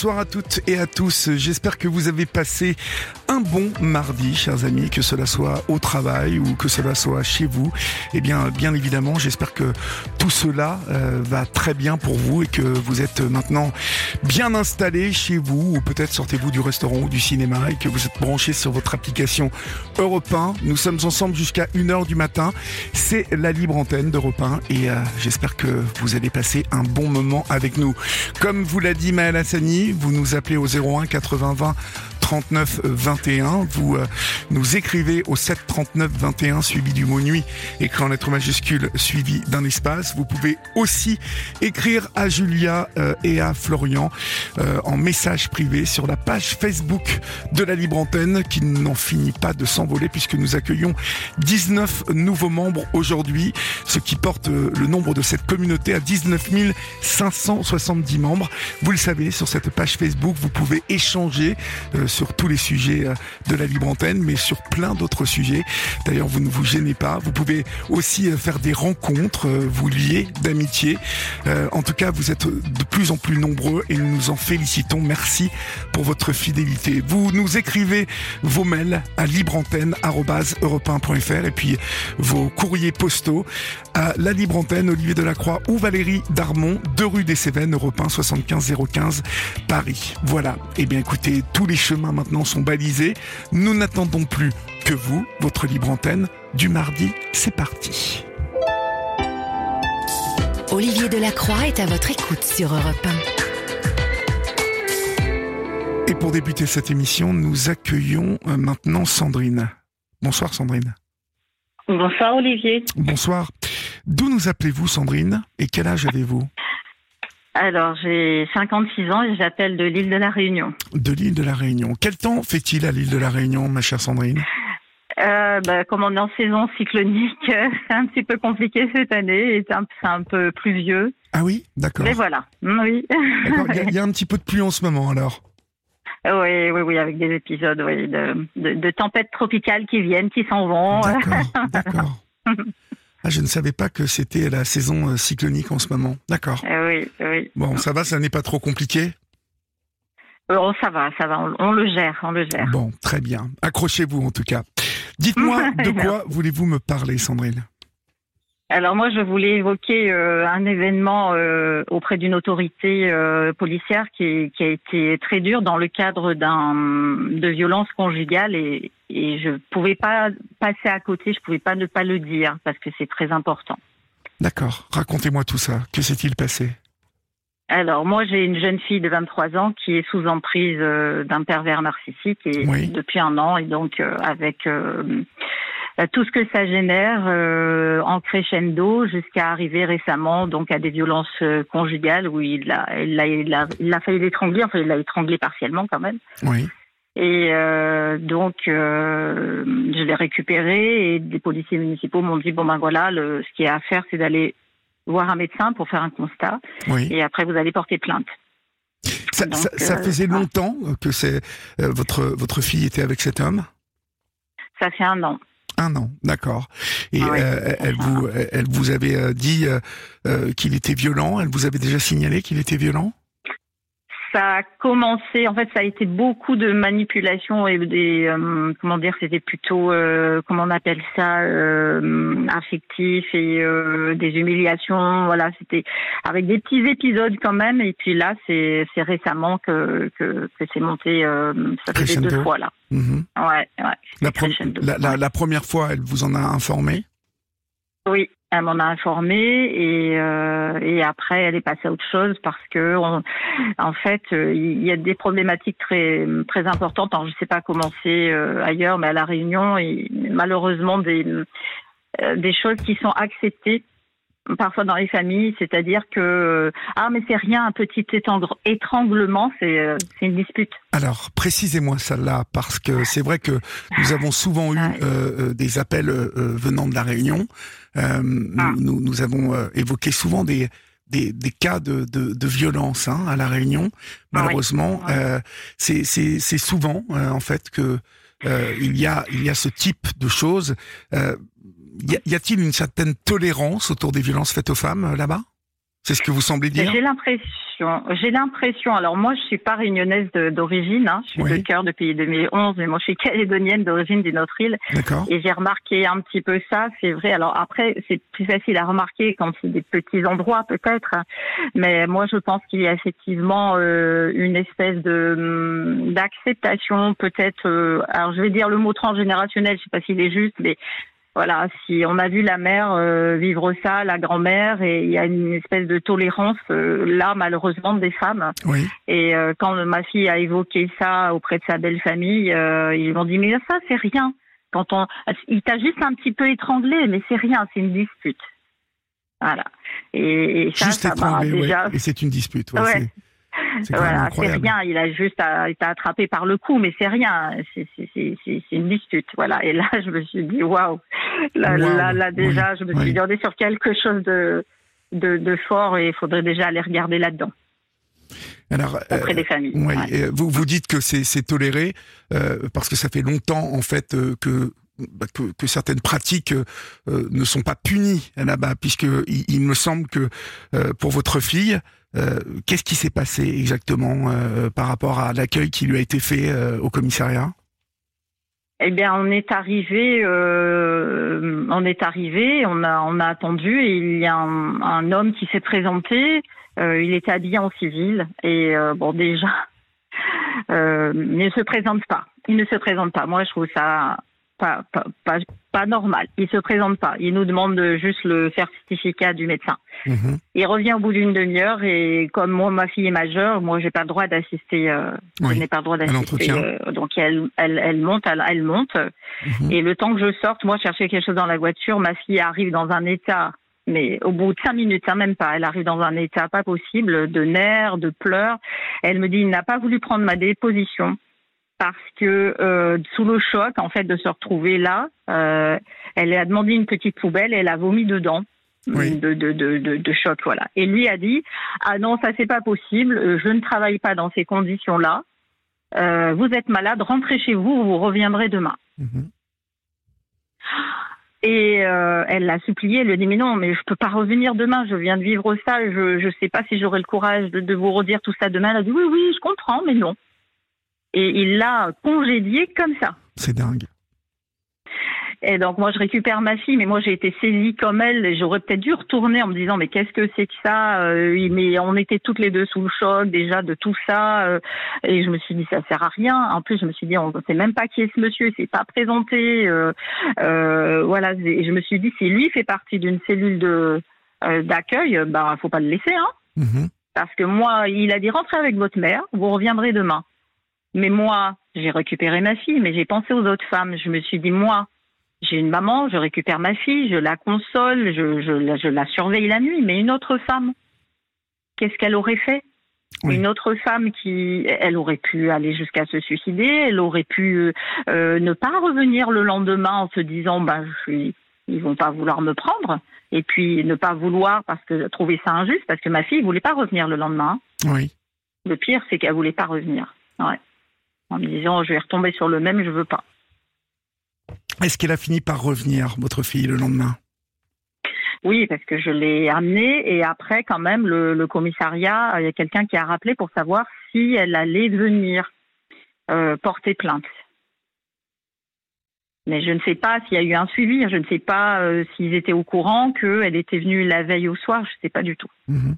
Bonsoir à toutes et à tous. J'espère que vous avez passé un bon mardi, chers amis, que cela soit au travail ou que cela soit chez vous. Eh bien, bien évidemment, j'espère que tout cela euh, va très bien pour vous et que vous êtes maintenant bien installé chez vous ou peut-être sortez-vous du restaurant ou du cinéma et que vous êtes branché sur votre application Europe 1. Nous sommes ensemble jusqu'à 1h du matin. C'est la libre antenne d'Europe 1 et euh, j'espère que vous allez passer un bon moment avec nous. Comme vous l'a dit Maël Hassani, vous nous appelez au 01 80 20 39 21. Vous euh, nous écrivez au 7 39 21 suivi du mot nuit, écrit en lettres majuscules suivi d'un espace. Vous pouvez aussi écrire à Julia euh, et à Florian euh, en message privé sur la page Facebook de la Libre Antenne qui n'en finit pas de s'envoler puisque nous accueillons 19 nouveaux membres aujourd'hui, ce qui porte le nombre de cette communauté à 19 570 membres. Vous le savez, sur cette page Facebook, vous pouvez échanger sur sur tous les sujets euh, de la libre antenne, mais sur plein d'autres sujets. D'ailleurs, vous ne vous gênez pas. Vous pouvez aussi euh, faire des rencontres, euh, vous lier d'amitié. En tout cas, vous êtes de plus en plus nombreux et nous nous en félicitons. Merci pour votre fidélité. Vous nous écrivez vos mails à libreantenne.europe1.fr et puis vos courriers postaux à la libre antenne Olivier Delacroix ou Valérie Darmon, 2 rue des Cévennes, Europe 1 75 015 Paris. Voilà. Eh bien, écoutez, tous les chemins maintenant sont balisés. Nous n'attendons plus que vous, votre libre antenne. Du mardi, c'est parti. Olivier Delacroix est à votre écoute sur Europe 1. Et pour débuter cette émission, nous accueillons euh, maintenant Sandrine. Bonsoir Sandrine. Bonsoir Olivier. Bonsoir. D'où nous appelez-vous Sandrine? Et quel âge avez-vous? Alors, j'ai 56 ans et j'appelle de l'île de la Réunion. De l'île de la Réunion. Quel temps fait-il à l'île de la Réunion, ma chère Sandrine? Euh, bah, comme on est en saison cyclonique, c'est un petit peu compliqué cette année. C'est un, un, peu pluvieux. Ah oui, d'accord. Mais voilà, oui. Il y, a un petit peu de pluie en ce moment alors? Oui, oui, oui, avec des épisodes de, de, de tempêtes tropicales qui viennent, qui s'en vont. D'accord, d'accord. Ah, je ne savais pas que c'était la saison euh, cyclonique en ce moment. D'accord. Eh oui, oui. Bon, ça va, ça n'est pas trop compliqué? Euh, Oh, ça va, ça va, on, le gère, on le gère. Bon, très bien. Accrochez-vous en tout cas. Dites-moi, de quoi voulez-vous me parler, Sandrine? Alors moi, je voulais évoquer euh, un événement auprès d'une autorité policière qui, qui, a été très dur dans le cadre d'un de violences conjugales et, et je pouvais pas passer à côté, je pouvais pas ne pas le dire parce que c'est très important. D'accord. Racontez-moi tout ça. Que s'est-il passé? Alors moi j'ai une jeune fille de 23 ans qui est sous emprise euh, d'un pervers narcissique et depuis un an et donc euh, avec euh, tout ce que ça génère en crescendo jusqu'à arriver récemment donc à des violences conjugales où il a il a, il a, il a failli l'étrangler enfin il l'a étranglé partiellement quand même. Oui. Et euh, donc, euh, je l'ai récupéré et des policiers municipaux m'ont dit bon ben voilà, le, ce qui est à faire, c'est d'aller voir un médecin pour faire un constat. Et après, vous allez porter plainte. Ça, ça, euh, faisait longtemps que c'est votre votre fille était avec cet homme? Ça fait un an. Un an, d'accord. Et ah elle vous elle vous avait dit qu'il était violent. Elle vous avait déjà signalé qu'il était violent? Ça a commencé, en fait, ça a été beaucoup de manipulation et des, euh, comment dire, c'était plutôt, euh, comment on appelle ça, euh, affectif et euh, des humiliations. Voilà, c'était avec des petits épisodes quand même. Et puis là, c'est récemment que, que, que c'est monté, ça faisait deux fois là. Mm-hmm. Ouais, ouais. La, la, la, la première fois, elle vous en a informé? Oui, Elle m'en a informé et, euh, et après elle est passée à autre chose parce que en fait euh, il y a des problématiques très très importantes. Alors, je ne sais pas comment c'est euh, ailleurs, mais à la Réunion, et malheureusement des des choses qui sont acceptées parfois dans les familles, c'est-à-dire que ah mais c'est rien, un petit étranglement, c'est une dispute. Alors précisez-moi celle-là parce que c'est vrai que nous avons souvent eu euh, des appels venant de la Réunion ah. nous, nous, avons euh, évoqué souvent des, des, des cas de, de, de violence hein, à la Réunion. Ah Malheureusement, euh, c'est souvent en fait que il y a il y a ce type de choses. y a-t-il une certaine tolérance autour des violences faites aux femmes là-bas? C'est ce que vous semblez dire J'ai l'impression j'ai l'impression, alors moi je suis pas réunionnaise d'origine, hein, je suis de cœur depuis 2011, mais moi je suis calédonienne d'origine d'une autre île. Et j'ai remarqué un petit peu ça, c'est vrai. Alors après, c'est plus facile à remarquer quand c'est des petits endroits peut-être, mais moi je pense qu'il y a effectivement euh, une espèce de hum, d'acceptation peut-être. Euh, alors je vais dire le mot transgénérationnel, je sais pas s'il est juste, mais voilà, si on a vu la mère euh, vivre ça, la grand-mère, et il y a une espèce de tolérance euh, là, malheureusement, des femmes. Oui. Et euh, quand ma fille a évoqué ça auprès de sa belle famille, ils m'ont dit mais ça c'est rien. Quand on, il t'a juste un petit peu étranglé, mais c'est rien, c'est une dispute. Voilà. Et, ça, juste étranglé, déjà... Et c'est une dispute. Ouais, voilà, c'est rien. Il a juste été attrapé par le cou, mais c'est rien. C'est une dispute. Voilà. Et là, je me suis dit, waouh. Là, là, déjà, je me suis dit, on est sur quelque chose de, de, fort et il faudrait déjà aller regarder là-dedans. Alors, auprès des familles. Vous, vous dites que c'est toléré euh, parce que ça fait longtemps en fait euh, bah, que que, certaines pratiques euh, ne sont pas punies là-bas, puisque il, me semble que pour votre fille, euh, qu'est-ce qui s'est passé exactement euh, par rapport à l'accueil qui lui a été fait euh, au commissariat? Eh bien, on est arrivé, on est arrivé, on a attendu et il y a un, homme qui s'est présenté. il était habillé en civil et bon déjà, il ne se présente pas. Il ne se présente pas. Moi, je trouve ça pas, pas, pas, normal. Il se présente pas. Il nous demande juste le certificat du médecin. Mhm. Il revient au bout d'une demi-heure et comme moi, ma fille est majeure, moi, j'ai pas le droit d'assister. Euh, je n'ai pas le droit d'assister. Euh, donc elle, elle, elle monte, elle, elle monte. Mhm. Et le temps que je sorte, moi, chercher quelque chose dans la voiture, ma fille arrive dans un état mais au bout de cinq minutes, hein, même pas. Elle arrive dans un état pas possible, de nerfs, de pleurs. Elle me dit, il n'a pas voulu prendre ma déposition parce que euh, sous le choc en fait de se retrouver là, euh, elle a demandé une petite poubelle et elle a vomi dedans. De, de, de, de, choc voilà. Et lui a dit ah non ça c'est pas possible. Je ne travaille pas dans ces conditions là euh, vous êtes malade. Rentrez chez vous. Vous reviendrez demain. Mhm. Et elle l'a supplié, elle lui a dit mais non, mais je peux pas revenir demain, je viens de vivre ça, je je sais pas si j'aurai le courage de, de, vous redire tout ça demain. Elle a dit oui oui, je comprends, mais non. Et il l'a congédié comme ça. C'est dingue. Et donc moi je récupère ma fille, mais moi j'ai été saisie comme elle. J'aurais peut-être dû retourner en me disant mais qu'est-ce que c'est que ça euh, Mais on était toutes les deux sous le choc déjà de tout ça, euh, et je me suis dit ça sert à rien. En plus je me suis dit on ne sait même pas qui est ce monsieur, il s'est pas présenté. Euh, euh, voilà, et je me suis dit si lui fait partie d'une cellule de d'accueil, bah faut pas le laisser, hein. Mm-hmm. Parce que moi il a dit rentrez avec votre mère, vous reviendrez demain. Mais moi, j'ai récupéré ma fille, mais j'ai pensé aux autres femmes. Je me suis dit, moi, j'ai une maman, je récupère ma fille, je la console, je, je, je la surveille la nuit, mais une autre femme, qu'est-ce qu'elle aurait fait? Une autre femme qui, elle aurait pu aller jusqu'à se suicider, elle aurait pu euh, ne pas revenir le lendemain en se disant, bah, je suis, ils vont pas vouloir me prendre, et puis ne pas vouloir parce que trouver ça injuste, parce que ma fille voulait pas revenir le lendemain. Oui. Le pire, c'est qu'elle voulait pas revenir. Ouais en me disant je vais retomber sur le même, je veux pas. Est-ce qu'elle a fini par revenir, votre fille, le lendemain? Oui, parce que je l'ai amenée et après, quand même, le, commissariat, il y a quelqu'un qui a rappelé pour savoir si elle allait venir euh, porter plainte. Mais je ne sais pas s'il y a eu un suivi, je ne sais pas euh, s'ils étaient au courant qu'elle était venue la veille au soir, je ne sais pas du tout. Mhm.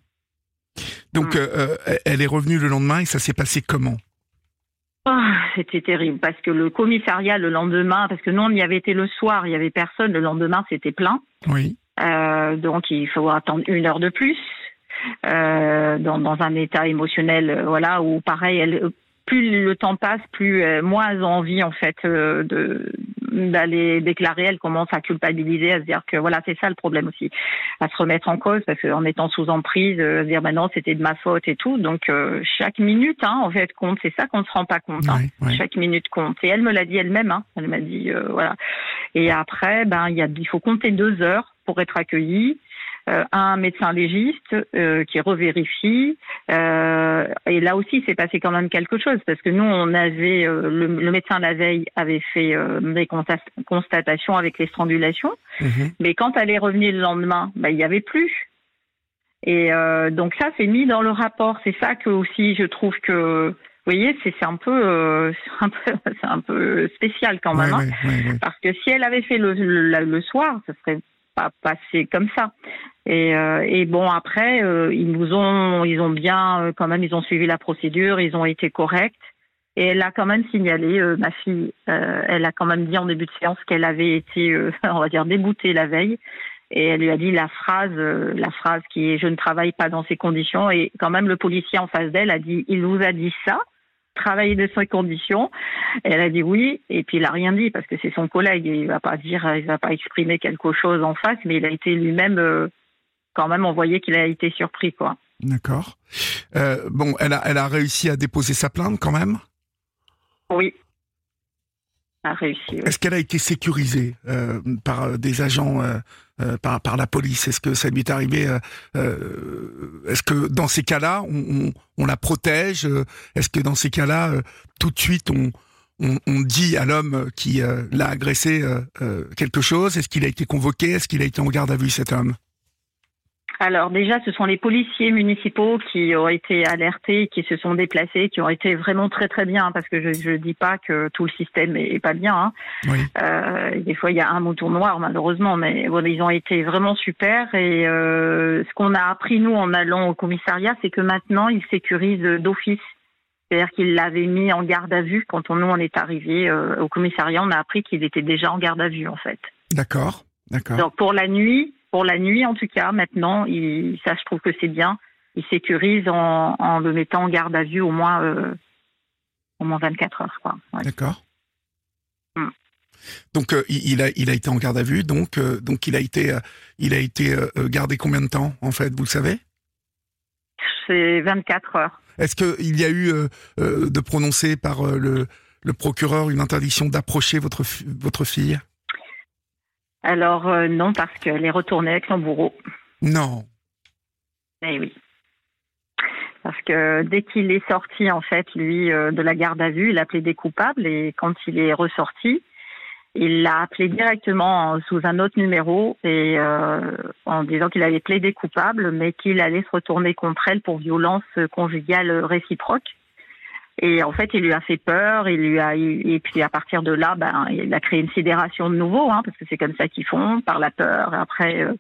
Donc, mm. euh, elle est revenue le lendemain et ça s'est passé comment? Oh, c'était terrible parce que le commissariat le lendemain, parce que nous on y avait été le soir, il y avait personne. Le lendemain, c'était plein. Oui. donc il faut attendre une heure de plus. Euh, dans, dans, un état émotionnel, voilà, où pareil, elle, plus le temps passe, plus euh, moins elles ont envie en fait euh, de d'aller déclarer. Elles commencent à culpabiliser, à se dire que voilà, c'est ça le problème aussi, à se remettre en cause parce qu'en étant sous emprise, euh, à se dire maintenant c'était de ma faute et tout. Donc chaque minute, hein, en fait, compte. C'est ça qu'on ne se rend pas compte. Hein. Chaque minute compte. Et elle me l'a dit elle-même. Hein. Elle m'a dit voilà. Et après, ben il y a, il faut compter deux heures pour être accueilli. Euh, un médecin légiste euh, qui revérifie. Euh, et là aussi, c'est passé quand même quelque chose parce que nous, on avait le, médecin la veille avait fait des constatations avec les strangulations, mhm. mais quand elle est revenue le lendemain, bah, il n'y avait plus. Et donc ça, c'est mis dans le rapport. C'est ça que aussi, je trouve que vous voyez, c'est un peu, un peu, c'est un peu spécial quand même, hein. parce que si elle avait fait le, le, le soir, ce serait pas passé comme ça. Et, euh, et bon après, euh, ils nous ont, ils ont bien euh, quand même, ils ont suivi la procédure, ils ont été corrects. Et elle a quand même signalé, ma fille, elle a quand même dit en début de séance qu'elle avait été, on va dire, déboutée la veille. Et elle lui a dit la phrase, la phrase qui est je ne travaille pas dans ces conditions. Et quand même le policier en face d'elle a dit il vous a dit ça travailler de ces conditions. Elle a dit oui, et puis il a rien dit parce que c'est son collègue et il va pas dire, il va pas exprimer quelque chose en face, mais il a été lui-même euh, quand même, on voyait qu'il a été surpris quoi. D'accord. Euh, bon, elle a, elle a réussi à déposer sa plainte quand même? Oui Est-ce qu'elle a été sécurisée euh, par euh, des agents, euh, par, la police? Est-ce que ça lui est arrivé Est-ce que dans ces cas-là, on, la protège? Est-ce que dans ces cas-là, tout de suite, on, on, on dit à l'homme qui l'a agressé quelque chose? Est-ce qu'il a été convoqué? Est-ce qu'il a été en garde à vue, cet homme? Alors déjà, ce sont les policiers municipaux qui ont été alertés, qui se sont déplacés, qui ont été vraiment très très bien, parce que je ne dis pas que tout le système est, pas bien. Hein. Euh, des fois, il y a un mouton noir, malheureusement, mais ils ont été vraiment super. Et euh, ce qu'on a appris, nous, en allant au commissariat, c'est que maintenant, ils sécurisent d'office. C'est-à-dire qu'ils l'avaient mis en garde à vue. Quand on, nous, on est arrivé euh, au commissariat, on a appris qu'il était déjà en garde à vue, en fait. D'accord, d'accord. Donc pour la nuit, pour la nuit, en tout cas, maintenant, il, ça, je trouve que c'est bien. Il sécurise en, en, le mettant en garde à vue au moins, euh, au moins 24 heures. Quoi. D'accord. Mm. Donc euh, il, a, il a été en garde à vue, donc, euh, donc il a été, il a été gardé combien de temps, en fait, vous le savez? C'est 24 heures. Est-ce qu'il y a eu de prononcer par le, le procureur une interdiction d'approcher votre, votre fille? Alors euh, non, parce qu'elle est retournée avec son bourreau. Non. Eh oui. Parce que dès qu'il est sorti, en fait, lui, euh, de la garde à vue, il a plaidé coupable et quand il est ressorti, il l'a appelé directement sous un autre numéro et euh, en disant qu'il avait plaidé coupable, mais qu'il allait se retourner contre elle pour violence conjugale réciproque. Et en fait, il lui a fait peur, il lui a, et puis à partir de là, ben, il a créé une sidération de nouveau, hein, parce que c'est comme ça qu'ils font, par la peur, après euh,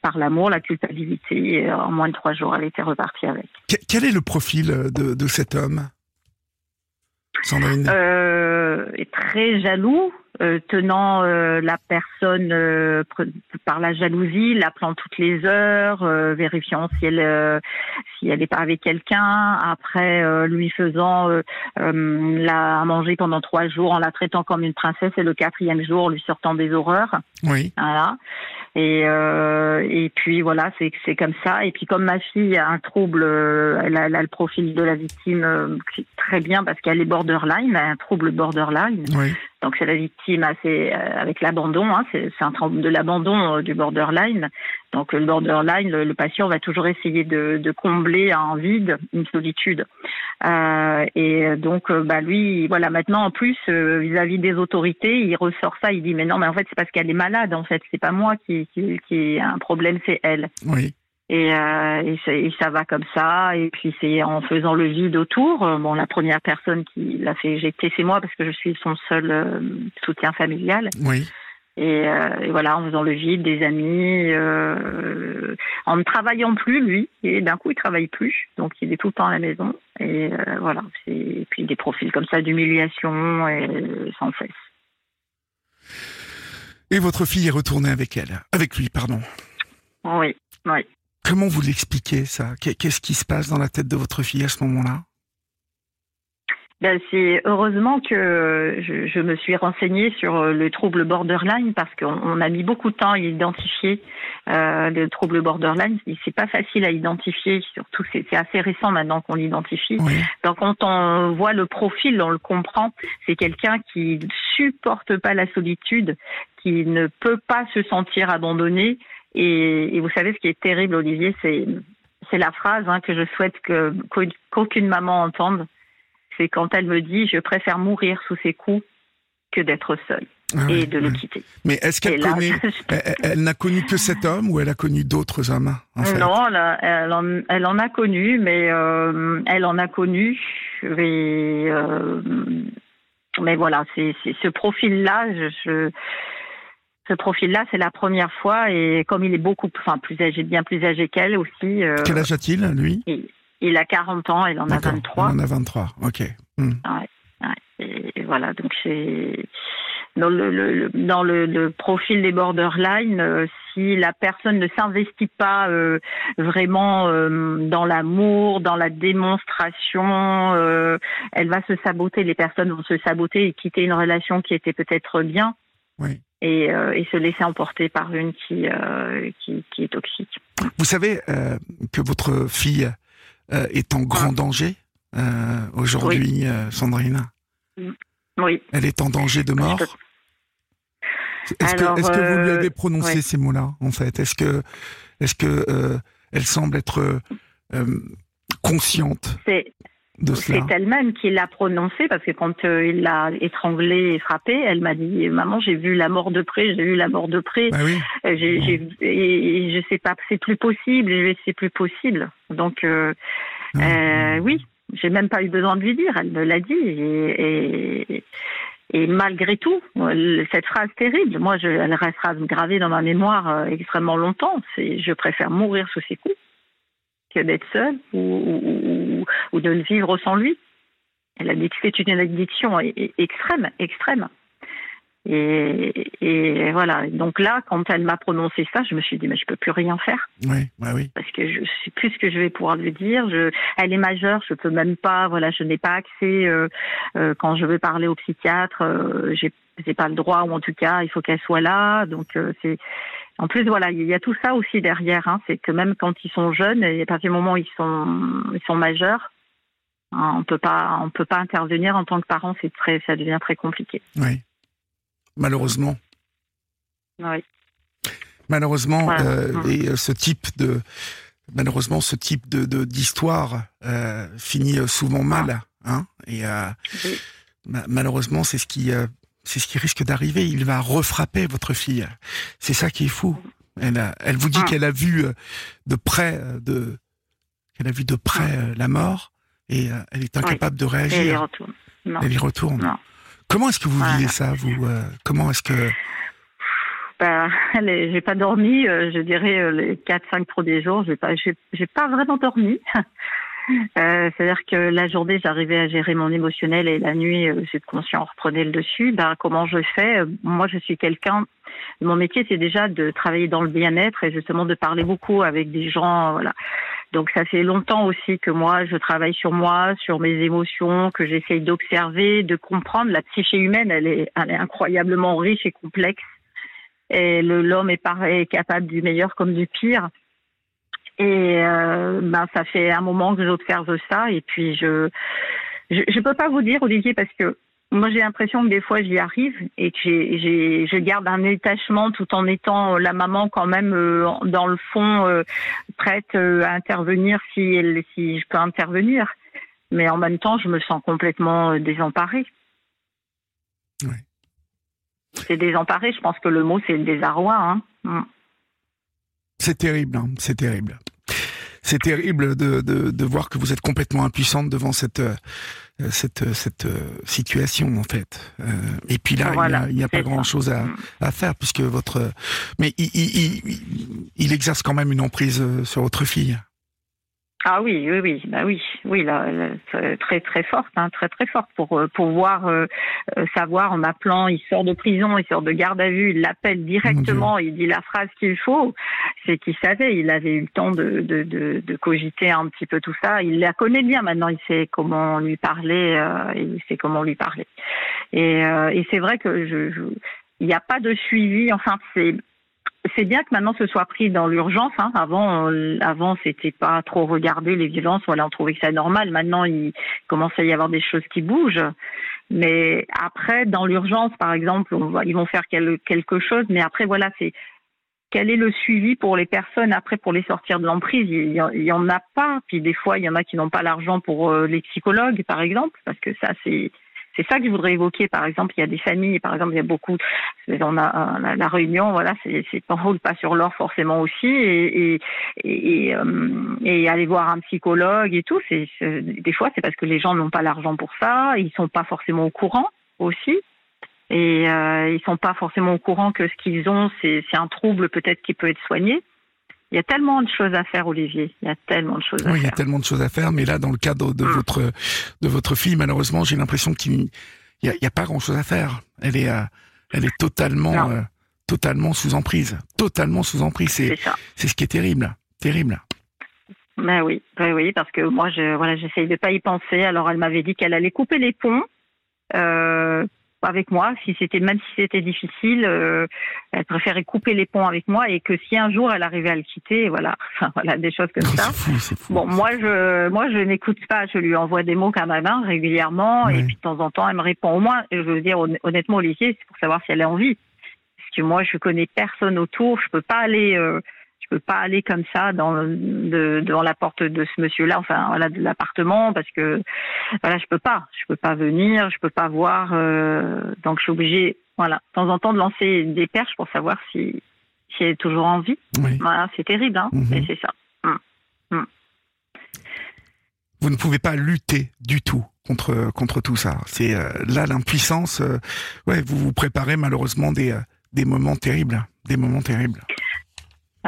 par l'amour, la culpabilité. Et en moins de trois jours, elle était repartie avec. Quel est le profil de, de cet homme? Sandrine? Euh, très jaloux, euh, tenant euh, la personne euh, par la jalousie, l'appelant toutes les heures, vérifiant si elle si elle n'est pas avec quelqu'un, après lui faisant la manger pendant trois jours en la traitant comme une princesse et le quatrième jour lui sortant des horreurs. Oui. Voilà. Et, euh, et puis voilà, c'est c'est comme ça. Et puis comme ma fille a un trouble, elle a, elle a le profil de la victime euh, très bien parce qu'elle est borderline, elle a un trouble borderline. Oui. Donc c'est la victime euh, avec l'abandon, hein, c'est un trouble de l'abandon euh, du borderline. Donc le borderline, le, patient va toujours essayer de, combler un vide, une solitude. Euh, et donc bah lui, voilà, maintenant en plus vis-à-vis des autorités, il ressort ça, il dit mais non, mais en fait c'est parce qu'elle est malade, en fait c'est pas moi qui qui, qui a un problème, c'est elle. Oui. Et, euh, et, ça va comme ça. Et puis c'est en faisant le vide autour. Euh, bon, la première personne qui l'a fait éjecter, c'est moi parce que je suis son seul euh, soutien familial. Oui. Et, et, voilà, en faisant le vide, des amis, en ne travaillant plus lui. Et d'un coup, il travaille plus, donc il est tout le temps à la maison. Et voilà. Et puis des profils comme ça d'humiliation et sans cesse. Et votre fille est retournée avec elle, avec lui, pardon. Oui, oui. Comment vous l'expliquez ça? Qu'est-ce qui se passe dans la tête de votre fille à ce moment-là? Ben, c'est heureusement que je, je, me suis renseignée sur euh, le trouble borderline parce qu'on a mis beaucoup de temps à identifier euh, le trouble borderline. C'est pas facile à identifier, surtout c'est assez récent maintenant qu'on l'identifie. Donc quand on voit le profil, on le comprend. C'est quelqu'un qui supporte pas la solitude, qui ne peut pas se sentir abandonné. Et, et vous savez ce qui est terrible, Olivier, c'est c'est la phrase hein, que je souhaite que qu'aucune maman entende c'est quand elle me dit je préfère mourir sous ses coups que d'être seule. Ah et de le quitter. Mais est-ce qu'elle connaît, elle, n'a connu que cet homme ou elle a connu d'autres hommes en fait? Non, elle, en, elle, en, a connu, mais euh, elle en a connu. Mais, euh, mais voilà, c'est ce profil-là, je, ce profil-là, c'est la première fois et comme il est beaucoup, enfin plus âgé, bien plus âgé qu'elle aussi. Euh, Quel âge a-t-il lui? il a 40 ans, elle en a 23. Il en a 23, ok. Hmm. et, voilà, donc c'est dans le, dans le, profil des borderline, euh, si la personne ne s'investit pas euh, vraiment euh, dans l'amour, dans la démonstration, elle va se saboter. Les personnes vont se saboter et quitter une relation qui était peut-être bien. Oui. Et, et, se laisser emporter par une qui, qui, qui est toxique. Vous savez que votre fille euh, est en grand danger euh, aujourd'hui, euh, Sandrine? Mm. Oui. Elle est en danger de mort? Est-ce que, vous lui avez prononcé ces mots-là, en fait? Est-ce que, est-ce que elle semble être consciente? C'est elle-même qui l'a prononcé parce que quand il l'a étranglée et frappée, elle m'a dit "Maman, j'ai vu la mort de près, j'ai vu la mort de près. Bah oui. j'ai, et, je sais pas, c'est plus possible, c'est plus possible." Donc euh, oui, j'ai même pas eu besoin de lui dire, elle me l'a dit. Et, et, malgré tout, cette phrase terrible, moi, je, elle restera gravée dans ma mémoire euh, extrêmement longtemps. C'est je préfère mourir sous ses coups d'être seule ou, ou, ou, de vivre sans lui. Elle a dit que c'est une addiction extrême, extrême. Et, et, voilà. Donc là, quand elle m'a prononcé ça, je me suis dit, mais je peux plus rien faire. Oui, oui. Parce que je sais plus ce que je vais pouvoir lui dire. Je, elle est majeure, je peux même pas. Voilà, je n'ai pas accès euh, euh, quand je veux parler au psychiatre. Euh, j'ai, j'ai pas le droit, ou en tout cas, il faut qu'elle soit là. Donc euh, c'est. En plus, voilà, il y a tout ça aussi derrière. Hein, c'est que même quand ils sont jeunes, et à partir du moment où ils sont, ils sont majeurs, hein, on peut pas, on peut pas intervenir en tant que parent. C'est très, ça devient très compliqué. Oui malheureusement. Oui. Malheureusement, euh, mm. et euh, ce type de malheureusement ce type de d'histoire euh, finit souvent mal, hein. Et malheureusement, c'est ce qui c'est ce qui risque d'arriver. Il va refrapper votre fille. C'est ça qui est fou. Elle, elle vous dit ah. qu'elle a vu de près de qu'elle a vu de près la mort et elle est incapable de réagir. elle y retourne. Elle y retourne. Comment est-ce que vous vivez ça, vous euh, Comment est-ce que ben, j'ai pas dormi, euh, je dirais euh, les 4-5 premiers jours, j'ai pas, j'ai, pas vraiment dormi. c'est-à-dire que la journée, j'arrivais à gérer mon émotionnel et la nuit, euh, j'ai conscient, reprenait le dessus. Ben, comment je fais? Moi, je suis quelqu'un. Mon métier, c'est déjà de travailler dans le bien-être et justement de parler beaucoup avec des gens. Voilà. Donc ça fait longtemps aussi que moi, je travaille sur moi, sur mes émotions, que j'essaye d'observer, de comprendre. La psyché humaine, elle est, elle est incroyablement riche et complexe. Et l'homme est capable du meilleur comme du pire. Et euh, ben ça fait un moment que j'observe ça. Et puis je, je, je peux pas vous dire Olivier parce que moi, j'ai l'impression que des fois, j'y arrive et que j'ai, je garde un détachement tout en étant la maman quand même euh, dans le fond euh, prête euh, à intervenir si, elle, si je peux intervenir. Mais en même temps, je me sens complètement désemparée. Oui. C'est désemparée. Je pense que le mot, c'est le désarroi. Hein. C'est terrible. Hein. C'est terrible. C'est terrible de, de, de, voir que vous êtes complètement impuissante devant cette euh, cette, euh, cette euh, situation en fait. et puis là, il n'y a, pas grand-chose à, mm. à, faire puisque votre... Mais il, il, il, il, exerce quand même une emprise sur votre fille. Ah oui, oui, oui, bah oui, oui, là, très très forte, hein, très très forte pour euh, pour voir euh, euh, savoir en appelant, il sort de prison, il sort de garde à vue, il l'appelle directement, il dit la phrase qu'il faut, c'est qu'il savait, il avait eu le temps de, de, de, de, cogiter un petit peu tout ça, il la connaît bien maintenant, il sait comment lui parler, il sait comment lui parler, et, et c'est vrai que je, je il n'y a pas de suivi, enfin c'est c'est bien que maintenant ce soit pris dans l'urgence. Hein. Avant, euh, avant c'était pas trop regardé les violences. Voilà, on trouvait que c'est normal. Maintenant, il commence à y avoir des choses qui bougent. Mais après, dans l'urgence, par exemple, on va, ils vont faire quelque chose. Mais après, voilà, c'est quel est le suivi pour les personnes après pour les sortir de l'emprise? Il y, en a pas. Puis des fois, il y en a qui n'ont pas l'argent pour euh, les psychologues, par exemple, parce que ça, c'est c'est ça que je voudrais évoquer. Par exemple, il y a des familles, par exemple, il y a beaucoup. On a la, réunion, voilà, c'est roule pas sur l'or forcément aussi, et euh, aller voir un psychologue et tout. Des fois c'est parce que les gens n'ont pas l'argent pour ça, ils sont pas forcément au courant aussi et euh, ils sont pas forcément au courant que ce qu'ils ont, c'est un trouble peut-être qui peut être soigné. Il y a tellement de choses à faire, Olivier. Il y a tellement de choses à oui, faire. il y a tellement de choses à faire, mais là, dans le cadre de mm. votre de votre fille, malheureusement, j'ai l'impression qu'il y a, pas grand-chose à faire. Elle est euh, elle est totalement euh, totalement sous emprise, totalement sous emprise. C'est c'est ce qui est terrible, terrible. Ben oui, ben oui, parce que moi, je voilà, j'essaye de pas y penser. Alors, elle m'avait dit qu'elle allait couper les ponts. Euh, avec moi, si c'était même si c'était difficile, euh, elle préférait couper les ponts avec moi et que si un jour elle arrivait à le quitter, voilà, enfin voilà des choses comme ça. Bon, moi je moi je n'écoute pas, je lui envoie des mots main régulièrement et puis de temps en temps elle me répond au moins. Je veux dire honnêtement lycée, c'est pour savoir si elle a envie. Parce que moi je connais personne autour, je peux pas aller. Euh, peux pas aller comme ça dans de, devant la porte de ce monsieur-là, enfin voilà, de l'appartement, parce que voilà, je peux pas, je peux pas venir, je peux pas voir, euh, donc je suis obligée, voilà, de temps en temps de lancer des perches pour savoir si si elle est toujours en vie. Voilà, c'est terrible, hein, mhm. mais c'est ça. Hum, hum. Vous ne pouvez pas lutter du tout contre contre tout ça. C'est euh, là l'impuissance. Euh, ouais, vous vous préparez malheureusement des des moments terribles, des moments terribles.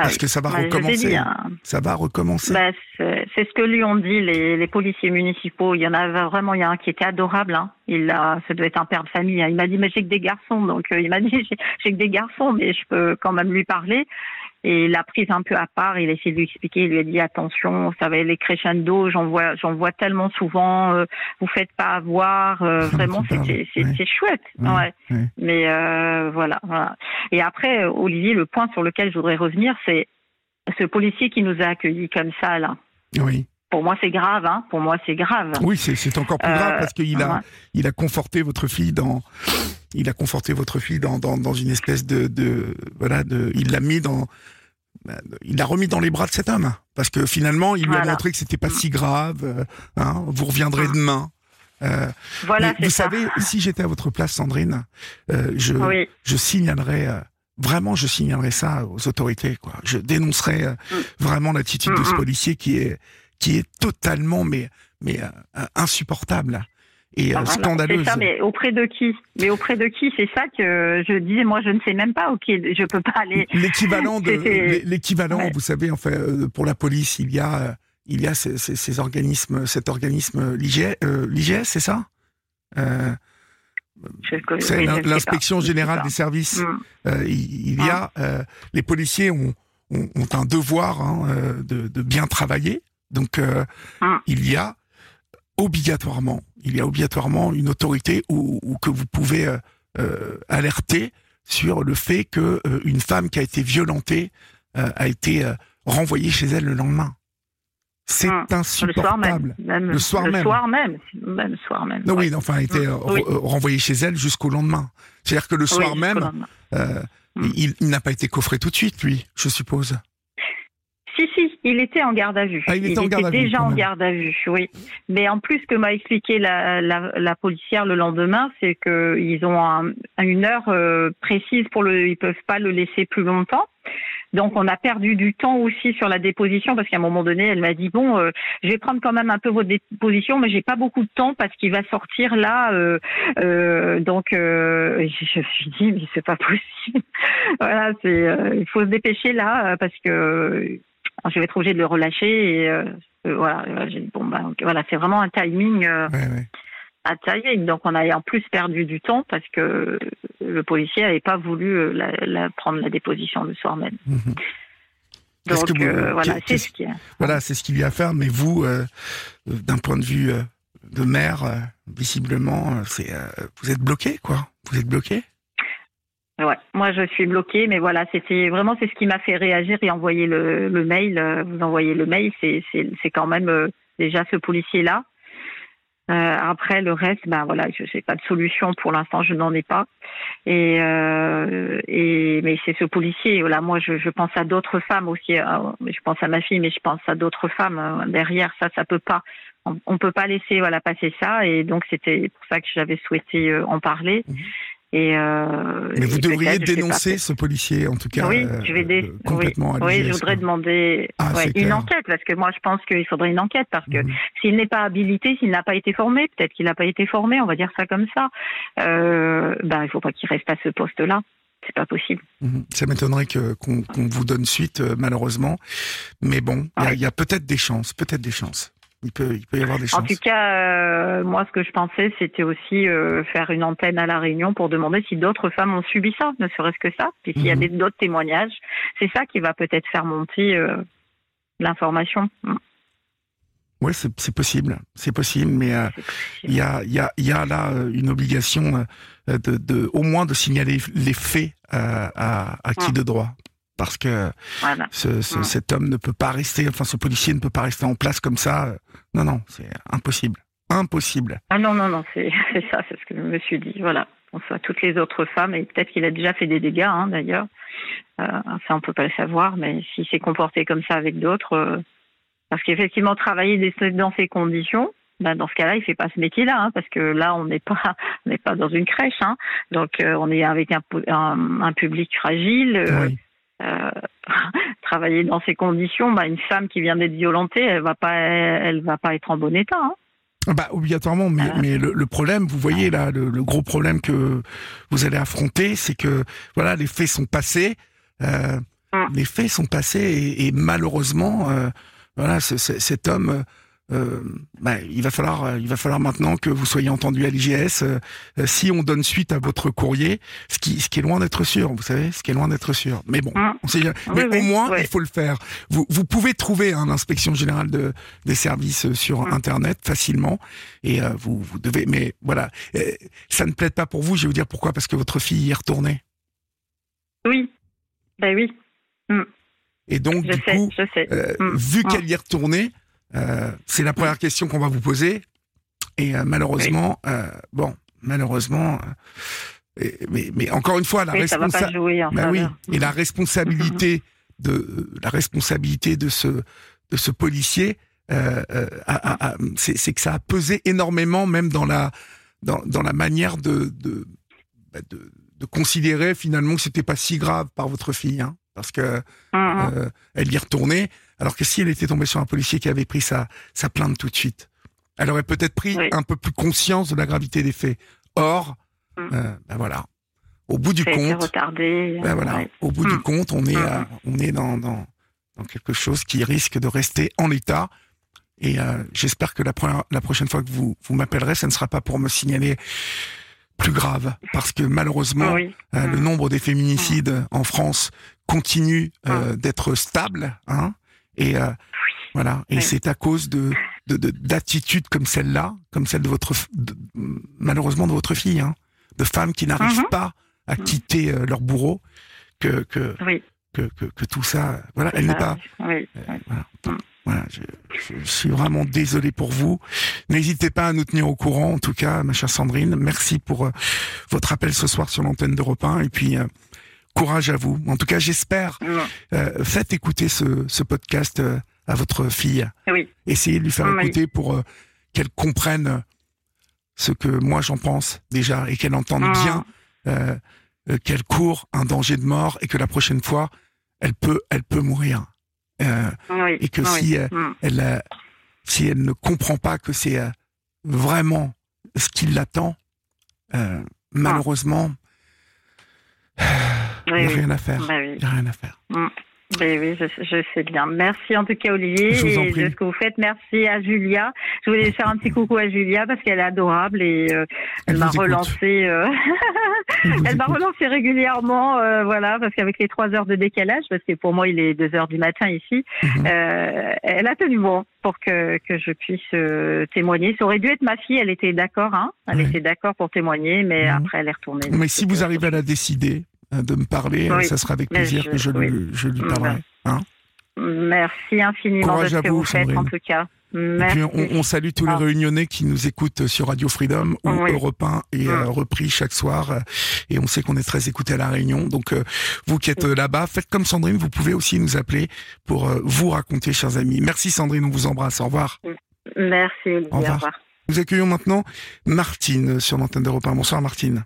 Ah Parce que ça va bah, recommencer. Hein. Ça va recommencer. Bah, c'est ce que lui ont dit les, les, policiers municipaux. Il y en avait vraiment, il y a un qui était adorable. Hein. Il a, ça doit être un père de famille. Hein. Il m'a dit, mais j'ai que des garçons. Donc, euh, il m'a dit, j'ai que des garçons, mais je peux quand même lui parler. Et il l'a prise un peu à part, il a essayé de lui expliquer, il lui a dit attention, ça va les crescendo, j'en vois, j'en vois tellement souvent, euh, vous faites pas avoir, euh, vraiment c'était c'est chouette, ouais. Mais euh, voilà, voilà. Et après, Olivier, le point sur lequel je voudrais revenir, c'est ce policier qui nous a accueillis comme ça là. Oui. Pour moi, c'est grave, hein. Pour moi, c'est grave. Oui, c'est encore plus grave parce qu'il a, il a conforté votre fille dans, il a conforté votre fille dans, dans, dans une espèce de, de voilà, de, il l'a mis dans, il l'a remis dans les bras de cet homme parce que finalement, il lui a montré que c'était pas si grave. Euh, hein, vous reviendrez ah. demain. Euh, voilà, vous savez, si j'étais à votre place, Sandrine, euh, je, je signalerais euh, vraiment, je signalerais ça aux autorités. Quoi. Je dénoncerais euh, mm. vraiment l'attitude de ce mm, mm. policier qui est qui est totalement mais mais insupportable et euh, scandaleuse. C'est ça, mais auprès de qui? Mais auprès de qui? C'est ça que je disais. Moi, je ne sais même pas. Ok, je peux pas aller. L'équivalent de l'équivalent, vous savez, enfin, euh, pour la police, il y a euh, il y a ces, ces, organismes, cet organisme l'IGS, c'est ça? Euh, c'est l'inspection générale des services. Mm. il, y a ah. les policiers ont, ont, un devoir hein, de, de, bien travailler. Donc ah. il y a obligatoirement, il y a obligatoirement une autorité où, que vous pouvez euh, euh, alerter sur le fait que euh, une femme qui a été violentée a été renvoyée chez elle le lendemain. C'est insupportable. Le soir même. Le soir même. Le soir même. Non, oui, enfin, elle a été renvoyée chez elle jusqu'au lendemain. C'est-à-dire que le soir même, mm. il n'a pas été coffré tout de suite, lui, je suppose. Si, si, il était en garde à vue. Ah, il, était, déjà en garde à vue, oui. Mais en plus, ce que m'a expliqué la, la, la, policière le lendemain, c'est qu'ils ont un, une heure euh, précise pour le, ils peuvent pas le laisser plus longtemps. Donc on a perdu du temps aussi sur la déposition parce qu'à un moment donné, elle m'a dit bon, euh, je vais prendre quand même un peu votre déposition, mais j'ai pas beaucoup de temps parce qu'il va sortir là. Euh, euh, donc euh, je me suis dit mais c'est pas possible. voilà, c'est il faut se dépêcher là parce que je vais être obligée de le relâcher et euh, euh, voilà, euh, bon, ben, voilà, c'est vraiment un timing. euh, Ouais, ouais. un timing. Donc on a en plus perdu du temps parce que le policier n'avait pas voulu la, la- prendre la déposition le soir même. Mhm. Donc vous- voilà, c'est ce qui est. Voilà, c'est ce qu'il y a à faire. Mais vous, d'un point de vue de maire, visiblement, c'est, vous êtes bloqué, quoi. Vous êtes bloqué. Moi je suis bloquée, mais voilà, c'était vraiment c'est ce qui m'a fait réagir et envoyer le, mail. euh, Vous envoyez le mail, c'est quand même euh, déjà ce policier là. après le reste, ben voilà, je n'ai pas de solution pour l'instant, je n'en ai pas. Et euh, et mais c'est ce policier. Voilà, moi je, pense à d'autres femmes aussi. euh, je pense à ma fille, mais je pense à d'autres femmes euh, derrière. Ça, ça peut pas. On, on peut pas laisser voilà passer ça. Et donc c'était pour ça que j'avais souhaité euh, en parler. Mhm. Et euh, Mais vous devriez dénoncer ce policier, en tout cas. oui, euh, je vais dé... euh, complètement oui, oui, je voudrais demander Ah, ouais, une clair. enquête parce que moi je pense qu'il faudrait une enquête parce que Mhm. s'il n'est pas habilité, s'il n'a pas été formé, peut-être qu'il n'a pas été formé, on va dire ça comme ça. Euh, ben il faut pas qu'il reste à ce poste-là. C'est pas possible. Mhm. Ça m'étonnerait qu'on vous donne suite, malheureusement. Mais bon, il y a- Ouais. il y a, peut-être des chances, peut-être des chances. Il peut, il peut y avoir des En tout cas, euh, moi ce que je pensais, c'était aussi euh, faire une antenne à la Réunion pour demander si d'autres femmes ont subi ça, ne serait-ce que ça. Puis s'il y a Mhm. des- d'autres témoignages, c'est ça qui va peut-être faire monter euh, l'information. Mm. Oui, c'est possible, c'est possible, mais il y a, il y a, il y a là une obligation de, de, au moins de signaler les faits à, à qui Ouais. de droit, parce que Voilà. ce, ce- Ouais. cet homme ne peut pas rester, enfin ce policier ne peut pas rester en place comme ça. euh, Non, non, c'est impossible, impossible. Ah non, non, non, c'est ça, c'est ce que je me suis dit. Voilà. On soit toutes les autres femmes, et peut-être qu'il a déjà fait des dégâts, hein, d'ailleurs. Euh, ça, on peut pas le savoir, mais s'il s'est comporté comme ça avec d'autres, euh, parce qu'effectivement, travailler dans ces conditions, ben, dans ce cas-là, il fait pas ce métier-là, hein, parce que là, on n'est pas, on n'est pas dans une crèche, hein. donc euh, on est avec un, po- un, un public fragile. euh, Oui. Euh, travailler dans ces conditions, ben, une femme qui vient d'être violentée, elle va pas, elle va pas être en bon état. Hein. Bah, obligatoirement, mais, Voilà. mais le, le problème, vous voyez là, le, le gros problème que vous allez affronter, c'est que voilà, les faits sont passés, euh, Mm. les faits sont passés et, et malheureusement, euh, voilà, ce- ce- cet homme, euh, bah, il va falloir, euh, il va falloir maintenant que vous soyez entendu à l'IGS. euh, euh, si on donne suite à votre courrier, ce qui, ce qui est loin d'être sûr, vous savez, ce qui est loin d'être sûr. Mais bon, Mm. on sait. Oui, mais oui, au moins, il faut le faire. Vous, vous pouvez trouver hein, l'inspection générale de, des services sur Mm. Internet facilement et euh, vous, vous devez. Mais voilà, ça ne plaide pas pour vous. Je vais vous dire pourquoi. Parce que votre fille y est retournée. Oui, ben oui, Et donc, je du sais, coup, je sais. euh, Mm. vu Mm. qu'elle y est retournée, euh, c'est la première question qu'on va vous poser. Et euh, malheureusement, euh, bon, malheureusement, et- mais, mais encore une fois, la Oui, responsabilité. jouer en Bah oui, faveur. et la responsabilité de la responsabilité de ce de ce policier, c'est que ça a pesé énormément, même dans la dans, dans la manière de de, bah, de de considérer finalement que c'était pas si grave par votre fille, hein, parce que mm. euh, elle y est retournée, alors que si elle était tombée sur un policier qui avait pris sa sa plainte tout de suite, elle aurait peut-être pris Oui. un peu plus conscience de la gravité des faits. Or, Mm. euh, ben voilà, au bout du compte. retardé. Ben voilà, ouais. au bout du Mm. compte, on est, Mm. à- on est dans, dans, dans quelque chose qui risque de rester en l'état. Et euh, j'espère que la, première, la prochaine fois que vous, vous m'appellerez, ce ne sera pas pour me signaler plus grave, parce que malheureusement, Oui. euh, le nombre des féminicides en France continue euh, d'être stable, hein, et euh, voilà, et Oui. c'est à cause de de- de- d'attitudes comme celle-là, comme celle de votre, de- malheureusement de votre fille, hein, de femmes qui n'arrivent Mhm. pas à Mm. quitter euh, leur bourreau, que que, Oui. que que que tout ça, voilà, elle n'est pas, Oui. euh, voilà, Mm. voilà, je, je- je suis vraiment désolé pour vous. N'hésitez pas à nous tenir au courant, en tout cas, ma chère Sandrine. Merci pour euh, votre appel ce soir sur l'antenne d'Europe 1 et puis euh, courage à vous. En tout cas, j'espère. Mm. euh, faites écouter ce, ce podcast euh, à votre fille. Oui. Essayez de lui faire Oui. écouter pour euh, qu'elle comprenne ce que moi j'en pense déjà et qu'elle entende Mm. bien qu'elle court un danger de mort et que la prochaine fois elle peut elle peut mourir. Oui. et que si Mm. elle si elle ne comprend pas que c'est vraiment ce qui l'attend, euh, malheureusement, il Oui, n'y a oui. rien à faire. Bah oui. Il n'y a rien à faire. Ben oui, je, je, sais bien. Merci en tout cas Olivier et de ce que vous faites. Merci à Julia. Je voulais faire un petit coucou à Julia parce qu'elle est adorable et euh, elle, Elle m'a relancé. euh, Elle m'a relancé régulièrement, euh, voilà, parce qu'avec les trois heures de décalage, parce que pour moi il est deux heures du matin ici, Mhm. euh, elle a tenu bon pour que que je puisse témoigner. Ça aurait dû être ma fille. Elle était d'accord, hein. Elle Ouais. était d'accord pour témoigner, mais Mhm. après elle est retournée. Mais si vous arrivez à la décider de me parler, euh, Oui. ça sera avec plaisir je- que je, oui. lui, je lui Mm, parlerai. Hein Merci infiniment Courage de ce que vous, vous faites en tout cas. Et Merci. puis on, on salue tous les Ah. réunionnais qui nous écoutent sur Radio Freedom ou Oui. Europe 1 et euh, Mm. repris chaque soir. euh, Et on sait qu'on est très écoutés à La Réunion. Donc euh, vous qui êtes euh, là-bas, faites comme Sandrine, vous pouvez aussi nous appeler pour euh, vous raconter, chers amis. Merci Sandrine, on vous embrasse. Au revoir. Merci Olivier. Au Au revoir. revoir. Nous accueillons maintenant Martine sur l'antenne d'Europe 1. Bonsoir Martine.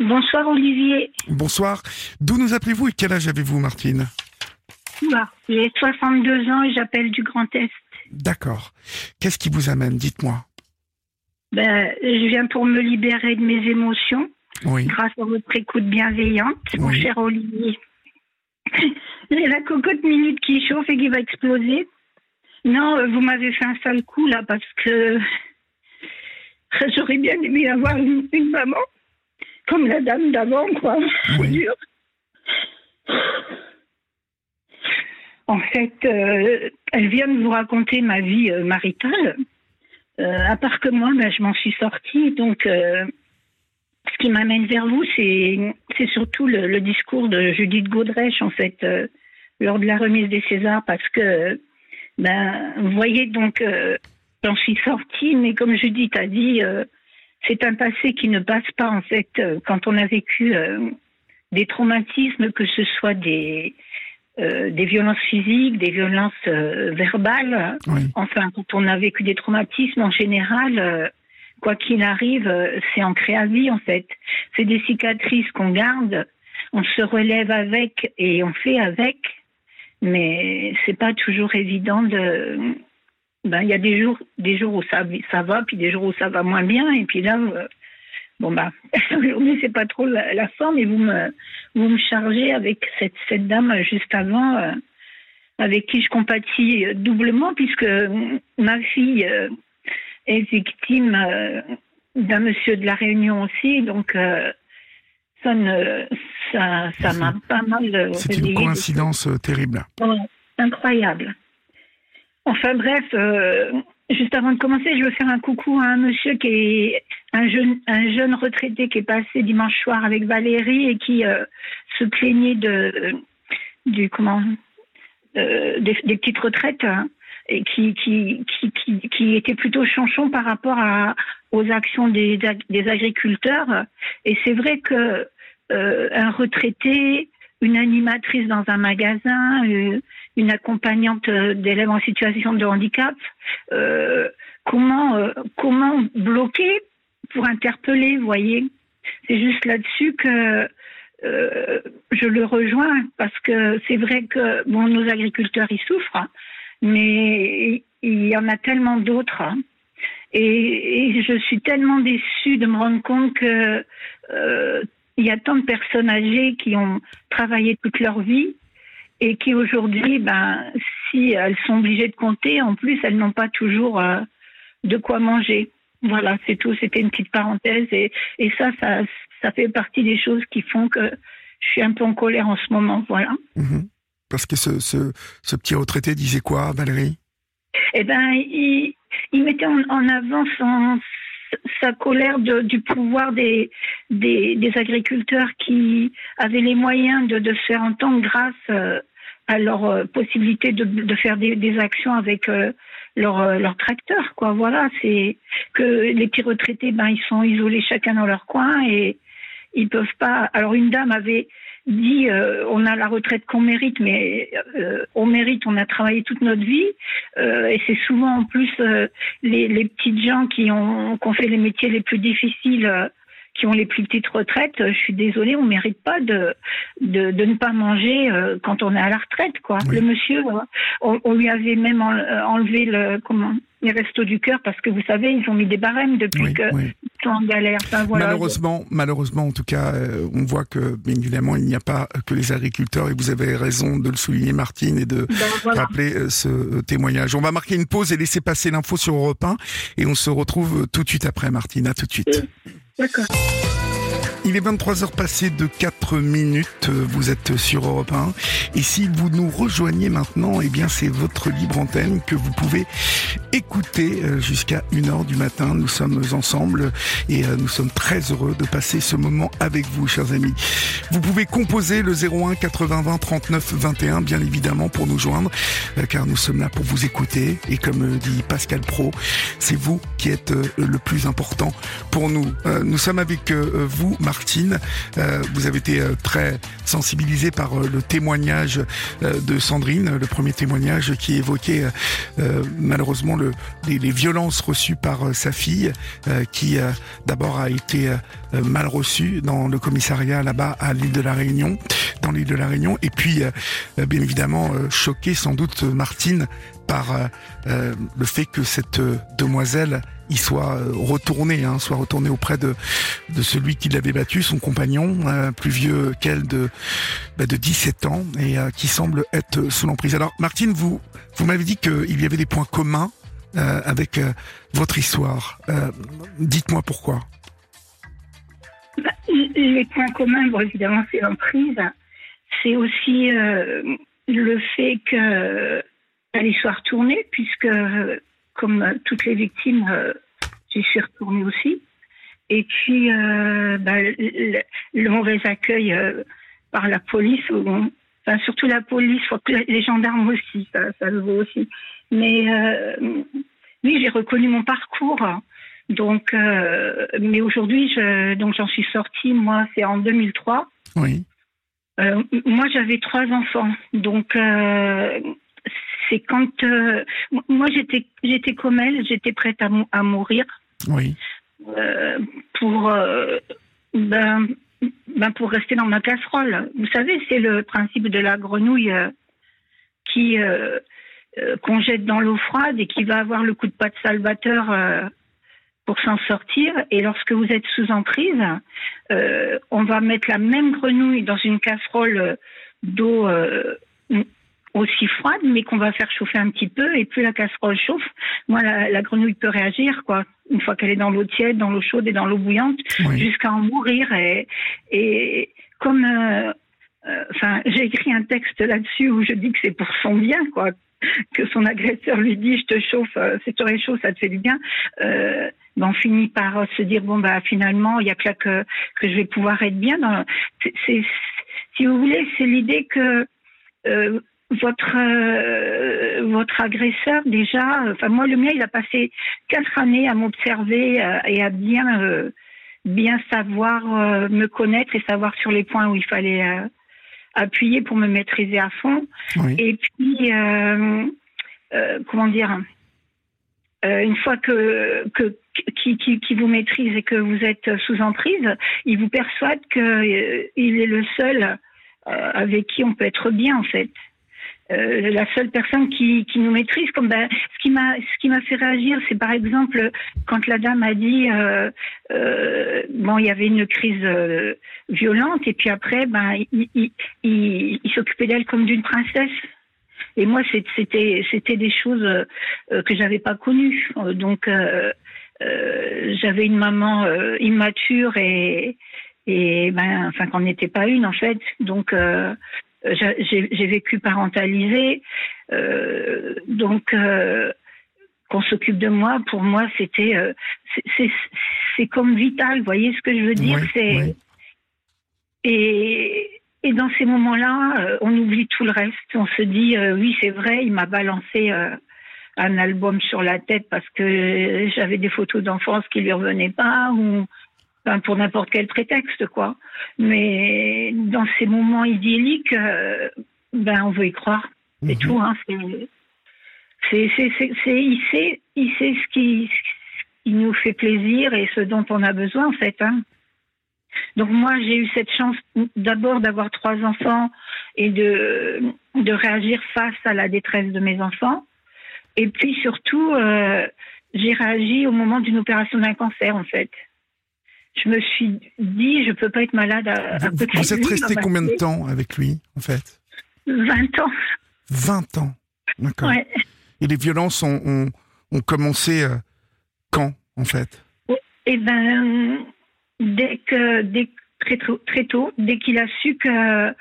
Bonsoir Olivier. Bonsoir. D'où nous appelez-vous et quel âge avez-vous Martine? Oula, J'ai 62 ans et j'appelle du Grand Est. D'accord. Qu'est-ce qui vous amène? Dites-moi. Ben, je viens pour me libérer de mes émotions Oui. grâce à votre écoute bienveillante, mon cher Olivier. J'ai la cocotte minute qui chauffe et qui va exploser. Non, euh, vous m'avez fait un sale coup là parce que j'aurais bien aimé avoir une, une maman comme la dame d'avant, quoi. Oui. dur. En fait, euh, elle vient de vous raconter ma vie euh, maritale. Euh, à part que moi, ben, je m'en suis sortie. Donc, ce qui m'amène vers vous, c'est surtout le, le discours de Judith Godrèche, en fait, lors de la remise des Césars, parce que, ben, vous voyez, donc, j'en suis sortie, mais comme Judith a dit, c'est un passé qui ne passe pas, en fait, euh, quand on a vécu euh, des traumatismes, que ce soit des, euh, des violences physiques, des violences euh, verbales, Oui. enfin, quand on a vécu des traumatismes, en général, quoi qu'il arrive, c'est ancré à vie, en fait. C'est des cicatrices qu'on garde, on se relève avec et on fait avec, mais c'est pas toujours évident de. Ben, il y a des jours, des jours où ça, ça va, puis des jours où ça va moins bien, et puis là, euh, bon bah, aujourd'hui c'est pas trop la, la forme, et vous me, vous me chargez avec cette, cette dame juste avant. euh, avec qui je compatis euh, doublement puisque ma fille euh, est victime d'un monsieur de la Réunion aussi, donc ça ne ça ça m'a pas mal C'est une de- coïncidence terrible. Ouais, incroyable. Enfin bref, euh, juste avant de commencer, je veux faire un coucou à un monsieur qui est un jeune, un jeune retraité qui est passé dimanche soir avec Valérie et qui euh, se plaignait de du comment euh, des, petites retraites hein, et qui était plutôt chanchon par rapport aux actions des ag- des agriculteurs. Et c'est vrai que un retraité une animatrice dans un magasin, euh, une accompagnante euh, d'élèves en situation de handicap. Euh, comment, comment bloquer pour interpeller, vous voyez? C'est juste là-dessus que je le rejoins parce que c'est vrai que bon, nos agriculteurs ils souffrent, mais il y en a tellement d'autres. hein. Et, je suis tellement déçue de me rendre compte que il y a tant de personnes âgées qui ont travaillé toute leur vie et qui aujourd'hui, ben, si elles sont obligées de compter, en plus, elles n'ont pas toujours euh, de quoi manger. Voilà, c'est tout. C'était une petite parenthèse et, et ça, ça, ça fait partie des choses qui font que je suis un peu en colère en ce moment. Voilà. Mhm. Parce que ce, ce, ce petit retraité disait quoi, Valérie? Eh ben, il, il mettait en, en avant son, sa colère de- du pouvoir des, des, des agriculteurs qui avaient les moyens de, de faire entendre grâce euh, à leur euh, possibilité de, de faire des, des actions avec euh, leur, leur tracteur. Quoi. Voilà, c'est que les petits retraités, ben, ils sont isolés chacun dans leur coin et ils peuvent pas. Alors une dame avait dit euh, on a la retraite qu'on mérite, mais euh, on mérite, on a travaillé toute notre vie. Euh, et c'est souvent en plus les, les petites gens qui ont, qui ont fait les métiers les plus difficiles, qui ont les plus petites retraites. Je suis désolée, on mérite pas de, de, de ne pas manger quand on est à la retraite. Quoi. Oui. Le monsieur, on, on lui avait même en- enlevé le comment les restos du cœur parce que vous savez, ils ont mis des barèmes depuis Oui, que oui. sont en galère. Enfin, voilà. Malheureusement, malheureusement, en tout cas, euh, on voit que, bien évidemment, il n'y a pas que les agriculteurs, et vous avez raison de le souligner, Martine, et de Ben, voilà. rappeler euh, ce euh, témoignage. On va marquer une pause et laisser passer l'info sur Europe 1, et on se retrouve tout de suite après, Martine. À tout de suite. D'accord. Il est 23 heures passées de 4 minutes, vous êtes sur Europe 1. Et si vous nous rejoignez maintenant, eh bien c'est votre libre antenne que vous pouvez écouter euh, jusqu'à 1h du matin. Nous sommes ensemble et euh, nous sommes très heureux de passer ce moment avec vous, chers amis. Vous pouvez composer le 01 80 20 39 21, bien évidemment, pour nous joindre, euh, car nous sommes là pour vous écouter. Et comme dit Pascal Pro, c'est vous qui êtes le plus important pour nous. Nous sommes avec vous, Martine. Euh, vous avez été euh, très sensibilisée par euh, le témoignage de Sandrine, le premier témoignage qui évoquait malheureusement le, les, violences reçues par sa fille, qui d'abord a été mal reçue dans le commissariat là-bas à l'île de la Réunion, dans l'île de la Réunion, et puis bien évidemment choquée sans doute Martine par le fait que cette demoiselle y soit euh, retournée, hein, soit retournée auprès de, de celui qui l'avait battu, son compagnon, euh, plus vieux qu'elle de, bah, de 17 ans, et euh, qui semble être sous l'emprise. Alors Martine, vous, vous m'avez dit qu'il y avait des points communs avec votre histoire. Dites-moi pourquoi. Bah, Les points communs, évidemment, c'est l'emprise. C'est aussi le fait que elle y soit retournée, puisque, comme euh, toutes les victimes, euh, j'y suis retournée aussi. Et puis, euh, bah, le, le mauvais accueil par la police, enfin, surtout la police, les gendarmes aussi, ça, ça le vaut aussi. Mais euh, oui, j'ai reconnu mon parcours. Donc, euh, mais aujourd'hui, je, donc j'en suis sortie. Moi, c'est en 2003. Oui, Euh, moi, j'avais trois enfants. Donc, c'est quand euh, moi j'étais j'étais comme elle, j'étais prête à, mou- à mourir oui, euh, pour euh, ben, ben pour rester dans ma casserole. Vous savez, c'est le principe de la grenouille qui qu'on jette dans l'eau froide et qui va avoir le coup de patte salvateur pour s'en sortir. Et lorsque vous êtes sous emprise, euh, on va mettre la même grenouille dans une casserole d'eau euh, aussi froide, mais qu'on va faire chauffer un petit peu. Et plus la casserole chauffe, moi la, la grenouille peut réagir, quoi. Une fois qu'elle est dans l'eau tiède, dans l'eau chaude et dans l'eau bouillante, oui. jusqu'à en mourir. Et, et comme, euh, euh, enfin, j'ai écrit un texte là-dessus où je dis que c'est pour son bien, quoi. Que son agresseur lui dit, je te chauffe, euh, c'est te réchauffe, ça te fait du bien. Euh, ben, on finit par se dire bon bah finalement il y a que là que que je vais pouvoir être bien. Dans, c'est- si vous voulez, c'est l'idée que euh, votre euh, votre agresseur déjà, enfin moi le mien il a passé quatre années à m'observer euh, et à bien euh, bien savoir me connaître et savoir sur les points où il fallait appuyer pour me maîtriser à fond. oui. Et puis comment dire, une fois que que qui, qui, qui vous maîtrise et que vous êtes sous emprise, il vous persuade que euh, il est le seul avec qui on peut être bien en fait. Euh, la seule personne qui, nous maîtrise. Comme ben, ce qui m'a fait réagir, c'est par exemple quand la dame a dit euh, euh, bon il y avait une crise euh, violente et puis après ben il, s'occupait d'elle comme d'une princesse. Et moi c'était des choses que j'avais pas connues. Donc j'avais une maman immature et ben enfin qu'on n'était pas une en fait. Donc j'ai vécu parentalisée. Euh, donc euh, qu'on s'occupe de moi, pour moi, c'était euh, c'est- comme vital. Vous voyez ce que je veux dire Oui, C'est oui. et et dans ces moments-là, on oublie tout le reste. On se dit oui, c'est vrai, il m'a balancé un album sur la tête parce que j'avais des photos d'enfance qui lui revenaient pas ou enfin, pour n'importe quel prétexte quoi. Mais dans ces moments idylliques, euh, ben on veut y croire. C'est Mhm. tout. Hein, c'est il sait il sait ce qui ce qui nous fait plaisir et ce dont on a besoin en fait. Hein. Donc moi j'ai eu cette chance d'abord d'avoir trois enfants et de de réagir face à la détresse de mes enfants. Et puis surtout, euh, j'ai réagi au moment d'une opération d'un cancer, en fait. Je me suis dit, je peux pas être malade à, Vous, côté vous êtes resté combien de temps avec lui, en fait? 20 ans. 20 ans. D'accord. Ouais. Et les violences ont, ont, ont commencé euh, quand, en fait? Et ben, dès que, dès, très, tôt- très tôt, dès qu'il a su que,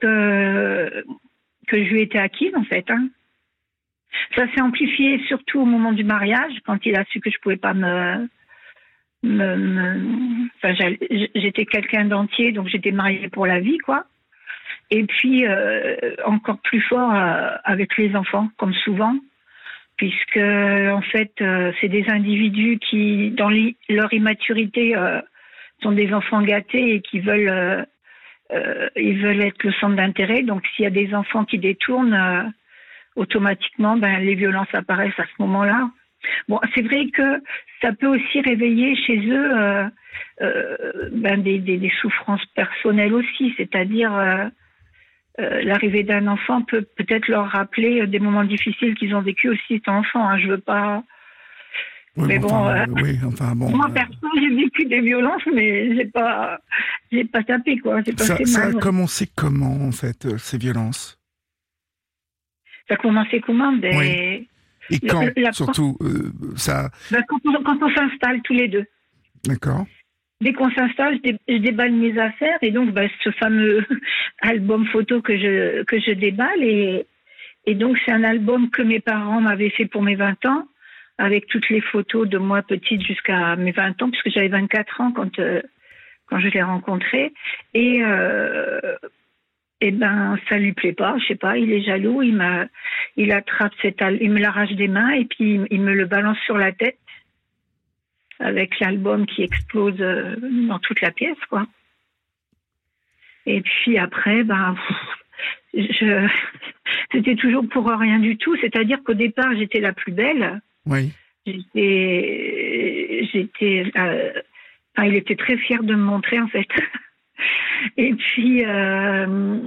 que, que je lui étais acquise, en fait. hein. Ça s'est amplifié surtout au moment du mariage, quand il a su que je pouvais pas me. Enfin, j'étais quelqu'un d'entier, donc j'étais mariée pour la vie, quoi. Et puis, euh, encore plus fort euh, avec les enfants, comme souvent puisque en fait euh, c'est des individus qui dans leur immaturité euh, sont des enfants gâtés et qui veulent euh, ils veulent être le centre d'intérêt donc s'il y a des enfants qui détournent automatiquement ben les violences apparaissent à ce moment-là bon c'est vrai que ça peut aussi réveiller chez eux euh, euh, ben, des, des, des souffrances personnelles aussi c'est-à-dire euh, l'arrivée d'un enfant peut peut-être leur rappeler des moments difficiles qu'ils ont vécu aussi étant enfants. Hein. Je veux pas. Oui, Mais bon, enfin, oui, enfin bon. Moi perso, j'ai vécu des violences, mais j'ai pas, j'ai pas tapé quoi. Pas ça, a commencé comment, en fait, ces violences? Ça a commencé comment? Oui. Et Le- quand, la- surtout, euh, ça... ben, quand on, s'installe tous les deux. D'accord Dès qu'on s'installe, je, dé- je déballe mes affaires et donc ben, ce fameux album photo que je que je déballe et et donc c'est un album que mes parents m'avaient fait pour mes 20 ans avec toutes les photos de moi petite jusqu'à mes 20 ans puisque j'avais 24 ans quand euh, quand je l'ai rencontré et euh, et ben ça lui plaît pas, je sais pas, il est jaloux, il m'a il attrape cet al- il me l'arrache des mains et puis il- me le balance sur la tête avec l'album qui explose euh, dans toute la pièce, quoi. Et puis après, ben, je, c'était toujours pour rien du tout. C'est-à-dire qu'au départ, j'étais la plus belle. Oui. J'étais, j'étais, euh, enfin, il était très fier de me montrer en fait. Et puis, euh,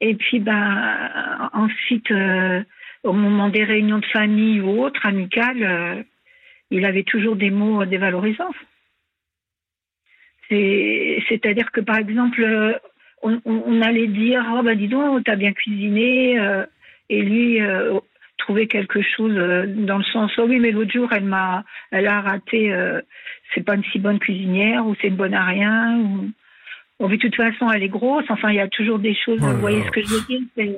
et puis, ben, ensuite, euh, au moment des réunions de famille ou autres, amicales, euh, il avait toujours des mots dévalorisants. C'est- C'est-à-dire que, par exemple, on, allait dire Oh, bah dis donc, t'as bien cuisiné. et lui trouvait quelque chose dans le sens Oh, oui, mais l'autre jour, elle m'a elle a raté, c'est pas une si bonne cuisinière, ou c'est une bonne à rien. Ou... Bon, mais de toute façon, elle est grosse. Enfin, il y a toujours des choses. Oh vous voyez ce que je veux dire c'est-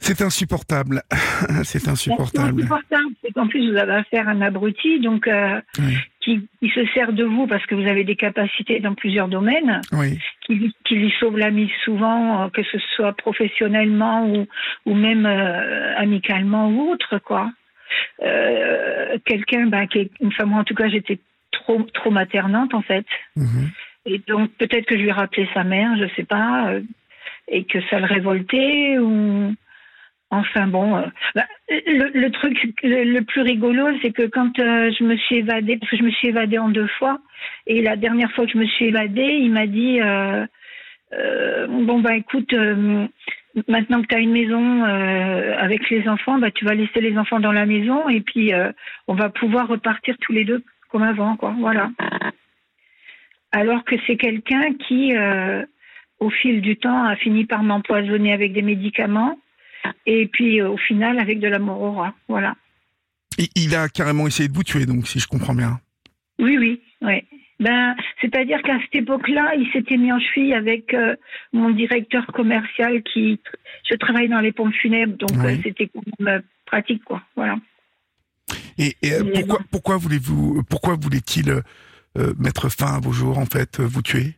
C'est insupportable. C'est insupportable. C'est qu'en plus, vous avez affaire à un abruti, donc euh, Oui. qui, qui se sert de vous parce que vous avez des capacités dans plusieurs domaines. Oui. qui, lui- qui lui sauve la mise souvent, euh, que ce soit professionnellement ou, ou même euh, amicalement ou autre, quoi. Euh, Quelqu'un, bah, qui est une femme, moi, en tout cas, j'étais trop, trop maternante, en fait. Mhm. Et donc, peut-être que je lui rappelais sa mère, je sais pas, euh, et que ça le révoltait, ou. Enfin bon, euh, bah, le, le truc le, plus rigolo, c'est que quand euh, je me suis évadée, parce que je me suis évadée en deux fois, et la dernière fois que je me suis évadée, il m'a dit bon bah écoute, maintenant que tu as une maison avec les enfants, bah tu vas laisser les enfants dans la maison et puis on va pouvoir repartir tous les deux comme avant, quoi. Voilà. Alors que c'est quelqu'un qui, euh, au fil du temps, a fini par m'empoisonner avec des médicaments et puis euh, au final avec de la morora. Voilà. Il, il a carrément essayé de vous tuer, donc, si je comprends bien. Oui, oui, oui. Ben, c'est-à-dire qu'à cette époque-là, il s'était mis en cheville avec euh, mon directeur commercial qui, je travaille dans les pompes funèbres, donc Oui. euh, c'était quand même pratique, quoi. Voilà. Et, et, pourquoi, pourquoi voulez-vous, pourquoi voulait-il mettre fin à vos jours, en fait, euh, vous tuer?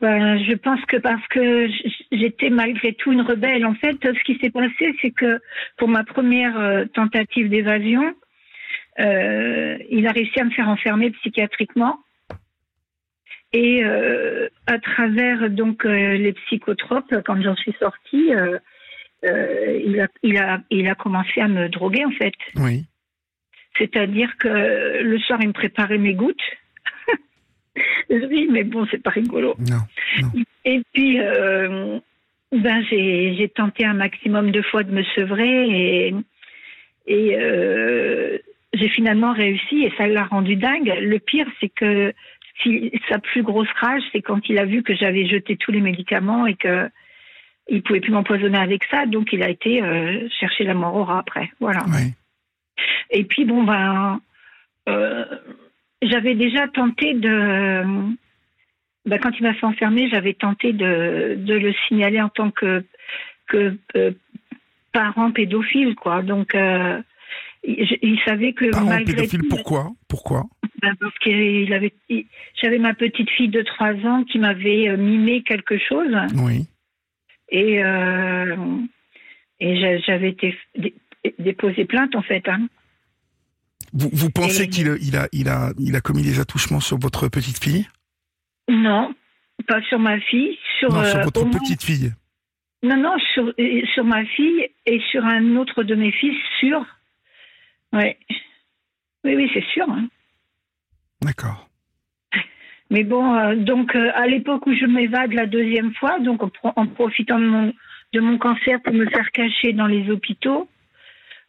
Ben, je pense que parce que j'étais malgré tout une rebelle. En fait, ce qui s'est passé, c'est que pour ma première euh, tentative d'évasion, euh, il a réussi à me faire enfermer psychiatriquement. Et euh, à travers donc euh, les psychotropes, quand j'en suis sortie, euh, euh, il, a, il, a, il a commencé à me droguer en fait. Oui. C'est-à-dire que le soir, il me préparait mes gouttes. oui, mais bon, c'est pas rigolo. Non. Et puis, euh, ben j'ai j'ai tenté un maximum de fois de me sevrer et et euh, j'ai finalement réussi et ça l'a rendu dingue. Le pire, c'est que si, sa plus grosse rage, c'est quand il a vu que j'avais jeté tous les médicaments et que il pouvait plus m'empoisonner avec ça, donc il a été euh, chercher la mort au rat après. Voilà. Oui. Et puis bon ben, euh, j'avais déjà tenté de, ben, quand il m'a fait enfermer, j'avais tenté de, de le signaler en tant que que euh, parent pédophile, quoi. Donc euh, il, il savait que Parent malgré pédophile, tout, pourquoi? Pourquoi? Ben, parce qu'il avait, il- j'avais ma petite fille de 3 ans qui m'avait mimé quelque chose Oui. et et j'a- j'avais été dé- déposé plainte en fait. Hein. Vous, vous pensez Et- qu'il il a, il a, il a commis des attouchements sur votre petite fille? Non, pas sur ma fille, sur, Non, sur euh, votre moins- petite fille. Non, non, sur, sur ma fille et sur un autre de mes fils, sûr. Ouais. Oui, oui, c'est sûr. hein. D'accord. Mais bon, euh, donc euh, à l'époque où je m'évade la deuxième fois, donc en, pro- en profitant de mon, de mon cancer pour me faire cacher dans les hôpitaux,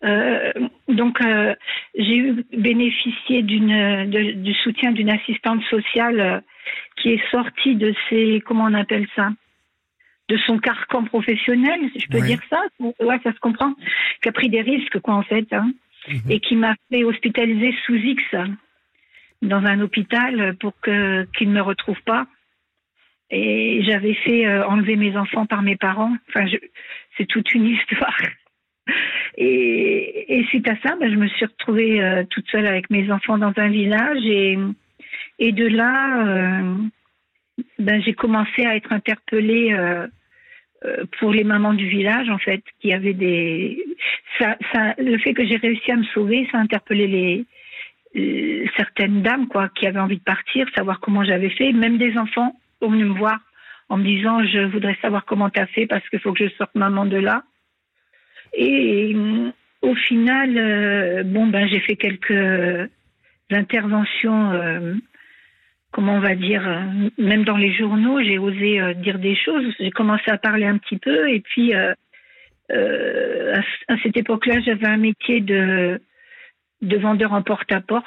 euh, donc euh, j'ai eu bénéficié d'une de- du soutien d'une assistante sociale euh, qui est sortie de ses comment on appelle ça de son carcan professionnel, si je peux Oui. dire ça. Ouais, ça se comprend. Qui a pris des risques, quoi, en fait, hein, Mhm. et qui m'a fait hospitaliser sous X dans un hôpital pour que qu'il ne me retrouve pas. Et j'avais fait enlever mes enfants par mes parents. Enfin, je- c'est toute une histoire. Et, suite à ça, ben, je me suis retrouvée euh, toute seule avec mes enfants dans un village et, de là, euh, ben, j'ai commencé à être interpellée euh, pour les mamans du village en fait, qui avaient des. Ça, ça, le fait que j'ai réussi à me sauver, ça a interpellé les certaines dames quoi, qui avaient envie de partir, savoir comment j'avais fait. Même des enfants sont venus me voir en me disant je voudrais savoir comment tu as fait parce qu'il faut que je sorte maman de là. Et euh, au final, euh, bon ben j'ai fait quelques interventions, euh, comment on va dire, même dans les journaux, j'ai osé dire des choses. J'ai commencé à parler un petit peu et puis à, cette époque-là, j'avais un métier de de vendeur en porte-à-porte.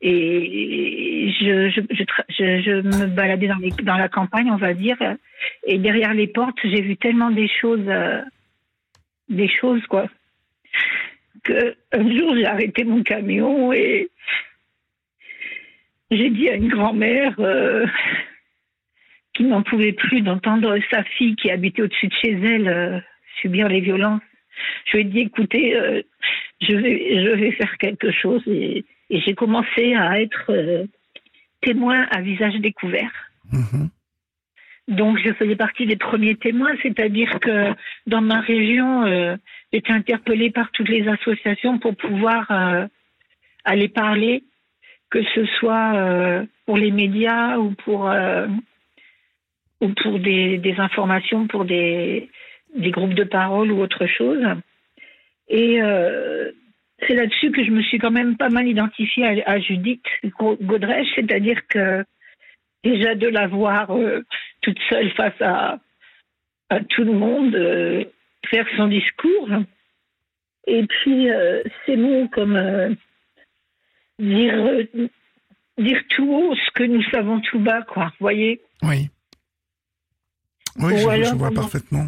Et je, je, me baladais dans, la campagne, on va dire. Et derrière les portes, j'ai vu tellement des choses, des choses, quoi. Que un jour, j'ai arrêté mon camion et j'ai dit à une grand-mère euh, qui n'en pouvait plus d'entendre sa fille qui habitait au-dessus de chez elle euh, subir les violences. Je lui ai dit, écoutez, euh, je, vais, je vais faire quelque chose. Et, j'ai commencé à être témoin à visage découvert. Mhm. Donc, je faisais partie des premiers témoins, c'est-à-dire que dans ma région, euh, j'étais interpellée par toutes les associations pour pouvoir euh, aller parler, que ce soit euh, pour les médias ou pour, euh, ou pour des, des informations, pour des, des groupes de parole ou autre chose. Et euh, c'est là-dessus que je me suis quand même pas mal identifiée à, à Judith Go- Godrèche, c'est-à-dire que déjà de la voir euh, toute seule face à, à tout le monde euh, faire son discours. Et puis euh, ces mots comme euh, dire, dire tout haut ce que nous savons tout bas, quoi. Vous voyez Oui. Oui, Ou je, je vois parfaitement.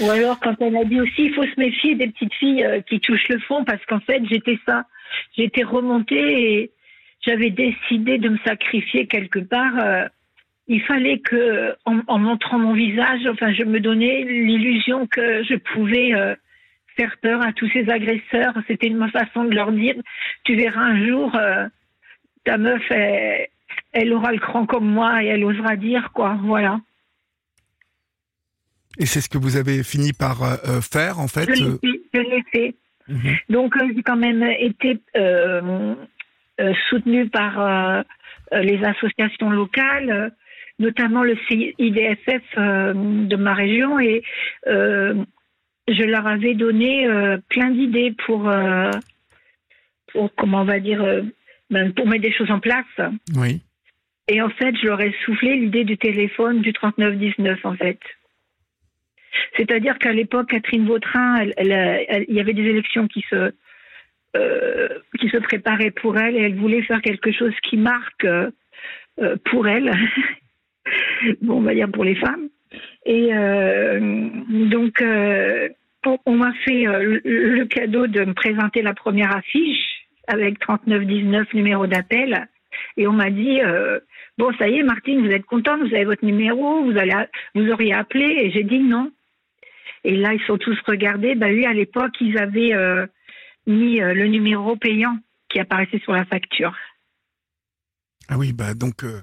Ou alors quand elle a dit aussi, il faut se méfier des petites filles qui touchent le fond, parce qu'en fait j'étais ça. J'étais remontée et j'avais décidé de me sacrifier quelque part. euh, il fallait que, en, en montrant mon visage, enfin, je me donnais l'illusion que je pouvais euh, faire peur à tous ces agresseurs. C'était ma façon de leur dire, tu verras un jour, euh, ta meuf, elle, elle aura le cran comme moi et elle osera dire quoi. Voilà. Et c'est ce que vous avez fini par faire, en fait. Je l'ai fait. Je l'ai fait. mhm. Donc j'ai quand même été euh, soutenue par euh, euh, les associations locales, notamment le CIDFF de ma région, et je leur avais donné plein d'idées pour, pour comment on va dire, ben, pour mettre des choses en place. Oui. Et en fait, je leur ai soufflé l'idée du téléphone du 3919 en fait. C'est-à-dire qu'à l'époque, Catherine Vautrin, il y avait des élections qui se, qui se préparaient pour elle et elle voulait faire quelque chose qui marque euh, pour elle. bon, on va dire pour les femmes. Et donc, on, m'a fait le cadeau de me présenter la première affiche avec 3919 numéro d'appel. Et on m'a dit, bon, ça y est, Martine, vous êtes contente, vous avez votre numéro, vous, allez, vous auriez appelé. Et j'ai dit non. Et là, ils sont tous regardés. Bah oui, à l'époque, ils avaient euh, mis euh, le numéro payant qui apparaissait sur la facture. Ah oui, bah donc. Euh,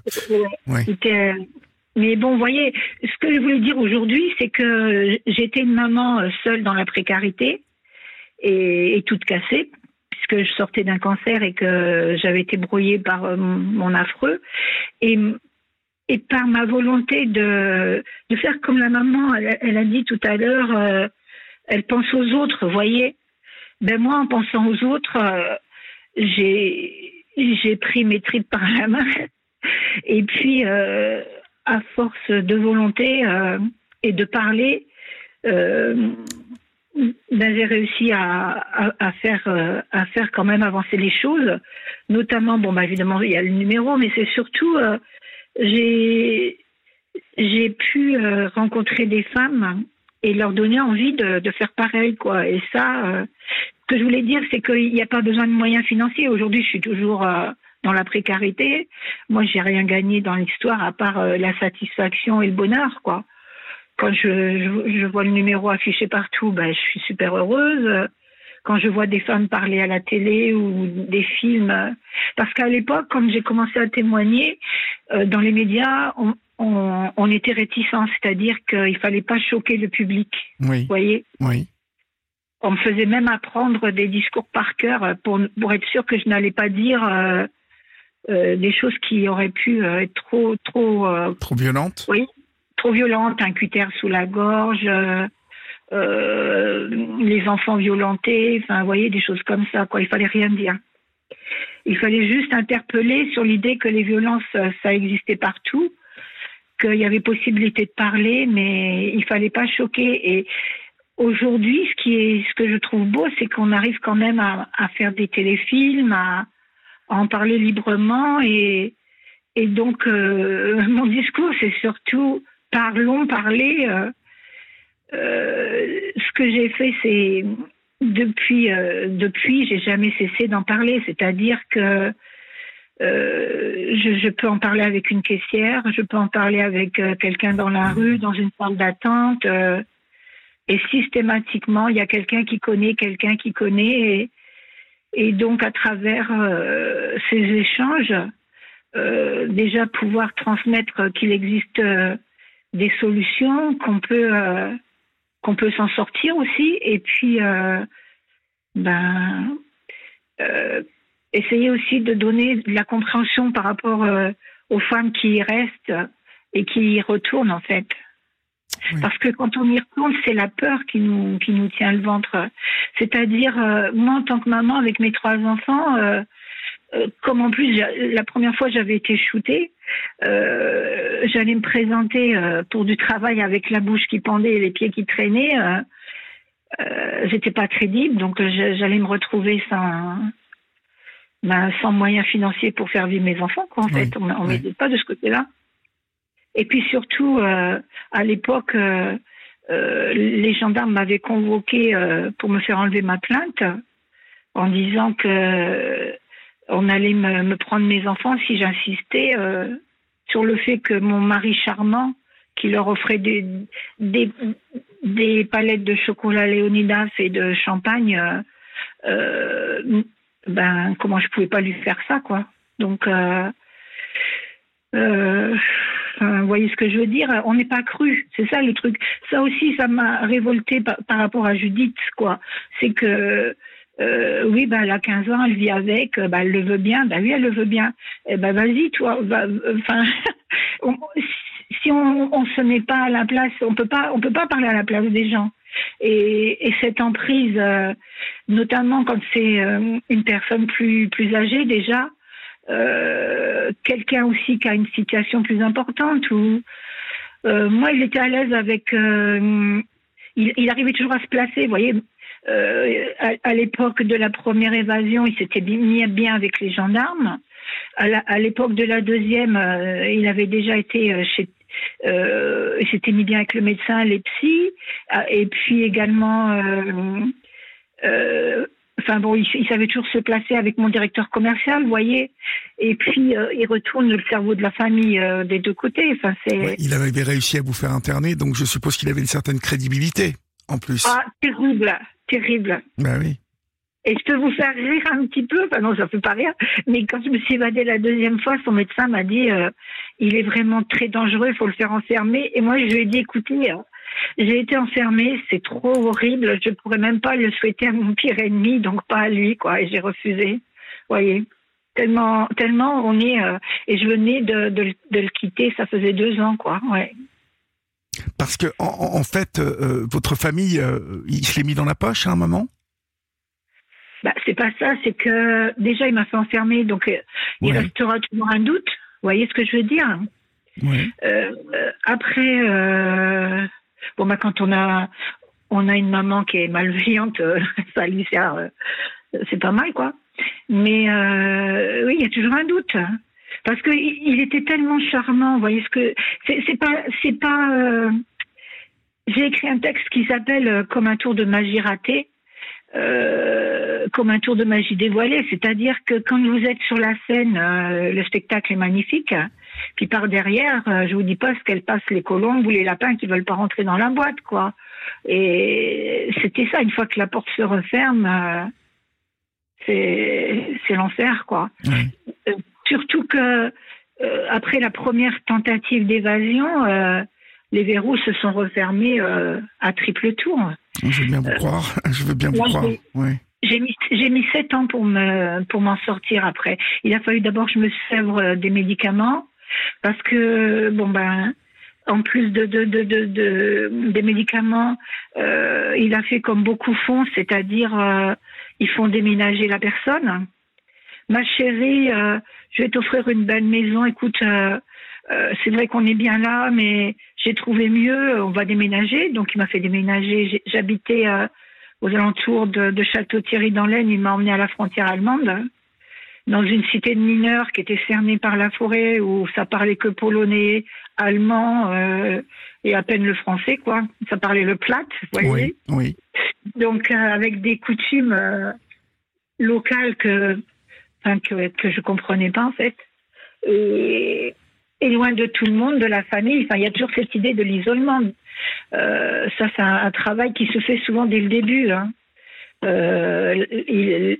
mais bon, vous voyez, ce que je voulais dire aujourd'hui, c'est que j'étais une maman seule dans la précarité et, et toute cassée, puisque je sortais d'un cancer et que j'avais été brouillée par mon affreux. Et et par ma volonté de, de faire comme la maman, elle, a dit tout à l'heure, euh, elle pense aux autres, vous voyez. Ben moi, en pensant aux autres, euh, j'ai j'ai pris mes tripes par la main. Et puis, euh, à force de volonté et de parler, ben j'ai réussi à, à, à faire à faire quand même avancer les choses. Notamment, bon, bah évidemment, il y a le numéro, mais c'est surtout j'ai j'ai pu euh, rencontrer des femmes et leur donner envie de, faire pareil quoi. Et ça euh, ce que je voulais dire c'est qu'il n'y a pas besoin de moyens financiers. Aujourd'hui je suis toujours euh, dans la précarité. Moi j'ai rien gagné dans l'histoire à part la satisfaction et le bonheur quoi. Quand je, vois le numéro affiché partout ben je suis super heureuse. Quand je vois des femmes parler à la télé ou des films. Parce qu'à l'époque, quand j'ai commencé à témoigner, euh, dans les médias, on, était réticents, c'est-à-dire qu'il fallait pas choquer le public. Oui. Vous voyez Oui. On me faisait même apprendre des discours par cœur pour, pour être sûr que je n'allais pas dire euh, euh, des choses qui auraient pu être trop trop trop violentes. Oui, trop violentes, un cutter sous la gorge, euh, les enfants violentés, enfin, vous voyez, des choses comme ça, quoi. Il fallait rien dire. Il fallait juste interpeller sur l'idée que les violences, euh, ça existait partout, qu'il y avait possibilité de parler, mais il fallait pas choquer. Et aujourd'hui, ce qui est, ce que je trouve beau, c'est qu'on arrive quand même à, faire des téléfilms, à, en parler librement. Et, donc, euh, mon discours, c'est surtout parlons, parler. Euh, euh, ce que j'ai fait, c'est depuis, depuis, j'ai jamais cessé d'en parler. C'est-à-dire que je, je, peux en parler avec une caissière, je peux en parler avec euh, quelqu'un dans la rue, dans une salle d'attente. Euh, et systématiquement, il y a quelqu'un qui connaît quelqu'un qui connaît. Et, donc, à travers ces échanges, déjà pouvoir transmettre qu'il existe des solutions, qu'on peut qu'on peut s'en sortir aussi. Et puis, euh, ben, euh, essayer aussi de donner de la compréhension par rapport euh, aux femmes qui y restent et qui y retournent en fait. Parce que quand on y retourne, c'est la peur qui nous, qui nous tient le ventre. C'est-à-dire, moi, en tant que maman, avec mes trois enfants, euh, comme en plus la première fois j'avais été shootée, euh, j'allais me présenter euh, pour du travail avec la bouche qui pendait et les pieds qui traînaient. Euh, euh J'étais pas crédible, donc j'allais me retrouver sans, ben, sans moyens financiers pour faire vivre mes enfants. Quoi, en fait, on, ne m'aidait pas de ce côté-là. Et puis surtout, à l'époque, les gendarmes m'avaient convoqué pour me faire enlever ma plainte en disant que on allait me, prendre mes enfants si j'insistais euh, sur le fait que mon mari charmant, qui leur offrait des, des, palettes de chocolat Léonidas et de champagne, euh, euh, ben comment je pouvais pas lui faire ça, quoi. Donc, vous voyez ce que je veux dire On n'est pas cru, c'est ça le truc. Ça aussi, ça m'a révolté par, par, rapport à Judith, quoi. C'est que euh, oui, ben, elle a 15 ans, elle vit avec, ben, elle le veut bien, ben oui, elle le veut bien. Eh ben, vas-y, toi, enfin, si on, on se met pas à la place, on peut pas, on peut pas parler à la place des gens. Et, et cette emprise, euh, notamment quand c'est euh, une personne plus, plus âgée déjà, euh, quelqu'un aussi qui a une situation plus importante ou, moi, il était à l'aise avec il, arrivait toujours à se placer. Vous voyez, à, l'époque de la première évasion, il s'était mis bien avec les gendarmes. À l'époque de la deuxième, il avait déjà été chez. Il s'était mis bien avec le médecin, les psys, et puis également. Enfin bon, il, savait toujours se placer avec mon directeur commercial, vous voyez. Et puis il retourne le cerveau de la famille des deux côtés. Enfin, c'est. il avait réussi à vous faire interner, donc je suppose qu'il avait une certaine crédibilité en plus. Ah, terrible, terrible. Ben oui. Et je peux vous faire rire un petit peu, non, ça fait pas rire, mais quand je me suis évadée la deuxième fois, son médecin m'a dit euh, il est vraiment très dangereux, il faut le faire enfermer. Et moi, je lui ai dit écoutez, euh, j'ai été enfermée, c'est trop horrible, je pourrais même pas le souhaiter à mon pire ennemi, donc pas à lui, quoi. Et j'ai refusé. Voyez tellement, tellement on est. Euh, et je venais de, le quitter, ça faisait deux ans, quoi. Ouais. Parce que en, fait, euh, votre famille, il se l'est mis dans la poche à un moment. Bah, c'est pas ça, c'est que déjà il m'a fait enfermer, donc il restera toujours un doute. Vous voyez ce que je veux dire oui. Après, bon bah quand on a on a une maman qui est malveillante, ça lui sert, c'est pas mal quoi. Mais oui, il y a toujours un doute parce qu'il il était tellement charmant. Vous voyez ce que c'est pas c'est pas. Euh, j'ai écrit un texte qui s'appelle euh, Comme un tour de magie raté. Euh, comme un tour de magie dévoilé, c'est-à-dire que quand vous êtes sur la scène, le spectacle est magnifique, puis par derrière, je vous dis pas ce qu'elles passent les colombes ou les lapins qui veulent pas rentrer dans la boîte, quoi. Et c'était ça, une fois que la porte se referme, c'est l'enfer, quoi. Surtout que euh, après la première tentative d'évasion, euh, les verrous se sont refermés euh, à triple tour. Je veux bien vous croire. Je veux bien vous croire. J'ai mis j'ai mis sept ans pour me pour m'en sortir après. Il a fallu d'abord que je me sèvre des médicaments parce que bon ben en plus de, de, de, de, des médicaments, il a fait comme beaucoup font, c'est-à-dire ils font déménager la personne ma chérie, euh, je vais t'offrir une belle maison. Écoute, euh, euh, c'est vrai qu'on est bien là, mais j'ai trouvé mieux. On va déménager. Donc, il m'a fait déménager. J'habitais aux alentours de, Château-Thierry dans l'Aisne. Il m'a emmené à la frontière allemande, dans une cité de mineurs qui était cernée par la forêt, où ça parlait que polonais, allemand et à peine le français, quoi. Ça parlait le plat, vous voyez. Oui. oui. Donc, avec des coutumes locales que que, que je comprenais pas en fait. Et, loin de tout le monde, de la famille, enfin, il y a toujours cette idée de l'isolement. Euh, ça, c'est un, travail qui se fait souvent dès le début. Hein. Euh,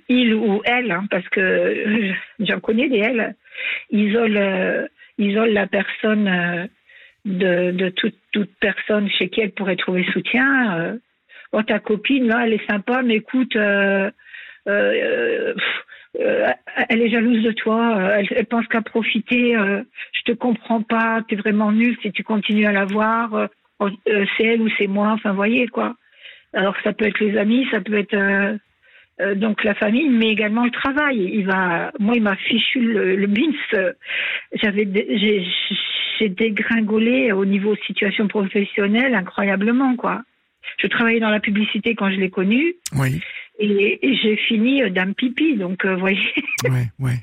il, ou elle, hein, parce que j'en connais des elle, isole, euh, isole la personne de, de toute, toute, personne chez qui elle pourrait trouver soutien. oh, ta copine, là, elle est sympa, mais écoute, euh, elle est jalouse de toi, euh, elle, pense qu'à profiter, euh, je te comprends pas, tu es vraiment nul si tu continues à la voir, c'est elle ou c'est moi, enfin voyez quoi. Alors ça peut être les amis, ça peut être donc la famille, mais également le travail. Il va, moi il m'a fichu le, le bins, j'avais, j'ai dégringolé au niveau situation professionnelle incroyablement quoi. Je travaillais dans la publicité quand je l'ai connu. Oui. Et, j'ai fini euh, dame pipi, donc euh, vous voyez. Ouais, ouais.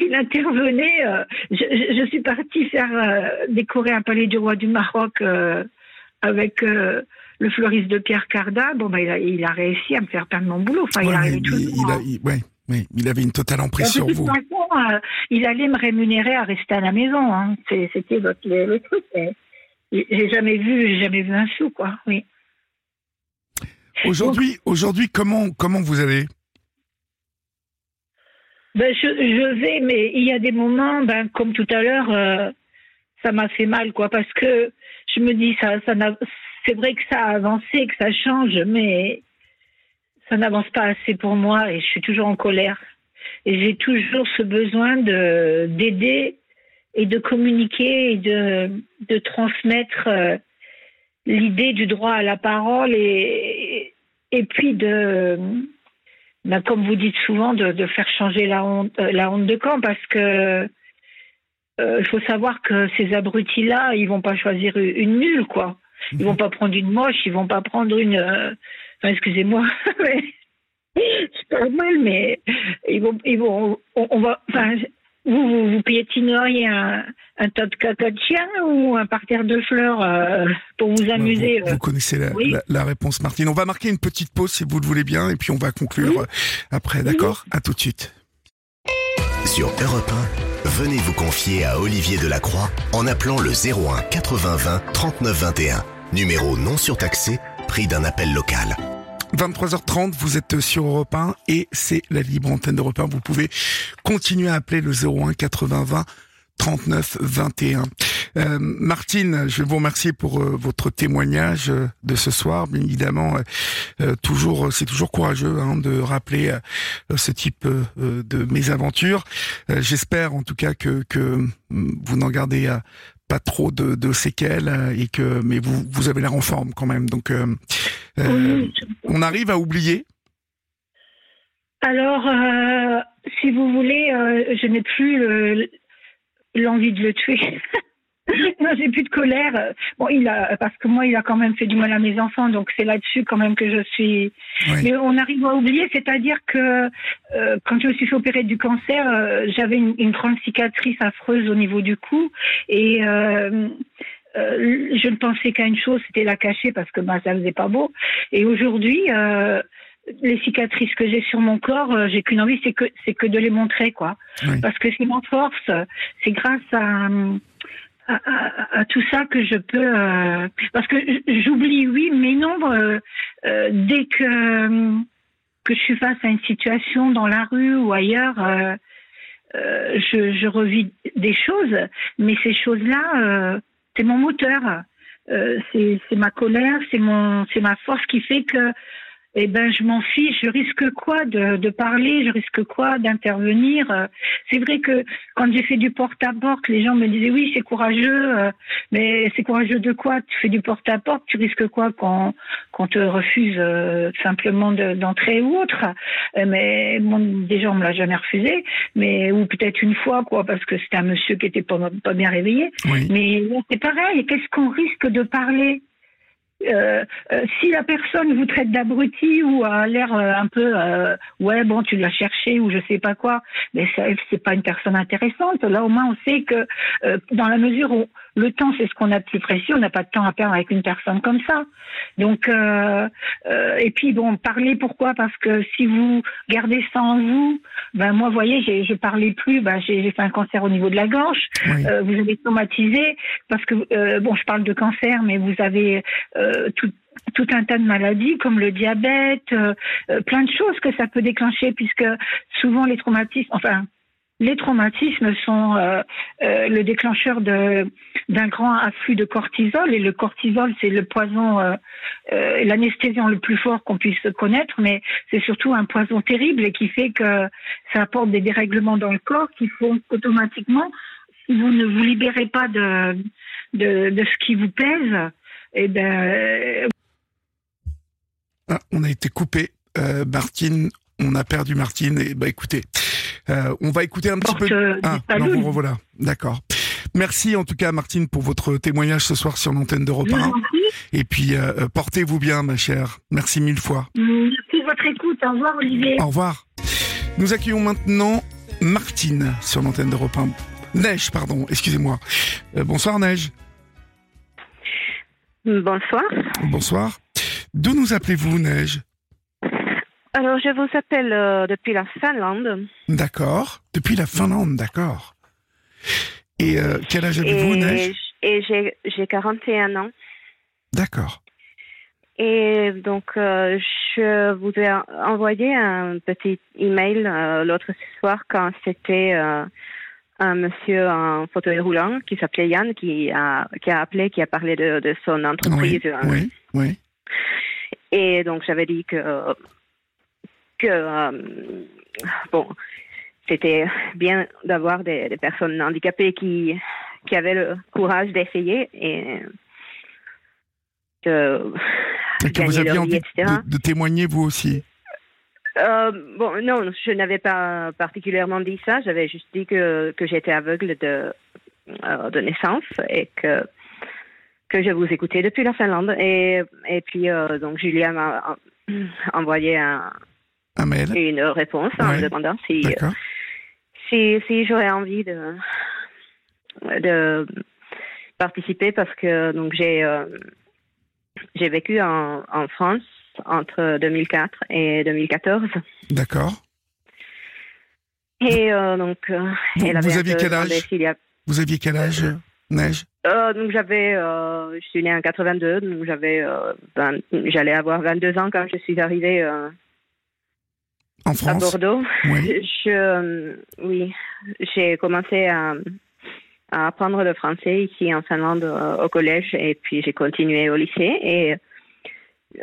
Il intervenait. Euh, je, suis partie faire décorer un palais du roi du Maroc avec le fleuriste de Pierre Cardin. Bon, bah, il, a, il a réussi à me faire perdre mon boulot. Enfin, il, il, il, il avait une totale emprise sur vous. Façon, il allait me rémunérer à rester à la maison. Hein. C'était le, le truc. J'ai jamais vu, jamais vu un sou, quoi. Oui. Aujourd'hui, aujourd'hui, comment comment vous allez? Ben, je, je, vais, mais il y a des moments, ben, comme tout à l'heure, euh, ça m'a fait mal, quoi, parce que je me dis, ça, ça c'est vrai que ça a avancé, que ça change, mais ça n'avance pas assez pour moi et je suis toujours en colère. Et j'ai toujours ce besoin de d'aider et de communiquer et de, de transmettre euh, l'idée du droit à la parole et, et puis de, ben, comme vous dites souvent, de, faire changer la honte, euh, la honte de camp parce que il euh, faut savoir que ces abrutis-là, ils vont pas choisir une nulle, quoi. Ils vont pas prendre une moche, ils vont pas prendre une. euh, Enfin, excusez-moi, c'est pas mal, mais ils vont, ils vont, on, va. Vous, vous, vous piétineriez un, un tas de caca de chien ou un parterre de fleurs euh, pour vous amuser. Vous, euh, vous connaissez la, oui. la- la réponse, Martine. On va marquer une petite pause si vous le voulez bien, et puis on va conclure Oui. euh, après. D'accord? À tout de suite. Sur Europe 1, venez vous confier à Olivier Delacroix en appelant le 01 80 20 39 21. Numéro non surtaxé, prix d'un appel local. 23h30, vous êtes sur Europe 1 et c'est la libre antenne d'Europe 1. Vous pouvez continuer à appeler le 01 80 20 39 21. Euh, Martine, je vais vous remercier pour euh, votre témoignage euh, de ce soir. Bien évidemment, euh, toujours, c'est toujours courageux hein, de rappeler ce type de mésaventures. Euh, J'espère en tout cas que, que hum, vous n'en gardez pas trop de, de séquelles et que, mais vous, vous avez l'air en forme quand même. Donc, euh, oui, on arrive à oublier? Alors, euh, si vous voulez, euh, je n'ai plus l'envie de le tuer. non, j'ai plus de colère. Bon, il a parce que moi, il a quand même fait du mal à mes enfants, donc c'est là-dessus quand même que je suis. Oui. Mais on arrive à oublier, c'est-à-dire que euh, quand je me suis fait opérer du cancer, euh, j'avais une, une grande cicatrice affreuse au niveau du cou et euh, euh, je ne pensais qu'à une chose, c'était la cacher parce que bah, ça faisait pas beau. Et aujourd'hui, euh, les cicatrices que j'ai sur mon corps, euh, j'ai qu'une envie, c'est que c'est que de les montrer, quoi. Oui. Parce que c'est mon force, c'est grâce à, à, à- à tout ça que je peux. euh, parce que j'oublie, oui, mais non. dès que que je suis face à une situation dans la rue ou ailleurs, euh, je, je revis des choses, mais ces choses-là, euh, c'est mon moteur. Euh, c'est ma colère, c'est c'est ma force qui fait que, eh ben, je m'en fiche. Je risque quoi de, de parler? Je risque quoi d'intervenir? C'est vrai que quand j'ai fait du porte-à-porte, les gens me disaient oui, c'est courageux, euh, mais c'est courageux de quoi? Tu fais du porte-à-porte, tu risques quoi quand qu'on te refuse euh, simplement de- d'entrer ou autre? Euh, Mais bon, déjà on me l'a jamais refusé, mais ou peut-être une fois quoi, parce que c'était un monsieur qui était pas, pas bien réveillé. Oui. Mais c'est pareil. Qu'est-ce qu'on risque de parler? Euh, euh, si la personne vous traite d'abruti ou a l'air euh, un peu ouais bon tu l'as cherché ou je sais pas quoi mais ça c'est pas une personne intéressante. Là au moins on sait que dans la mesure où le temps c'est ce qu'on a de plus précieux. On n'a pas de temps à perdre avec une personne comme ça. Donc euh, euh, et puis bon parler pourquoi? Parce que si vous gardez ça en vous ben moi voyez j'ai je parlais plus ben j'ai fait un cancer au niveau de la gorge. Oui. euh, vous avez traumatisé parce que bon je parle de cancer mais vous avez tout tout un tas de maladies comme le diabète, euh, plein de choses que ça peut déclencher puisque souvent les traumatismes, enfin les traumatismes sont euh, euh, le déclencheur d'un grand afflux de cortisol et le cortisol c'est le poison, euh, euh, l'anesthésiant le plus fort qu'on puisse connaître, mais c'est surtout un poison terrible et qui fait que ça apporte des dérèglements dans le corps qui font qu'automatiquement si vous ne vous libérez pas de de, de ce qui vous pèse, eh ben Ah, on a été coupé. Martine, on a perdu Martine. Et bah écoutez, euh, on va écouter un petit porte peu. euh, Ah, non, revoilà. D'accord. Merci en tout cas Martine pour votre témoignage ce soir sur l'antenne d'Europe Je vous 1. en prie. Et puis euh, euh, portez-vous bien ma chère. Merci mille fois. Merci de votre écoute. Au revoir, Olivier. Au revoir. Nous accueillons maintenant Martine sur l'antenne d'Europe 1. Neige, pardon, excusez-moi. Euh, bonsoir Neige. Bonsoir. Bonsoir. D'où nous appelez-vous Neige? Alors, je vous appelle euh, depuis la Finlande. D'accord. Depuis la Finlande, d'accord. Et euh, quel âge avez-vous Neige? Et, j'ai, j'ai 41 ans. D'accord. Et donc, euh, je vous ai envoyé un petit email euh, l'autre soir quand c'était euh, un monsieur en fauteuil roulant qui s'appelait Yann qui a, qui a appelé, qui a parlé de, de son entreprise. Oui, oui, oui. Et donc, j'avais dit que, que euh, bon, c'était bien d'avoir des, des personnes handicapées qui, qui avaient le courage d'essayer et de Et que vous aviez envie de, de témoigner vous aussi. Euh, bon, non, je n'avais pas particulièrement dit ça. J'avais juste dit que, que j'étais aveugle de, euh, de naissance et que que je vous écoutais depuis la Finlande. Et, et puis, euh, donc, Julia m'a envoyé un, Un mail. une réponse en Ouais. me demandant si, D'accord. si, si j'aurais envie de, de participer parce que donc j'ai euh, j'ai vécu en, en France entre 2004 et 2014 D'accord. et euh, donc euh, Vous- elle avait vous aviez quel âge a- Vous aviez quel âge, Neige Euh, donc j'avais euh, je suis née en 82 donc j'avais euh, j'allais avoir 22 ans quand je suis arrivée En à Bordeaux? Oui. Je, euh, oui, j'ai commencé à, à apprendre le français ici en Finlande euh, au collège et puis j'ai continué au lycée et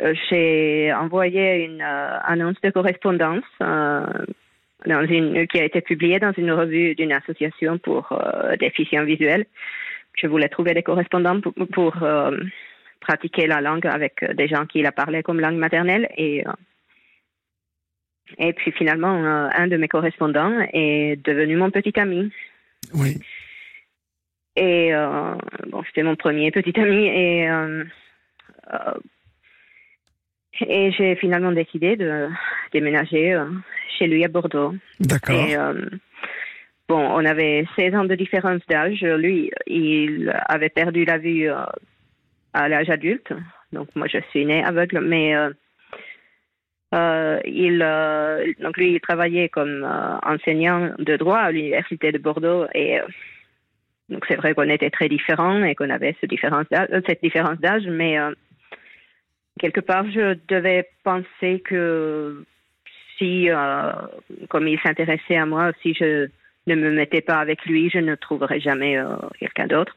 euh, j'ai envoyé une euh, annonce de correspondance euh, dans une, qui a été publiée dans une revue d'une association pour euh, déficients visuels. Je voulais trouver des correspondants pour, pour, pratiquer la langue avec des gens qui la parlaient comme langue maternelle et et puis finalement, euh, un de mes correspondants est devenu mon petit ami. Oui. Et euh, bon, c'était mon premier petit ami. Et, euh, euh, et j'ai finalement décidé de déménager chez lui à Bordeaux. D'accord. Et bon, on avait 16 ans de différence d'âge. Lui, il avait perdu la vue à l'âge adulte. Donc moi, je suis née aveugle, mais euh, il, euh, donc lui, il travaillait comme euh, enseignant de droit à l'université de Bordeaux et donc c'est vrai qu'on était très différents et qu'on avait ce différence cette différence d'âge, mais quelque part, je devais penser que si, comme il s'intéressait à moi, si je ne me mettais pas avec lui, je ne trouverais jamais quelqu'un d'autre.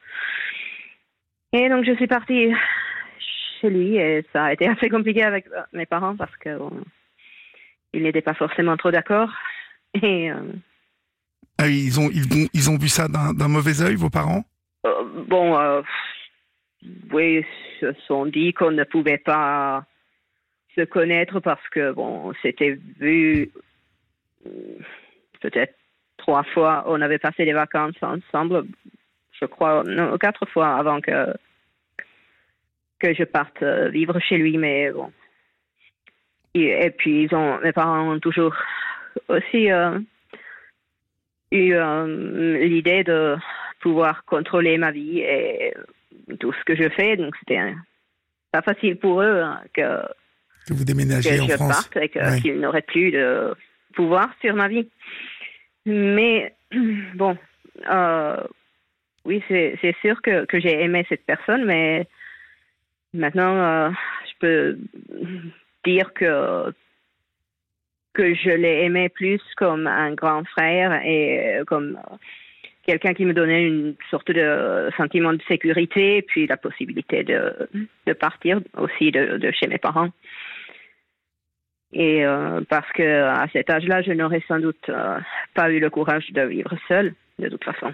Et donc je suis partie chez lui et ça a été assez compliqué avec euh, mes parents parce que bon, ils n'étaient pas forcément trop d'accord. Et euh, Ah, ils, ont, ils, ont, ils ont vu ça d'un mauvais œil, vos parents? Euh, bon, euh, oui, ils se sont dit qu'on ne pouvait pas se connaître parce que bon, on s'était vu peut-être trois fois. On avait passé des vacances ensemble, je crois, non, quatre fois avant que que je parte euh, vivre chez lui, mais bon. Et, et puis ils ont, mes parents ont toujours aussi euh, eu euh, l'idée de pouvoir contrôler ma vie et tout ce que je fais. Donc c'était pas facile pour eux hein, que Que vous que déménagiez en je France parte et que- Ouais. qu'ils n'auraient plus de pouvoir sur ma vie. Mais bon, euh, oui, c'est c'est sûr que, que j'ai aimé cette personne, mais maintenant, euh, je peux dire que que je l'ai aimé plus comme un grand frère et comme euh, quelqu'un qui me donnait une sorte de sentiment de sécurité, puis la possibilité de, de partir aussi de, de chez mes parents. Et euh, parce que à cet âge-là, je n'aurais sans doute pas eu le courage de vivre seule, de toute façon.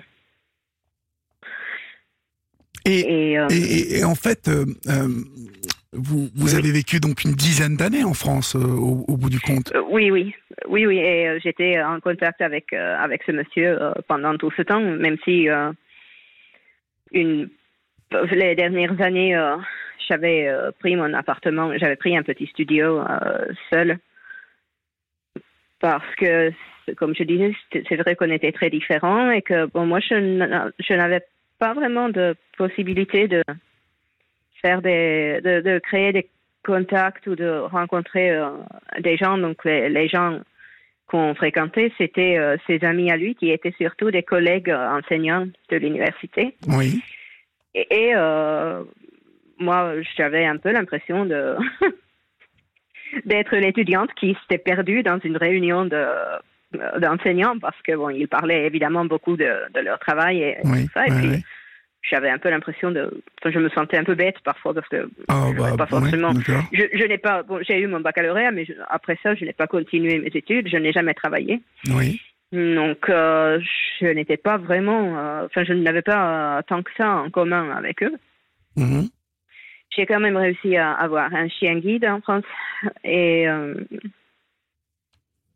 Et, Et, euh, et, en fait, euh, euh, vous, vous Oui. avez vécu donc une dizaine d'années en France, au, au bout du compte. oui, oui, oui, oui. Et j'étais en contact avec avec ce monsieur pendant tout ce temps, même si une les dernières années, j'avais pris mon appartement, j'avais pris un petit studio seul parce que, comme je disais, c'est vrai qu'on était très différents et que bon, moi, je n'avais pas vraiment de possibilité de faire des, de, de créer des contacts ou de rencontrer euh, des gens. Donc, les, les gens qu'on fréquentait, c'était euh, ses amis à lui qui étaient surtout des collègues euh, enseignants de l'université. Oui. Et, et, moi, j'avais un peu l'impression de d'être l'étudiante qui s'était perdue dans une réunion de d'enseignants parce que bon, ils parlaient évidemment beaucoup de, de leur travail et Oui. tout ça. Et puis, j'avais un peu l'impression de, enfin, je me sentais un peu bête parfois parce que Ah, je bah, pas forcément. je, je n'ai pas, bon, j'ai eu mon baccalauréat, mais je- après ça, je n'ai pas continué mes études. Je n'ai jamais travaillé. Oui. Donc, euh, je n'étais pas vraiment, euh, enfin, je n'avais pas euh, tant que ça en commun avec eux. Mhm. J'ai quand même réussi à avoir un chien guide en France. Et euh,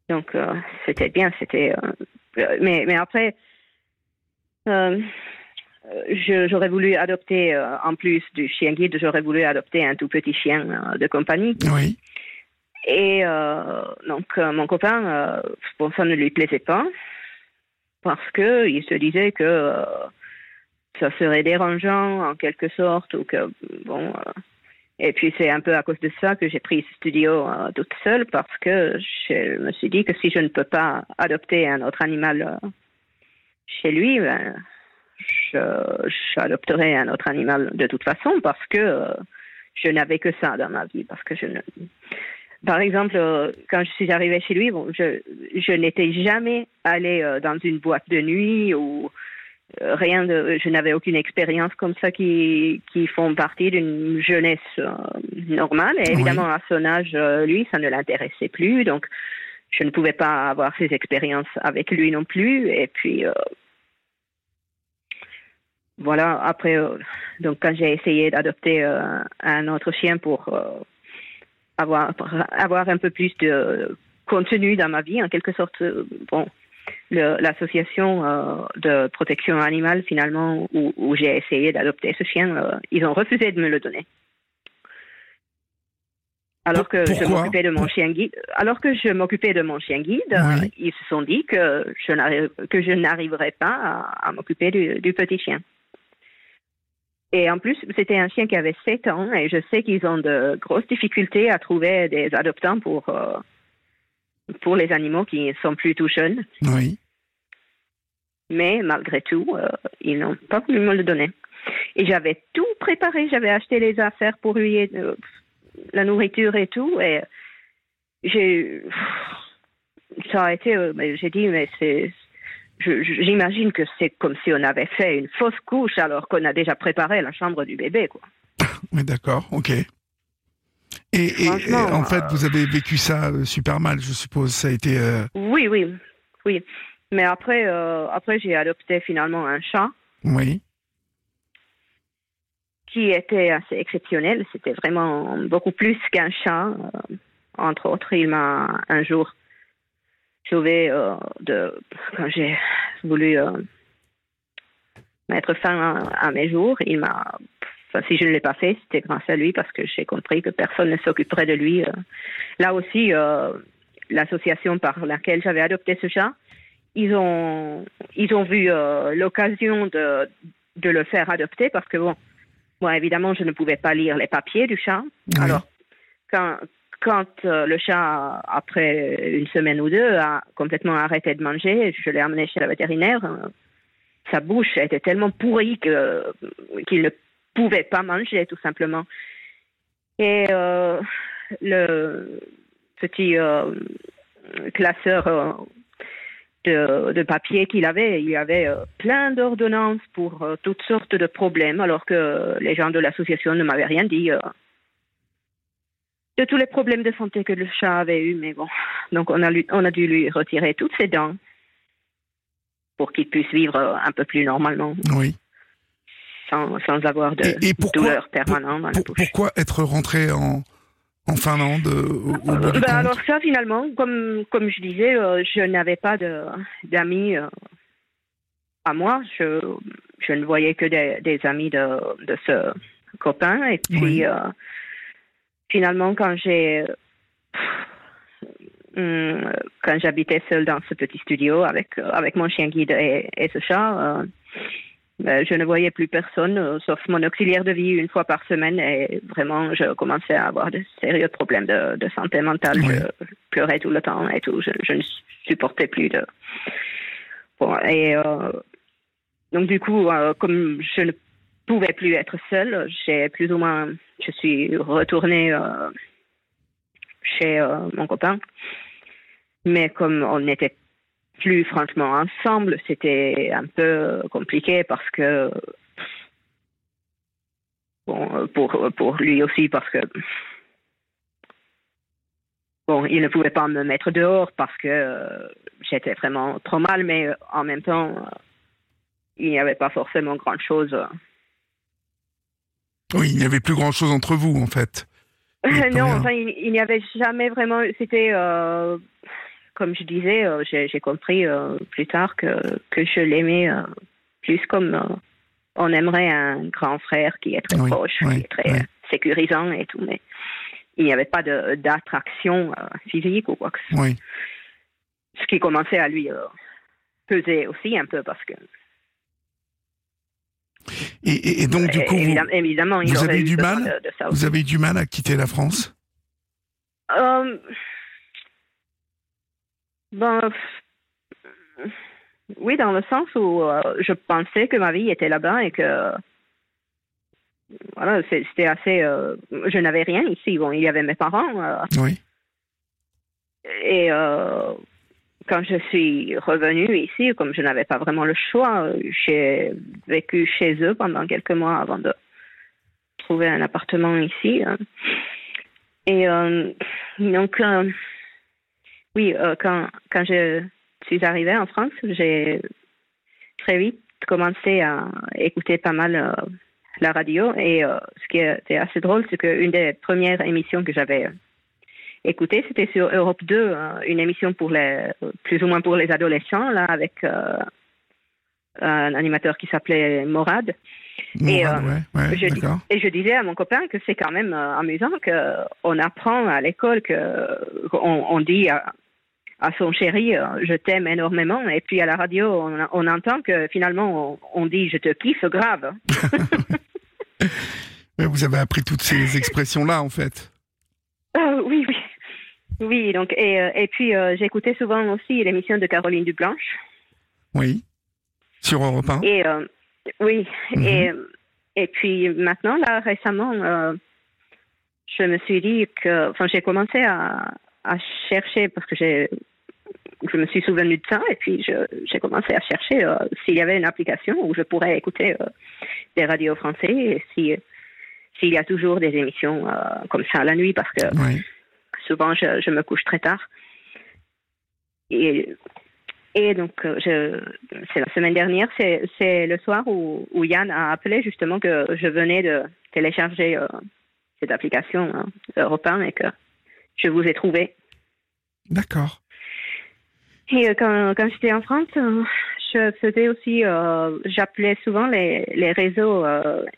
donc, euh, c'était bien. C'était, euh, euh, mais, mais après, euh, j'aurais voulu adopter, en plus du chien guide, j'aurais voulu adopter un tout petit chien de compagnie. Oui. Et donc, mon copain, bon, ça ne lui plaisait pas parce que il se disait que ça serait dérangeant en quelque sorte ou que bon. Et puis c'est un peu à cause de ça que j'ai pris ce studio euh, toute seule parce que je me suis dit que si je ne peux pas adopter un autre animal euh, chez lui, ben, j'adopterai un autre animal de toute façon parce que euh, je n'avais que ça dans ma vie parce que je ne par exemple, quand je suis arrivée chez lui, bon, je, je n'étais jamais allée dans une boîte de nuit ou rien de. Je n'avais aucune expérience comme ça qui, qui font partie d'une jeunesse euh, normale. Et Oui. évidemment, à son âge, euh, lui, ça ne l'intéressait plus. Donc, je ne pouvais pas avoir ces expériences avec lui non plus. Et puis, euh, voilà, après, euh, donc quand j'ai essayé d'adopter euh, un autre chien pour euh, avoir, pour avoir un peu plus de contenu dans ma vie, en quelque sorte, euh, bon, l'association euh, de protection animale, finalement, où, où j'ai essayé d'adopter ce chien, euh, ils ont refusé de me le donner. Alors que je m'occupais de mon chien guide, alors que je m'occupais de mon chien guide, euh, Oui. ils se sont dit que je que je n'arriverais pas à, à m'occuper du, du petit chien. Et en plus, c'était un chien qui avait 7 ans et je sais qu'ils ont de grosses difficultés à trouver des adoptants pour, euh, pour les animaux qui sont plus tout jeunes. Oui. Mais malgré tout, euh, ils n'ont pas voulu me le donner. Et j'avais tout préparé, j'avais acheté les affaires pour lui, et, euh, la nourriture et tout. Et j'ai. Ça a été. euh, j'ai dit, mais c'est. J'imagine que c'est comme si on avait fait une fausse couche alors qu'on a déjà préparé la chambre du bébé, quoi. Oui, d'accord, ok. Et, et- et Franchement, en fait, vous avez vécu ça euh, super mal, je suppose. Ça a été. euh, Oui, oui, oui. Mais après, euh, après j'ai adopté finalement un chat Oui. qui était assez exceptionnel. C'était vraiment beaucoup plus qu'un chat. Entre autres, il m'a un jour sauvé euh, de quand j'ai voulu mettre fin à, à mes jours. Il m'a, si je ne l'ai pas fait, c'était grâce à lui parce que j'ai compris que personne ne s'occuperait de lui. euh. Là aussi, euh, l'association par laquelle j'avais adopté ce chat, ils ont, ils ont vu euh, l'occasion de, de le faire adopter parce que bon, moi évidemment, je ne pouvais pas lire les papiers du chat. Oui. Alors, quand, quand euh, le chat, après une semaine ou deux, a complètement arrêté de manger, je l'ai amené chez la vétérinaire. sa bouche était tellement pourrie que qu'il ne pouvait pas manger, tout simplement. Et euh, le petit euh, classeur euh, de, papier qu'il avait, il y avait plein d'ordonnances pour toutes sortes de problèmes, alors que les gens de l'association ne m'avaient rien dit. de tous les problèmes de santé que le chat avait eu, mais bon. Donc on a, on a dû lui retirer toutes ses dents pour qu'il puisse vivre un peu plus normalement, Oui. Sans, sans avoir de Et- et pourquoi- douleur permanente dans la Pour- bouche. pourquoi être rentré en, en Finlande euh, au, au bout Euh, ben alors ça, finalement, comme, comme je disais, euh, je n'avais pas d'amis euh, à moi. Je, je ne voyais que des, des amis de, de ce copain. Et puis, Oui. finalement, quand j'ai... Quand j'habitais seule dans ce petit studio avec, avec mon chien guide et, et ce chat, je ne voyais plus personne, euh, sauf mon auxiliaire de vie une fois par semaine. Et vraiment, je commençais à avoir de sérieux problèmes de, de santé mentale. Je pleurais tout le temps et tout. Je, je ne supportais plus de. Bon, et euh, donc, du coup, euh, comme je ne pouvais plus être seule, j'ai plus ou moins. Je suis retournée euh, chez euh, mon copain. Mais comme on n'était plus franchement ensemble, c'était un peu compliqué parce que bon pour pour lui aussi parce que bon il ne pouvait pas me mettre dehors parce que euh, j'étais vraiment trop mal, mais euh, en même temps euh, il n'y avait pas forcément grand chose. Oui, il n'y avait plus grand-chose entre vous, en fait. Non, enfin, il il n'y avait jamais vraiment. C'était, comme je disais, euh, j'ai compris euh, plus tard que, que je l'aimais euh, plus comme, on aimerait un grand frère qui est très Oui, proche, oui, qui est très oui. sécurisant et tout, mais il n'y avait pas d'attraction physique ou quoi que ce soit. Ce qui commençait à lui peser aussi un peu parce que Et, et- et donc, du coup, vous, évidemment, évidemment, il vous aurait avez eu du mal de, de ça vous avez eu du mal à quitter la France? Euh, ben, pff, oui, dans le sens où euh, je pensais que ma vie était là-bas et que voilà, c'était assez. euh, je n'avais rien ici. Bon, il y avait mes parents euh, Oui. et quand je suis revenue ici, comme je n'avais pas vraiment le choix, j'ai vécu chez eux pendant quelques mois avant de trouver un appartement ici. hein. Et donc, oui, euh, quand, quand je suis arrivée en France, j'ai très vite commencé à écouter pas mal euh, la radio. Et euh, ce qui était assez drôle, c'est qu'une des premières émissions que j'avais écoutées, c'était sur Europe 2, euh, une émission pour les, plus ou moins pour les adolescents, là, avec un animateur qui s'appelait Morad. Et, euh, ouais, ouais, je dis- d'accord. Et je disais à mon copain que c'est quand même euh, amusant qu'on apprend à l'école que on, on dit à, à son chéri euh, je t'aime énormément et puis à la radio on, on entend que finalement on, on dit je te kiffe grave. Vous avez appris toutes ces expressions-là, en fait. Euh, oui oui oui donc et, et puis j'écoutais souvent aussi l'émission de Caroline Dublanche Oui. Sur Europe 1. et oui Mhm. et et puis maintenant là récemment euh, je me suis dit que enfin j'ai commencé à, à chercher parce que j'ai je me suis souvenu de ça et puis je- j'ai commencé à chercher euh, s'il y avait une application où je pourrais écouter euh, des radios français et si s'il y a toujours des émissions comme ça la nuit parce que Oui. souvent je, je me couche très tard. Et, et donc, euh, je, c'est la semaine dernière, c'est, c'est le soir où, où Yann a appelé justement que je venais de télécharger euh, cette application hein, Europe 1 et que je vous ai trouvé. D'accord. Et euh, quand, quand j'étais en France, euh, je faisais aussi, j'appelais souvent les, les réseaux.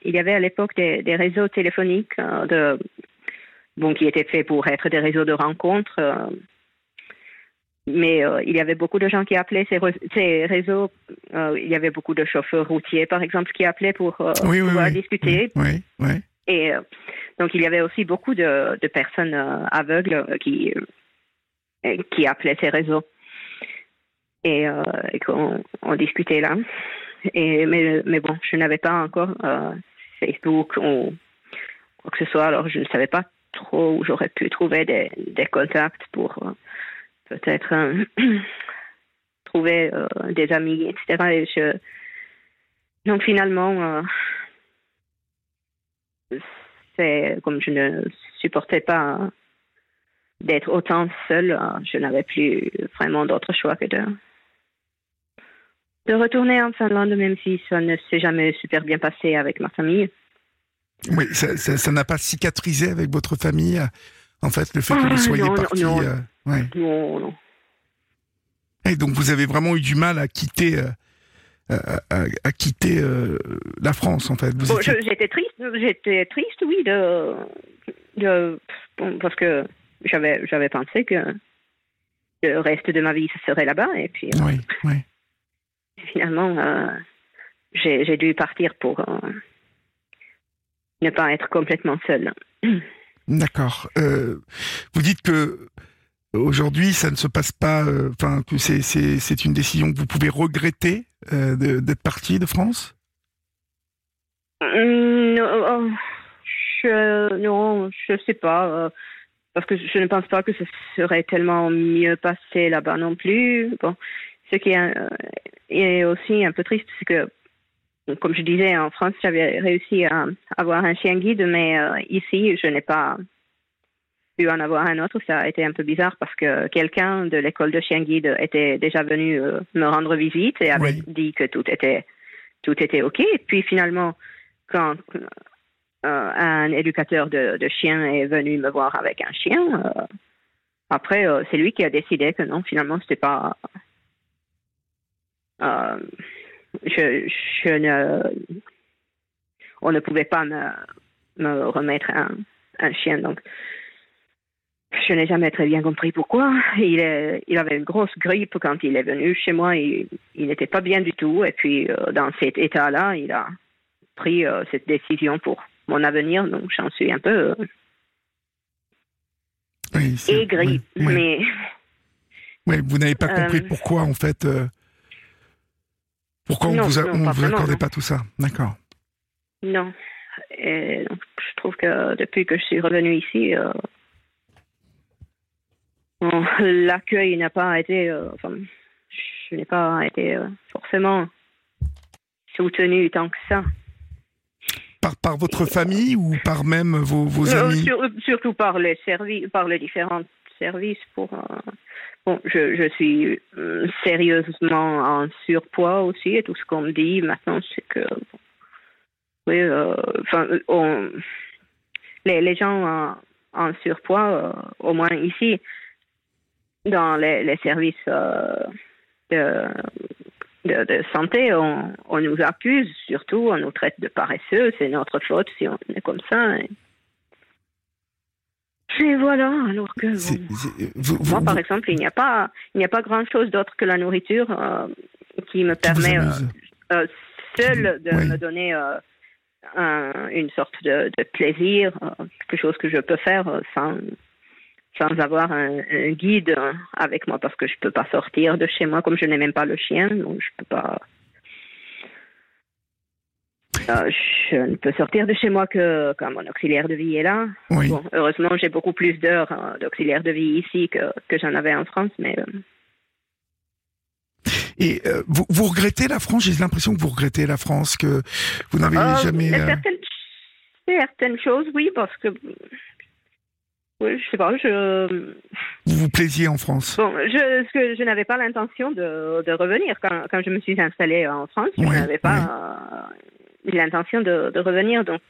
il y avait à l'époque des, des réseaux téléphoniques de, bon, qui étaient faits pour être des réseaux de rencontres. Mais euh, il y avait beaucoup de gens qui appelaient ces, re- ces réseaux. euh, il y avait beaucoup de chauffeurs routiers, par exemple, qui appelaient pour euh, Oui, pouvoir oui. discuter. Oui, oui. Et donc, il y avait aussi beaucoup de, de personnes aveugles qui, qui appelaient ces réseaux. Et, et qu'on on discutait là. Et, mais, mais bon, je n'avais pas encore Facebook ou quoi que ce soit, alors je ne savais pas trop où j'aurais pu trouver des, des contacts pour peut-être euh, trouver euh, des amis, etc. Et je... Donc finalement, euh, c'est comme je ne supportais pas d'être autant seule, je n'avais plus vraiment d'autre choix que de de retourner en Finlande, même si ça ne s'est jamais super bien passé avec ma famille. Oui, ça n'a pas cicatrisé avec votre famille, en fait, le fait que Ah, vous soyez non, non, parti. euh, ouais. Non, non. Et donc vous avez vraiment eu du mal à quitter, euh, à, à- à quitter euh, la France, en fait. Vous Bon, étiez- je- j'étais triste, j'étais triste, oui, de, de bon, parce que j'avais j'avais pensé que le reste de ma vie ce serait là-bas et puis euh, Oui, finalement euh, j'ai dû partir pour euh, ne pas être complètement seule. D'accord. Euh, vous dites que aujourd'hui, ça ne se passe pas. euh, Enfin, c'est une décision que vous pouvez regretter euh, d'être parti de France? Hum, non, euh, je, non, je sais pas. euh, parce que je ne pense pas que ce serait tellement mieux passé là-bas non plus. Bon, ce qui est, aussi un peu triste, c'est que, comme je disais, en France, j'avais réussi à avoir un chien guide, mais ici, je n'ai pas pu en avoir un autre. Ça a été un peu bizarre parce que quelqu'un de l'école de chien guide était déjà venu euh, me rendre visite et avait Oui. dit que tout était tout était ok. Et puis finalement, quand euh, un éducateur de, de chiens est venu me voir avec un chien, euh, après euh, c'est lui qui a décidé que non, finalement c'était pas. je, je ne on ne pouvait pas me, me remettre un, un chien. Donc, je n'ai jamais très bien compris pourquoi. Il, est, il avait une grosse grippe quand il est venu chez moi. Il, n'était pas bien du tout. Et puis, euh, dans cet état-là, il a pris euh, cette décision pour mon avenir. Donc, j'en suis un peu euh, Oui, aigrie. oui, oui. Mais Oui, vous n'avez pas compris Euh, pourquoi, en fait. euh, pourquoi on Non, vous, a- non, on pas vous vraiment, accordait non. pas tout ça D'accord. non. Et donc, je trouve que depuis que je suis revenue ici, euh, l'accueil n'a pas été. euh, enfin, je n'ai pas été euh, forcément soutenue tant que ça. Par, par votre famille ou par même vos, vos Euh, amis? sur- surtout par les services, par les différents services pour. euh, bon, je, je suis sérieusement en surpoids aussi et tout ce qu'on me dit maintenant, c'est que. bon, oui, enfin, on- les, les gens en, en surpoids, au moins ici, dans les, les services euh, de, de, de santé, on, on nous accuse, surtout, on nous traite de paresseux, c'est notre faute si on est comme ça. Et, et voilà, alors que vous- moi, par vous- exemple, il n'y a pas, il n'y a pas grand-chose d'autre que la nourriture euh, qui me qui permet euh, euh, seule de Oui. me donner un- une sorte de, de plaisir, quelque chose que je peux faire sans, sans avoir un, un guide euh, avec moi parce que je peux pas sortir de chez moi comme je n'ai même pas le chien, donc je peux pas. Euh, je ne peux sortir de chez moi que quand mon auxiliaire de vie est là. Oui. Bon, heureusement, j'ai beaucoup plus d'heures euh, d'auxiliaire de vie ici que, que j'en avais en France, mais euh, Et vous, vous regrettez la France? J'ai l'impression que vous regrettez la France, que vous n'avez Euh, jamais. Certaines, certaines choses, oui, parce que. Oui, je sais pas, je. vous vous plaisiez en France. Bon, je, que je n'avais pas l'intention de, de revenir. Quand, quand je me suis installée en France, je n'avais pas euh, l'intention de, de revenir. Donc,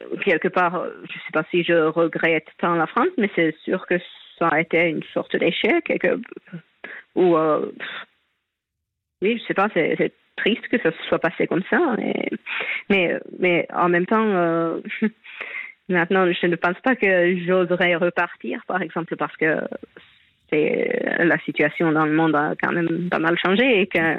euh, quelque part, euh, je ne sais pas si je regrette tant la France, mais c'est sûr que ça a été une sorte d'échec. Ou, euh, oui, je sais pas, c'est triste que ça se soit passé comme ça. et- mais, mais en même temps, euh, maintenant, je ne pense pas que j'oserais repartir, par exemple, parce que c'est la situation dans le monde a quand même pas mal changé et que,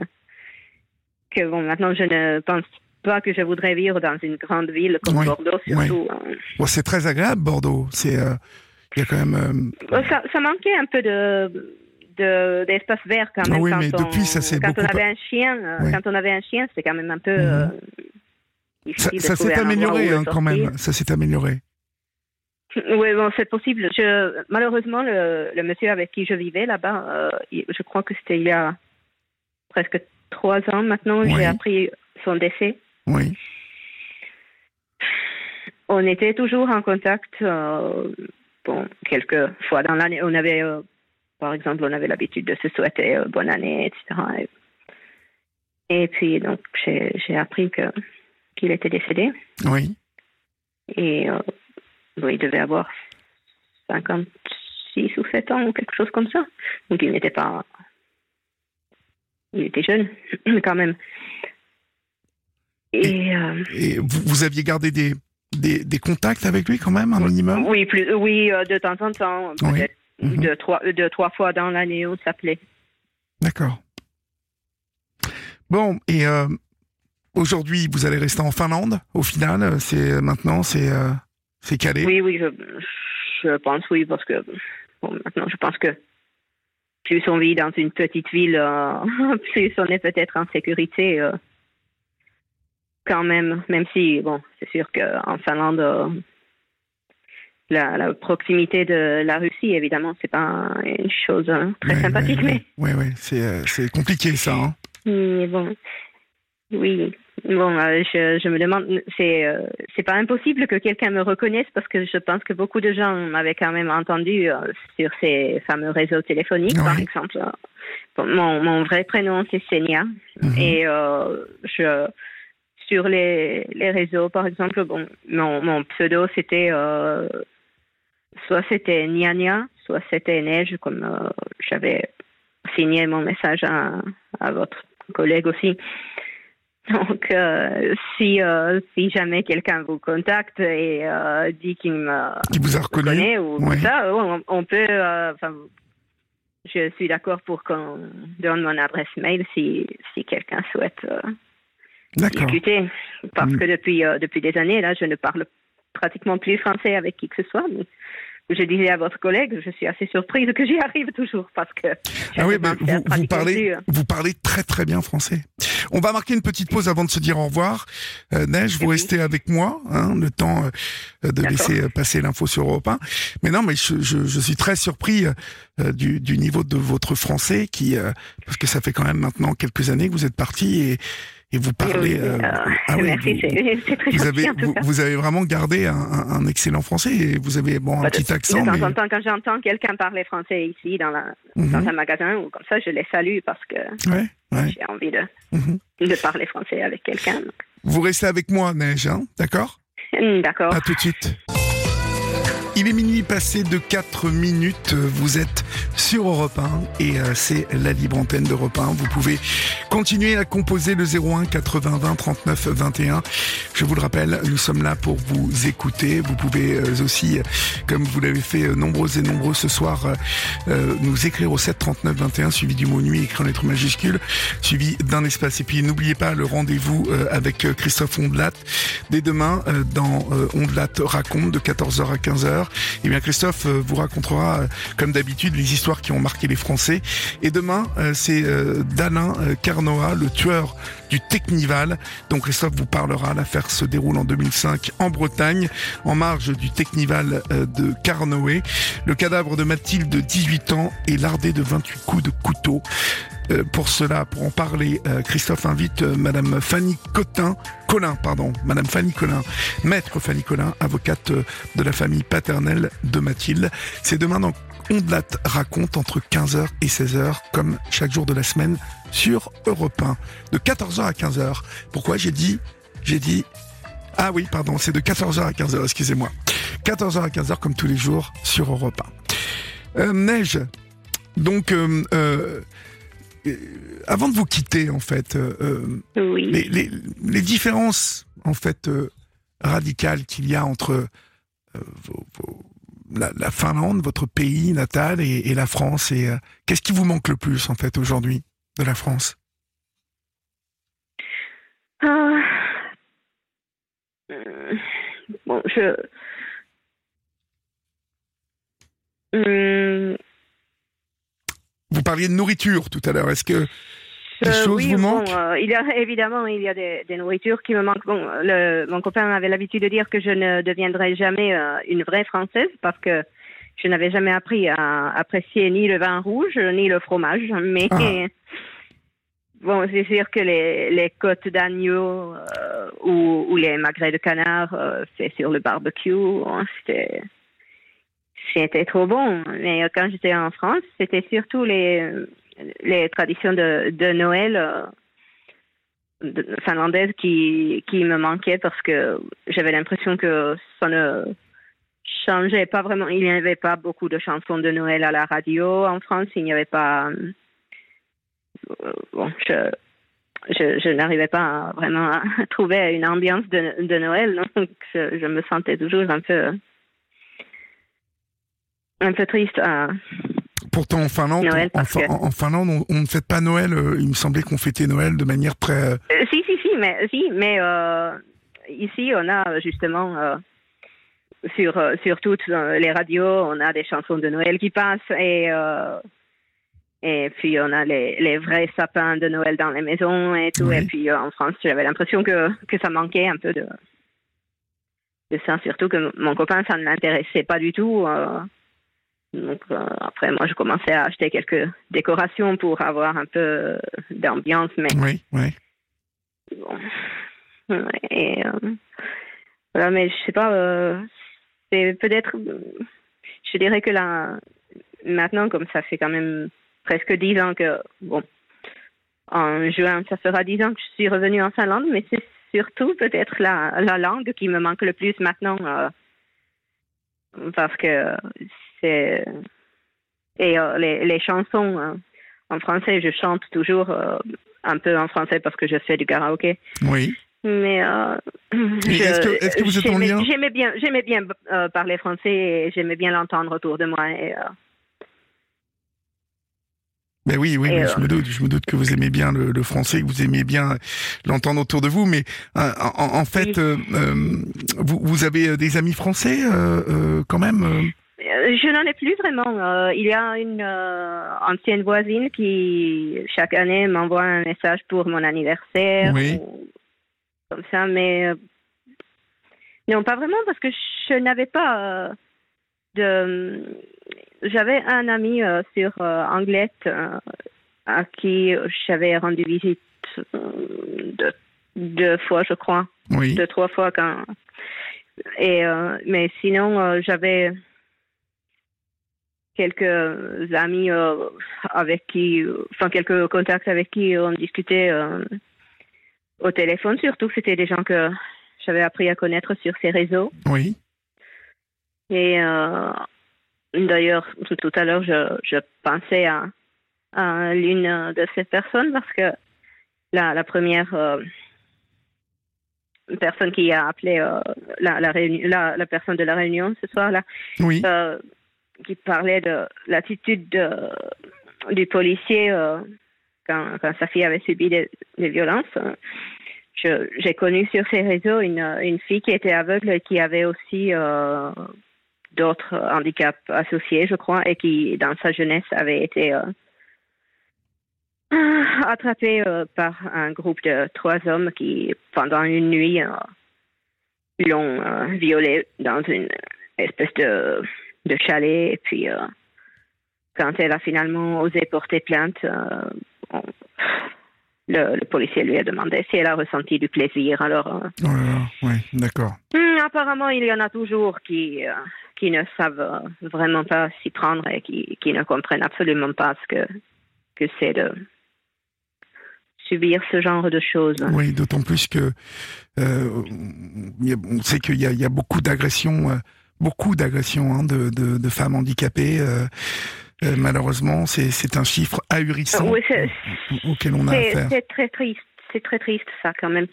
que bon, maintenant, je ne pense pas que je voudrais vivre dans une grande ville comme Oui, Bordeaux, surtout. hein. Bon, c'est très agréable, Bordeaux. C'est. euh, Il y a quand même. euh, Euh, Ça, ça manquait un peu de de- d'espace vert quand même oui, quand, mais on, depuis, ça s'est quand on beaucoup- avait un chien euh, Oui. quand on avait un chien c'était quand même un peu Mhm. euh, Ça, s'est amélioré hein, quand même. Ça s'est amélioré. Oui, bon, c'est possible. Je, malheureusement, le, le monsieur avec qui je vivais là-bas, euh, je crois que c'était il y a presque trois ans maintenant, Oui. j'ai appris son décès. Oui. On était toujours en contact, euh, bon, quelques fois dans l'année. On avait, euh, par exemple, on avait l'habitude de se souhaiter bonne année, etc. Et, et puis, donc, j'ai appris que qu'il était décédé. Oui. Et euh, bon, il devait avoir 56 ou 7 ans ou quelque chose comme ça. Donc il n'était pas. Il était jeune, quand même. Et. euh, Et vous, vous aviez gardé des, des, des contacts avec lui quand même, un minimum? Oui, plus, oui euh, de temps en temps, Oui. peut-être Mhm. deux, trois, deux, trois fois dans l'année, on s'appelait. D'accord. Bon, et euh, aujourd'hui, vous allez rester en Finlande, au final euh, C'est Maintenant, c'est euh, c'est calé Oui, oui, je, je pense oui, parce que bon, maintenant, je pense que plus on vit dans une petite ville, euh, plus on est peut-être en sécurité euh, quand même, même si, bon, c'est sûr qu'en Finlande, euh, la, la proximité de la Russie, évidemment, c'est pas une chose hein, très Ouais, sympathique, ouais, ouais, ouais, c'est euh, compliqué ça. Hein mais, mais bon, oui. Bon, euh, je, je me demande, c'est euh, c'est pas impossible que quelqu'un me reconnaisse parce que je pense que beaucoup de gens m'avaient quand même entendu euh, sur ces fameux réseaux téléphoniques, par exemple. Mon, mon vrai prénom c'est Senia Mhm. et je sur les, les réseaux, par exemple, bon, mon, mon pseudo c'était soit c'était Nia soit c'était Neige, comme j'avais signé mon message à, à votre collègue aussi. Donc, euh, si, euh, si jamais quelqu'un vous contacte et euh, dit qu'il me Qui vous a reconnu connaît ou ça, on, on peut. je suis d'accord pour qu'on donne mon adresse mail si, si quelqu'un souhaite discuter. Parce Mm. que depuis, depuis des années, là, je ne parle pratiquement plus français avec qui que ce soit. Mais je disais à votre collègue, je suis assez surprise que j'y arrive toujours parce que. Ah oui, m'en vous, parlez, euh. vous parlez très très bien français. On va marquer une petite pause avant de se dire au revoir. Euh, Neige, vous Oui. restez avec moi, hein, le temps euh, de laisser passer l'info sur Europe 1. Mais non, mais je, je, je suis très surpris euh, du, du niveau de votre français, qui euh, parce que ça fait quand même maintenant quelques années que vous êtes parti et, et vous parlez. Euh, euh, ah oui, merci, vous- c'est très vous gentil avez, en tout vous, cas. vous avez vraiment gardé un, excellent français et vous avez bon un Bah, petit accent, de temps mais en temps, quand j'entends quelqu'un parler français ici dans, la, Mhm. dans un magasin ou comme ça, je les salue parce que ouais, ouais. j'ai envie de, Mhm. de parler français avec quelqu'un. Vous restez avec moi, Neige, hein, d'accord? Hum, D'accord. À tout de suite. Il est minuit passé de 4 minutes. Vous êtes sur Europe 1 et euh, c'est la libre antenne d'Europe 1. Vous pouvez continuer à composer le 01 80 20 39 21. Je vous le rappelle, nous sommes là pour vous écouter. Vous pouvez euh, aussi, comme vous l'avez fait euh, nombreux et nombreux ce soir, nous écrire au 7 39 21 suivi du mot nuit écrit en lettres majuscules suivi d'un espace. Et puis n'oubliez pas le rendez-vous avec Christophe Ondelat dès demain dans Ondelat raconte de 14h à 15h. Et bien Christophe euh, vous racontera euh, comme d'habitude les histoires qui ont marqué les Français. Et demain euh, c'est d'Alain Carnoa, le tueur du Technival. Donc Christophe vous parlera. L'affaire se déroule en 2005 en Bretagne, en marge du Technival de Carnoé. Le cadavre de Mathilde, 18 ans, est lardé de 28 coups de couteau. Euh, pour cela, pour en parler, euh, Christophe invite euh, Madame Fanny Cotin, Colin, pardon, Madame Fanny Colin, Maître Fanny Colin, avocate de la famille paternelle de Mathilde. C'est demain dans Ondelat raconte entre 15h et 16h, comme chaque jour de la semaine, sur Europe 1. De 14h à 15h. Pourquoi j'ai dit, j'ai dit, ah oui, pardon, c'est de 14h à 15h, excusez-moi. 14h à 15h, comme tous les jours, sur Europe 1. Euh, Neige, donc, avant de vous quitter, en fait, euh, euh, Oui. les, les, les différences en fait euh, radicales qu'il y a entre euh, vos- vos- la, la Finlande, votre pays natal, et, et la France, et euh, qu'est-ce qui vous manque le plus en fait aujourd'hui de la France? Ah. Bon, je. Hum, Vous parliez de nourriture tout à l'heure. Est-ce que des Euh, choses oui, vous bon, manquent? euh, il y a évidemment il y a des, des nourritures qui me manquent. Bon, le, mon copain avait l'habitude de dire que je ne deviendrai jamais euh, une vraie française parce que je n'avais jamais appris à apprécier ni le vin rouge ni le fromage. Mais Ah. bon, c'est sûr que les, les côtes d'agneau euh, ou, ou les magrets de canard euh, fait sur le barbecue, hein, c'était c'était trop bon. Mais quand j'étais en France, c'était surtout les les traditions de, de Noël euh, finlandaises qui, qui me manquaient parce que j'avais l'impression que ça ne changeait pas vraiment. Il n'y avait pas beaucoup de chansons de Noël à la radio en France. Il n'y avait pas. euh, Bon, je, je, n'arrivais pas vraiment à trouver une ambiance de, de Noël, donc je me sentais toujours un peu un peu triste. à- Pourtant en Finlande, Noël, en, que- Finlande, on, on ne fête pas Noël. euh, Il me semblait qu'on fêtait Noël de manière très. euh, Euh, si, si, si, mais, si, mais euh, ici, on a justement, euh, sur, sur toutes les radios, on a des chansons de Noël qui passent et, et puis on a les, les vrais sapins de Noël dans les maisons et tout. Oui. Et puis en France, j'avais l'impression que, que ça manquait un peu de, de ça, surtout que mon copain, ça ne l'intéressait pas du tout. Euh. donc euh, après, moi, je commençais à acheter quelques décorations pour avoir un peu d'ambiance, mais Oui, oui. Bon. Et, euh, voilà, mais je sais pas, euh, c'est peut-être, je dirais que là, maintenant, comme ça fait quand même presque dix ans que, bon, en juin, ça fera dix ans que je suis revenue en Finlande, mais c'est surtout peut-être la, la langue qui me manque le plus maintenant, euh, parce que c'est, et euh, les, les chansons euh, en français, je chante toujours euh, un peu en français parce que je fais du karaoké. Oui. Mais euh, est-ce que- est-ce que vous êtes en lien? J'aimais bien, j'aimais bien parler français et j'aimais bien l'entendre autour de moi. Et, Ben oui, oui, je me doute, je me doute que vous aimez bien le, le français, que vous aimez bien l'entendre autour de vous, mais en, en fait, Oui. vous, vous avez des amis français quand même Je n'en ai plus vraiment. Euh, il y a une euh, ancienne voisine qui, chaque année, m'envoie un message pour mon anniversaire. Oui. ou comme ça, mais euh, non, pas vraiment parce que je n'avais pas de. J'avais un ami sur Anglette à qui j'avais rendu visite deux, deux fois, je crois Oui. deux trois fois quand et euh, mais sinon euh, j'avais quelques amis euh, avec qui enfin quelques contacts avec qui on discutait euh, au téléphone surtout c'était des gens que j'avais appris à connaître sur ces réseaux Oui. et euh, d'ailleurs tout, tout à l'heure je, je pensais à, à l'une de ces personnes parce que la, la première euh, personne qui a appelé euh, la, la, réuni- la, la personne de la réunion ce soir-là, Oui. Qui parlait de l'attitude de- du policier euh, quand, quand sa fille avait subi des, violences. J'ai connu sur ces réseaux une, fille qui était aveugle et qui avait aussi euh, d'autres handicaps associés, je crois, et qui, dans sa jeunesse, avait été euh, attrapée euh, par un groupe de trois hommes qui, pendant une nuit, l'ont violée dans une espèce de, de chalet. Et puis, euh, quand elle a finalement osé porter plainte, euh, on- le, le policier lui a demandé si elle a ressenti du plaisir. Alors, euh, Oh là là. Oui. D'accord. Hmm, apparemment, il y en a toujours qui, qui ne savent vraiment pas s'y prendre et qui, qui ne comprennent absolument pas ce que, que c'est de subir ce genre de choses. Oui, d'autant plus que on sait qu'il y a, il y a beaucoup d'agressions, beaucoup d'agressions hein, de, de, de femmes handicapées. euh, euh, malheureusement, c'est un chiffre ahurissant Oui, auquel on a affaire. c'est très triste. C'est très triste ça quand même.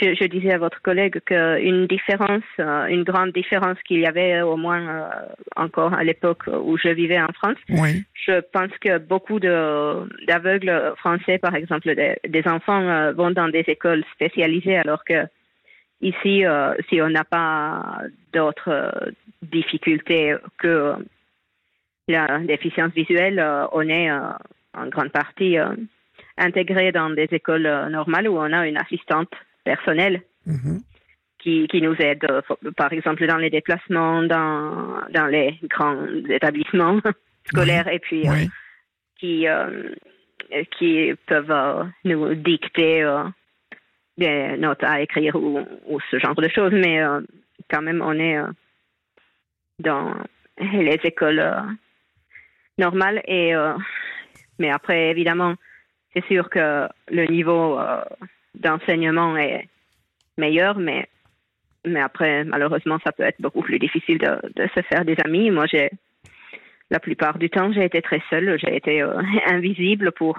Je, je disais à votre collègue qu'une différence, euh, une grande différence qu'il y avait au moins euh, encore à l'époque où je vivais en France, Oui, Je pense que beaucoup de- d'aveugles français, par exemple, des, des enfants euh, vont dans des écoles spécialisées, alors que ici, euh, si on n'a pas d'autres euh, difficultés que la déficience visuelle, euh, on est en grande partie intégré dans des écoles normales où on a une assistante personnelle Mhm. qui, qui nous aide, par exemple, dans les déplacements, dans, dans les grands établissements scolaires, et puis euh, qui, euh, qui peuvent euh, nous dicter des notes à écrire ou, ce genre de choses. Mais euh, quand même, on est euh, dans les écoles euh, normales. Et, mais après, évidemment, c'est sûr que le niveau d'enseignement est meilleur, mais, mais après, malheureusement, ça peut être beaucoup plus difficile de, se faire des amis. Moi, j'ai la plupart du temps, j'ai été très seule. J'ai été invisible pour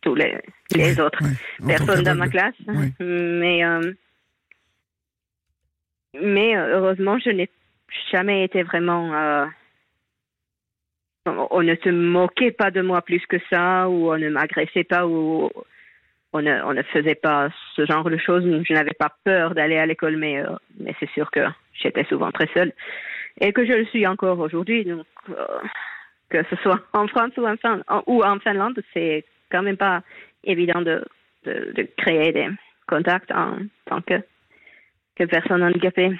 tous les, les Oui, autres oui. Personnes dans ma classe. Oui. Mais, euh, mais euh, heureusement, je n'ai jamais été vraiment. euh, on ne se moquait pas de moi plus que ça, ou on ne m'agressait pas, ou on ne, on ne faisait pas ce genre de choses. Je n'avais pas peur d'aller à l'école, mais, euh, mais c'est sûr que j'étais souvent très seule. Et que je le suis encore aujourd'hui. Donc, que ce soit en France en, ou en Finlande, c'est quand même pas évident de, de, de créer des contacts en tant que, que personne handicapée.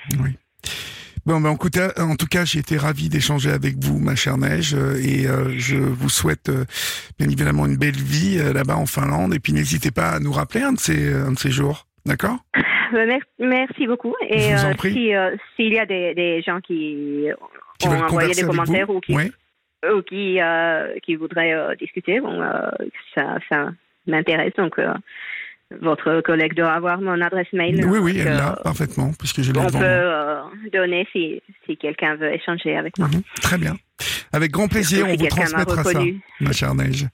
Bon, ben, en, tout cas, en tout cas, j'ai été ravi d'échanger avec vous, ma chère Neige, euh, et euh, je vous souhaite euh, bien évidemment une belle vie là-bas en Finlande. Et puis, n'hésitez pas à nous rappeler un de ces, un de ces jours, d'accord? Mer- Merci beaucoup. Et Je vous en euh, prie. si, euh, s'il y a des, des gens qui Qui ont envoyé des commentaires ou qui, Oui, ou qui, euh, qui voudraient euh, discuter, bon, euh, ça, ça m'intéresse. Donc, votre collègue doit avoir mon adresse mail. oui, oui, elle l'a parfaitement, puisque je l'ai On devant peut euh, donner si, si quelqu'un veut échanger avec moi. Mhm, Très bien. Avec grand plaisir, Surtout on si vous transmettra ça, ma chère Neige.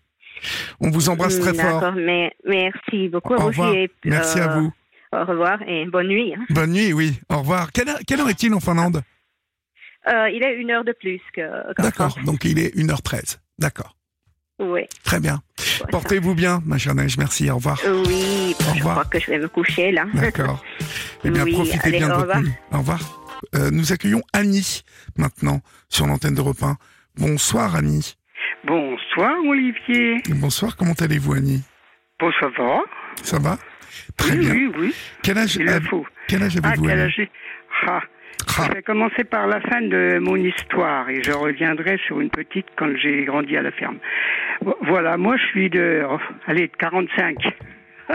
On vous embrasse très fort. D'accord, mais merci beaucoup Au revoir. et, Merci à vous. Au revoir et bonne nuit. hein. Bonne nuit, oui. Au revoir. Quelle heure, quelle heure est-il en Finlande? Euh, il est une heure de plus que. D'accord. Donc il est 1h13. D'accord. Oui. Très bien. voilà. Portez-vous bien, ma chère Neige. Merci. Au revoir. Oui, Au je revoir. crois que je vais me coucher là. D'accord. Eh bien, Oui, profitez allez, bien de au votre revoir. nuit. Au revoir. Euh, nous accueillons Annie maintenant sur l'antenne d'Europe 1. Bonsoir Annie. Bonsoir Olivier. Bonsoir, comment allez-vous Annie? Bon, ça va Ça va? Très oui, bien. oui, oui, Quel âge, il le avez- faut. quel âge Ah, j'ai Ah, Je vais commencer par la fin de mon histoire et je reviendrai sur une petite quand j'ai grandi à la ferme. Vo- Voilà, moi je suis de, allez, de 45.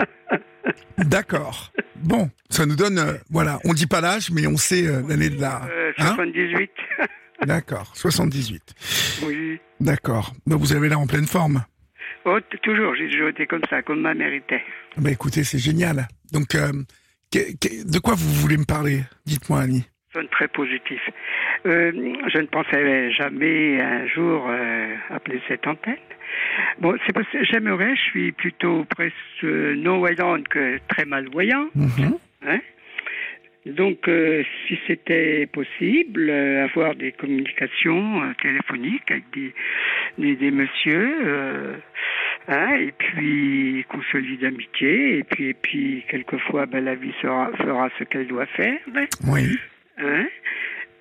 D'accord. Bon, ça nous donne, euh, voilà, on dit pas l'âge, mais on sait euh, l'année de la... Euh, Hein 78. D'accord, 78. oui. D'accord. Bah, vous avez l'air en pleine forme. Oh, toujours, j'ai toujours été comme ça, comme ma mère était. Bah écoutez, c'est génial. Donc, que- que- de quoi vous voulez me parler? Dites-moi Annie. Très positif. Euh, je ne pensais jamais un jour euh, appeler cette antenne. Bon, c'est parce que j'aimerais, je suis plutôt presque non-voyante que très malvoyant. Mhm. Hein Donc, euh, si c'était possible, euh, avoir des communications euh, téléphoniques avec des, des, des messieurs, hein, et puis qu'on se lie d'amitié, et puis, et puis quelquefois, ben, la vie sera, fera ce qu'elle doit faire. Oui. Hein?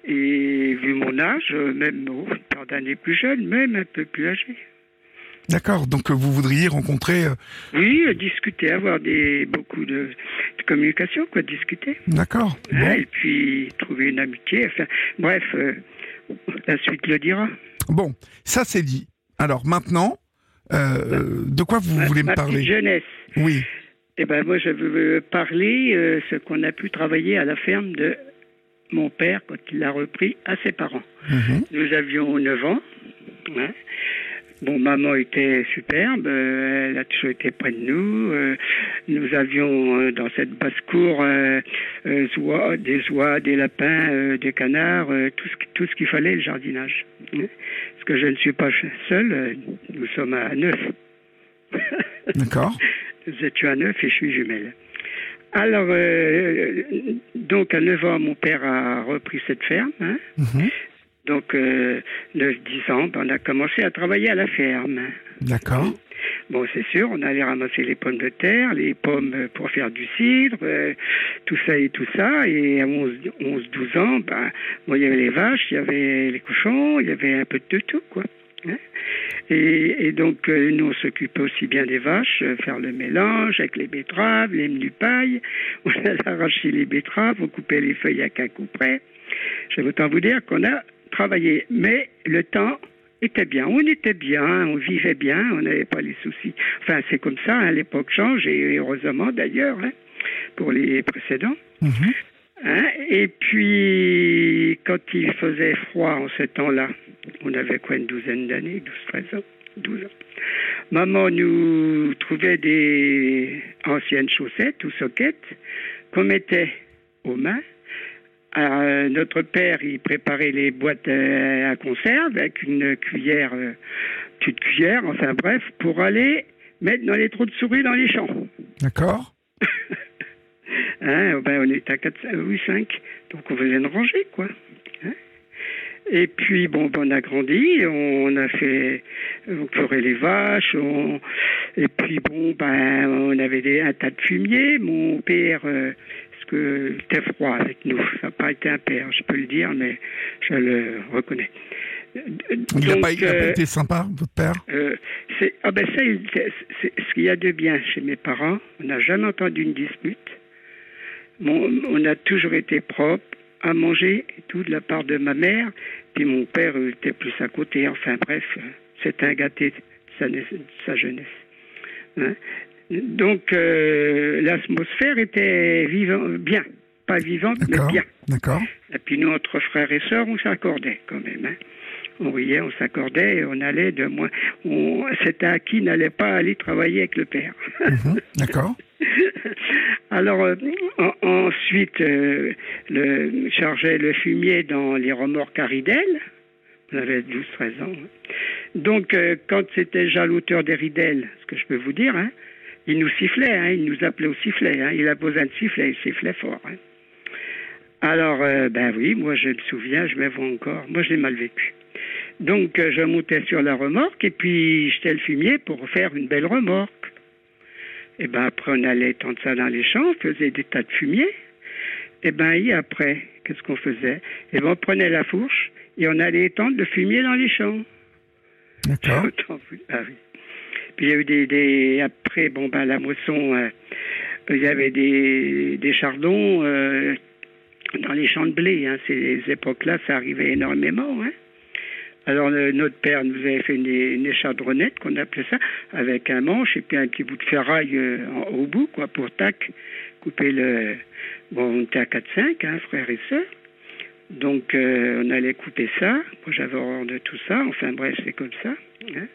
Et vu mon âge, même oh, une paire d'années plus jeune, même un peu plus âgé. D'accord. Donc, euh, vous voudriez rencontrer... euh, Oui, euh, discuter, avoir des beaucoup de, de communication, quoi, discuter. D'accord. Hein, Bon. et puis trouver une amitié. Enfin, bref, euh, la suite le dira. Bon, ça c'est dit. Alors maintenant, euh, de quoi vous Ma- voulez me parler? jeunesse. Oui. Eh ben moi, je veux parler euh, ce qu'on a pu travailler à la ferme de mon père quand il l'a repris à ses parents. Mhm. Nous avions 9 ans. hein. Bon, maman était superbe, euh, elle a toujours été près de nous. euh, nous avions euh, dans cette basse-cour euh, des oies, des lapins, des canards, tout ce, qui- tout ce qu'il fallait, le jardinage. hein. Parce que je ne suis pas seul, nous sommes à neuf. D'accord. Nous étions à neuf et je suis jumelle. Alors, euh, donc à 9 ans, mon père a repris cette ferme. hein. Mhm. Donc, euh, 9-10 ans, ben, on a commencé à travailler à la ferme. D'accord. Bon, c'est sûr, on allait ramasser les pommes de terre, les pommes pour faire du cidre, euh, tout ça et tout ça. Et à 11-12 ans, ben, bon, il y avait les vaches, il y avait les cochons, il y avait un peu de tout, quoi. Et, et donc, euh, nous, on s'occupait aussi bien des vaches, euh, faire le mélange avec les betteraves, les menus pailles. On allait arracher les betteraves, on coupait les feuilles à qu'un coup près. Je veux autant vous dire qu'on a travaillé. Mais le temps était bien. On était bien, on vivait bien, on n'avait pas les soucis. Enfin, c'est comme ça, hein, l'époque change, et heureusement d'ailleurs, hein, pour les précédents. Mhm. Hein, et puis, quand il faisait froid en ce temps-là, on avait quoi, une douzaine d'années, 12, 13 ans, 12 ans. Maman nous trouvait des anciennes chaussettes ou soquettes qu'on mettait aux mains. Notre père, il préparait les boîtes euh, à conserve avec une cuillère, euh, petite cuillère, enfin bref, pour aller mettre dans les trous de souris dans les champs. D'accord. Hein, ben, on était à 4, oui, 5. Donc on faisait une rangée, quoi. Hein. Et puis, bon, ben, on a grandi, on a fait, on curait les vaches, on, et puis, bon, ben, on avait des, un tas de fumier. Mon père, euh, parce que il était froid avec nous, ça n'a pas été un père, je peux le dire, mais je le reconnais. Il n'a pas, euh, été sympa, votre père? euh, ah ben ça, c'est ce qu'il y a de bien chez mes parents. On n'a jamais entendu une dispute. On a toujours été propre à manger et tout de la part de ma mère. Puis mon père était plus à côté. Enfin bref, c'est un gâté de sa, naiss- de sa jeunesse. Hein. Donc euh, l'atmosphère était vivant, bien, pas vivante mais bien. D'accord. Et puis nous, entre frères et sœurs, on s'accordait quand même. hein. On riait, on s'accordait, et on allait de moins. On, c'était à qui n'allait pas aller travailler avec le père. Mhm. D'accord. Alors euh, en- ensuite, euh, le, fumier dans les remorques à ridelles. On avait 12-13 ans. hein. Donc, euh, quand c'était déjà l'auteur des ridelles, ce que je peux vous dire, hein, il nous sifflait, hein, il nous appelait au sifflet. Il a besoin de sifflet, il sifflait fort. Alors, euh, ben oui, moi je me souviens, je me vois encore. Moi, je l'ai mal vécu. Donc, je montais sur la remorque et puis jetais le fumier pour faire une belle remorque. Et ben après, on allait tendre ça dans les champs, on faisait des tas de fumier. Et ben et après, qu'est-ce qu'on faisait? Et ben on prenait la fourche et on allait étendre le fumier dans les champs. D'accord. Ah oui. Puis il y a eu des, des après, bon ben la moisson, euh, il y avait des, des chardons euh, dans les champs de blé. Hein. Ces époques-là, ça arrivait énormément. Hein. Alors le- notre père nous avait fait une, une échardronnette qu'on appelait ça, avec un manche et puis un petit bout de ferraille euh, en- au bout, quoi, pour tac, couper le. Bon, on était à 4-5, hein, frères et sœurs. Donc euh, on allait couper ça. Moi j'avais horreur de tout ça. Enfin bref, c'est comme ça. hein.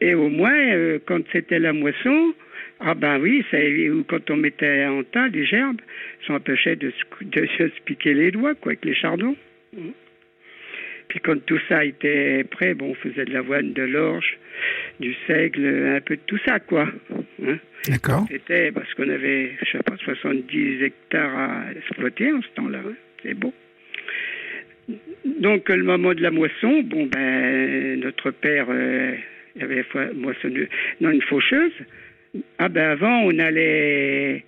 Et au moins, euh, quand c'était la moisson, ah ben oui, ça, ou quand on mettait en tas des gerbes, ça empêchait de, de se piquer les doigts, quoi, avec les chardons. Puis quand tout ça était prêt, bon, on faisait de l'avoine, de l'orge, du seigle, un peu de tout ça, quoi. Hein. D'accord. C'était parce qu'on avait, je sais pas, 70 hectares à exploiter en ce temps-là. hein. C'est beau. Donc, le moment de la moisson, bon, ben, notre père, euh, avait moissonneuse, non, une faucheuse. Ah, ben, avant, on allait,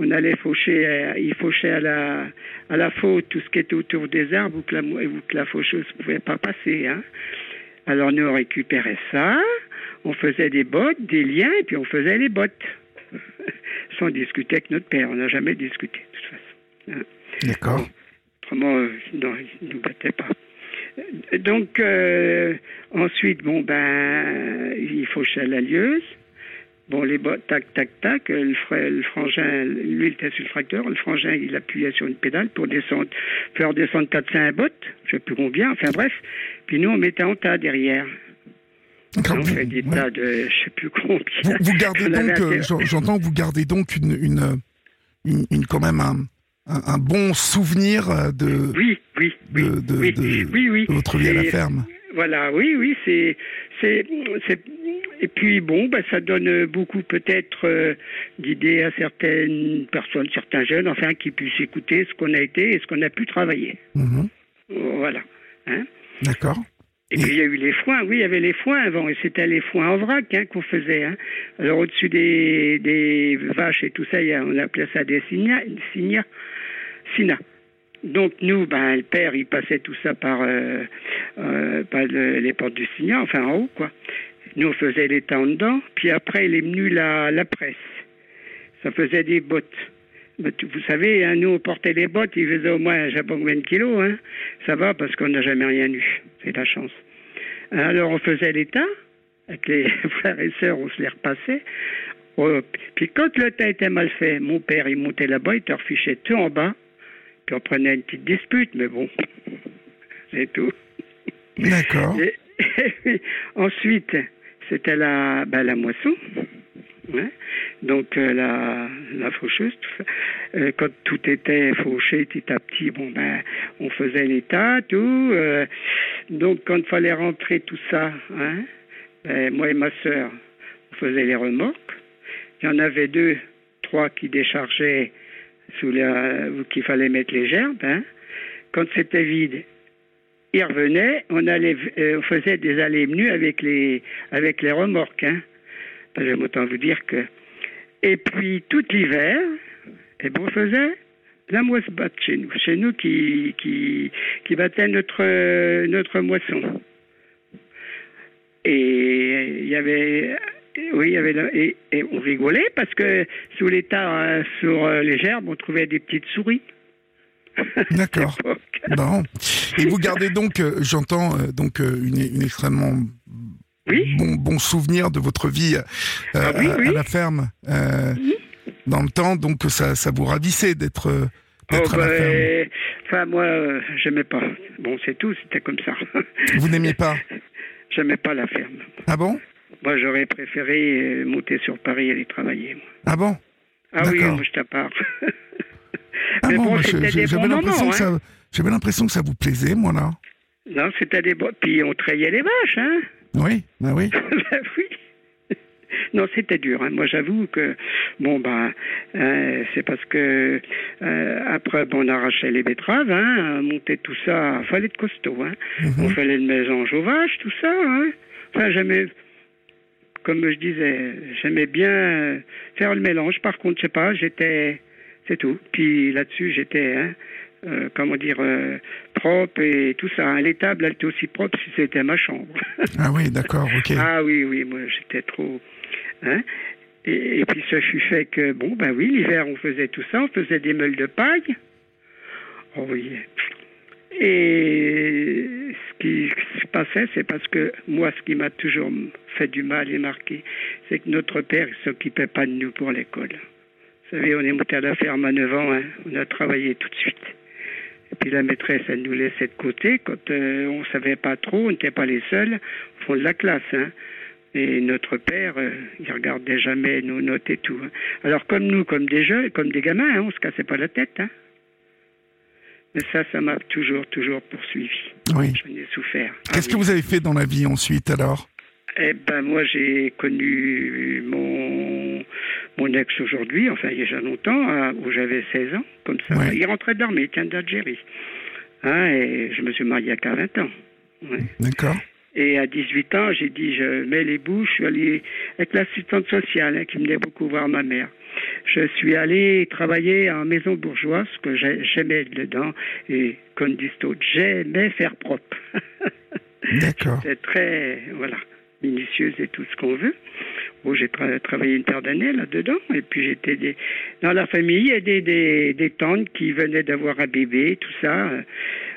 on allait faucher, euh, il fauchait à la, à la faute tout ce qui était autour des arbres où que la, que la faucheuse ne pouvait pas passer, hein. Alors, nous, on récupérait ça, on faisait des bottes, des liens, et puis on faisait les bottes. Sans discuter avec notre père. On n'a jamais discuté, de toute façon. hein. D'accord. Autrement, euh, non, il ne nous battait pas. Euh, Donc, euh, ensuite, bon, ben, il fauchait la lieuse. Bon, les bottes, tac, tac, tac. Le, fra- le frangin, lui, il était sur le tracteur. Le frangin, il appuyait sur une pédale pour descendre, faire descendre 4-5 bottes. Je ne sais plus combien. Enfin, bref. Puis nous, on mettait en tas derrière. D'accord. On Vous, fait des ouais. tas de, je ne sais plus combien. Vous- vous gardez On donc, euh, j'entends, que vous gardez donc une, une, une, une- quand même un, un, un bon souvenir euh, de, Oui, oui, oui, de, de- oui, de- oui, oui. de votre vie à la ferme. Voilà, oui, oui, c'est, c'est, c'est- et puis bon, ben, ça donne beaucoup peut-être euh, d'idées à certaines personnes, certains jeunes, enfin, qui puissent écouter ce qu'on a été et ce qu'on a pu travailler. Mhm. Voilà. Hein. D'accord. Et puis il y a eu les foins, oui, il y avait les foins avant, et c'était les foins en vrac hein, qu'on faisait. Hein. Alors au-dessus des, des vaches et tout ça, on appelait ça des signas, sinas. Donc nous, ben, le père, il passait tout ça par, euh, euh, par le- les portes du signat, enfin en haut, quoi. Nous, on faisait les temps dedans, puis après, il est venu la, la presse. Ça faisait des bottes. Vous savez, hein, nous, on portait les bottes, il faisait au moins, je sais pas combien de kilos, hein. Ça va parce qu'on n'a jamais rien eu. C'est la chance. Alors, on faisait les tas. Avec les frères et sœurs, on se les repassait. Oh, Puis quand le tas était mal fait, mon père, il montait là-bas, il te refichait tout en bas. Puis on prenait une petite dispute, mais bon, c'est tout. D'accord. Ensuite, c'était la, ben, la moisson. Donc euh, la, la faucheuse. Euh, quand tout était fauché petit à petit, bon ben on faisait les tas, tout. euh, donc quand il fallait rentrer tout ça, hein, ben, moi et ma sœur, on faisait les remorques. Il y en avait deux, trois qui déchargeaient sous la, qu'il fallait mettre les gerbes. Hein. Quand c'était vide, ils revenaient, on allait, euh, faisait des allées et venues avec les, avec les remorques. Hein. J'aime autant vous dire que. Et puis tout l'hiver, eh ben, on faisait la moisse batte chez nous, chez nous qui, qui, qui battait notre, notre moisson. Et il y avait. Oui, il y avait et, on rigolait parce que sous les euh, sur euh, les gerbes, on trouvait des petites souris. D'accord. Bon. Et vous gardez donc, euh, j'entends, euh, donc euh, une, une extrêmement Oui. bon, bon souvenir de votre vie euh, Ah oui, à, oui. à la ferme dans le temps, donc ça, ça vous ravissait d'être Oh, à la ferme. ben, enfin, moi, j'aimais pas. Bon, c'est tout, c'était comme ça. Vous n'aimiez pas? J'aimais pas la ferme. Ah bon? Moi, j'aurais préféré monter sur Paris et aller travailler. Ah bon? Ah oui, moi, je Ah Mais bon, bon, j'avais bons l'impression que hein. que ça vous plaisait, moi là. Non, c'était des bo- Puis on trayait les vaches, hein Oui, bah oui. Ben oui. Non, c'était dur. hein. Moi, j'avoue que bon ben, euh, c'est parce que euh, après, bon, on arrachait les betteraves, hein, on montait tout ça. Fallait être costaud, hein. On fallait le mélange aux vaches, tout ça. Hein. Enfin, j'aimais, comme je disais, j'aimais bien euh, faire le mélange. Par contre, je sais pas, j'étais, c'est tout. Puis là-dessus, j'étais, hein, euh, comment dire, euh, propre et tout ça. hein. Les tables, elles étaient aussi propres si c'était ma chambre. Ah oui, d'accord, ok. Ah oui, oui, moi j'étais trop. Hein et, et puis ce fut fait que, bon, ben oui, l'hiver on faisait tout ça, on faisait des meules de paille. Oh oui. Et ce qui se passait, c'est parce que moi, ce qui m'a toujours fait du mal et marqué, c'est que notre père ne s'occupait pas de nous pour l'école. Vous savez, on est monté à la ferme à 9 ans, hein, on a travaillé tout de suite. Et puis la maîtresse, elle nous laissait de côté quand euh, on savait pas trop, on n'était pas les seuls au fond de la classe. Hein. Et notre père, euh, il regardait jamais nos notes et tout. hein. Alors comme nous, comme des jeunes, comme des gamins, hein, on se cassait pas la tête. Hein. Mais ça, ça m'a toujours, toujours poursuivi. Oui. J'en ai souffert. Ah Qu'est-ce que oui. vous avez fait dans la vie ensuite alors? Eh ben moi j'ai connu mon mon ex aujourd'hui, enfin il y a déjà longtemps, hein, où j'avais 16 ans, comme ça. Ouais. Il rentrait d'armée, il tient d'Algérie. Hein, et je me suis marié à 40 ans. Ouais. D'accord. Et à 18 ans, j'ai dit, je mets les bouches, je suis allé avec l'assistante sociale hein, qui venait beaucoup voir ma mère. Je suis allé travailler en maison bourgeoise, que j'ai- j'aimais dedans, et comme disent d'autres, j'aimais faire propre. D'accord. C'est très, voilà, minutieuse et tout ce qu'on veut. J'ai tra- travaillé une paire d'années là-dedans, et puis j'étais des... dans la famille, il y des, des, tantes qui venaient d'avoir un bébé, tout ça.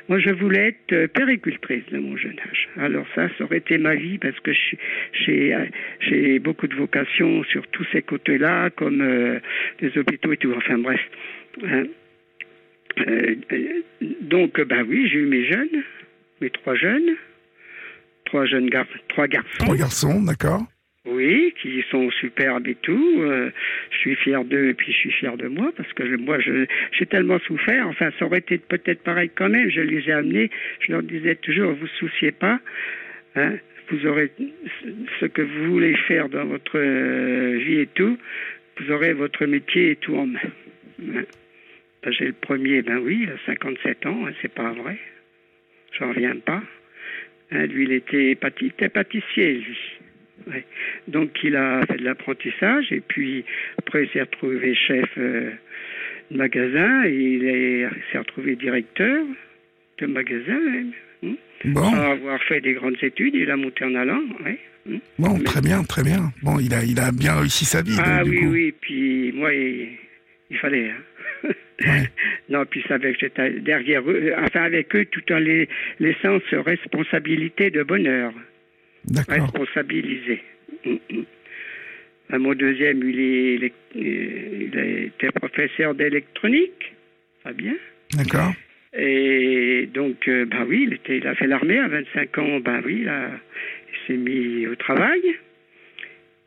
Moi, je voulais être euh, péricultrice de mon jeune âge. Alors ça, ça aurait été ma vie, parce que euh, j'ai beaucoup de vocations sur tous ces côtés-là, comme euh, les hôpitaux et tout. Enfin bref. Hein. Euh, donc, ben oui, j'ai eu mes jeunes, mes trois jeunes trois jeunes gar trois garçons. Trois garçons, d'accord. Oui, qui sont superbes et tout. Euh, je suis fier d'eux et puis je suis fier de moi parce que je- moi, j'ai tellement souffert. Enfin, ça aurait été peut-être pareil quand même. Je les ai amenés. Je leur disais toujours, vous souciez pas. Hein, vous aurez ce que vous voulez faire dans votre euh, vie et tout. Vous aurez votre métier et tout en main. Hein. Ben, j'ai le premier, ben oui, a 57 ans. Hein, c'est pas vrai. J'en reviens pas. Lui, il était, pâti- il était pâtissier, lui. Ouais. Donc, il a fait de l'apprentissage et puis après, il s'est retrouvé chef euh, de magasin et il est- il s'est retrouvé directeur de magasin même. hein. Bon, Sans avoir fait des grandes études, il a monté en allant. Ouais. hein. bon, Mais- très bien, très bien. Bon, il a, il a bien réussi sa vie. Ah donc, du oui, coup. oui, puis moi, il, il fallait. hein. Ouais. Non, puis ça avec j'étais derrière eux, enfin avec eux, tout en les laissant ce responsabilité de bonheur. D'accord. responsabilisé. Mm, mm. Ben, mon deuxième, il, est, il, est- il été professeur d'électronique. Pas bien. D'accord. Et donc, euh, ben oui, il, était, il a fait l'armée à 25 ans. Ben oui, il, a- il s'est mis au travail.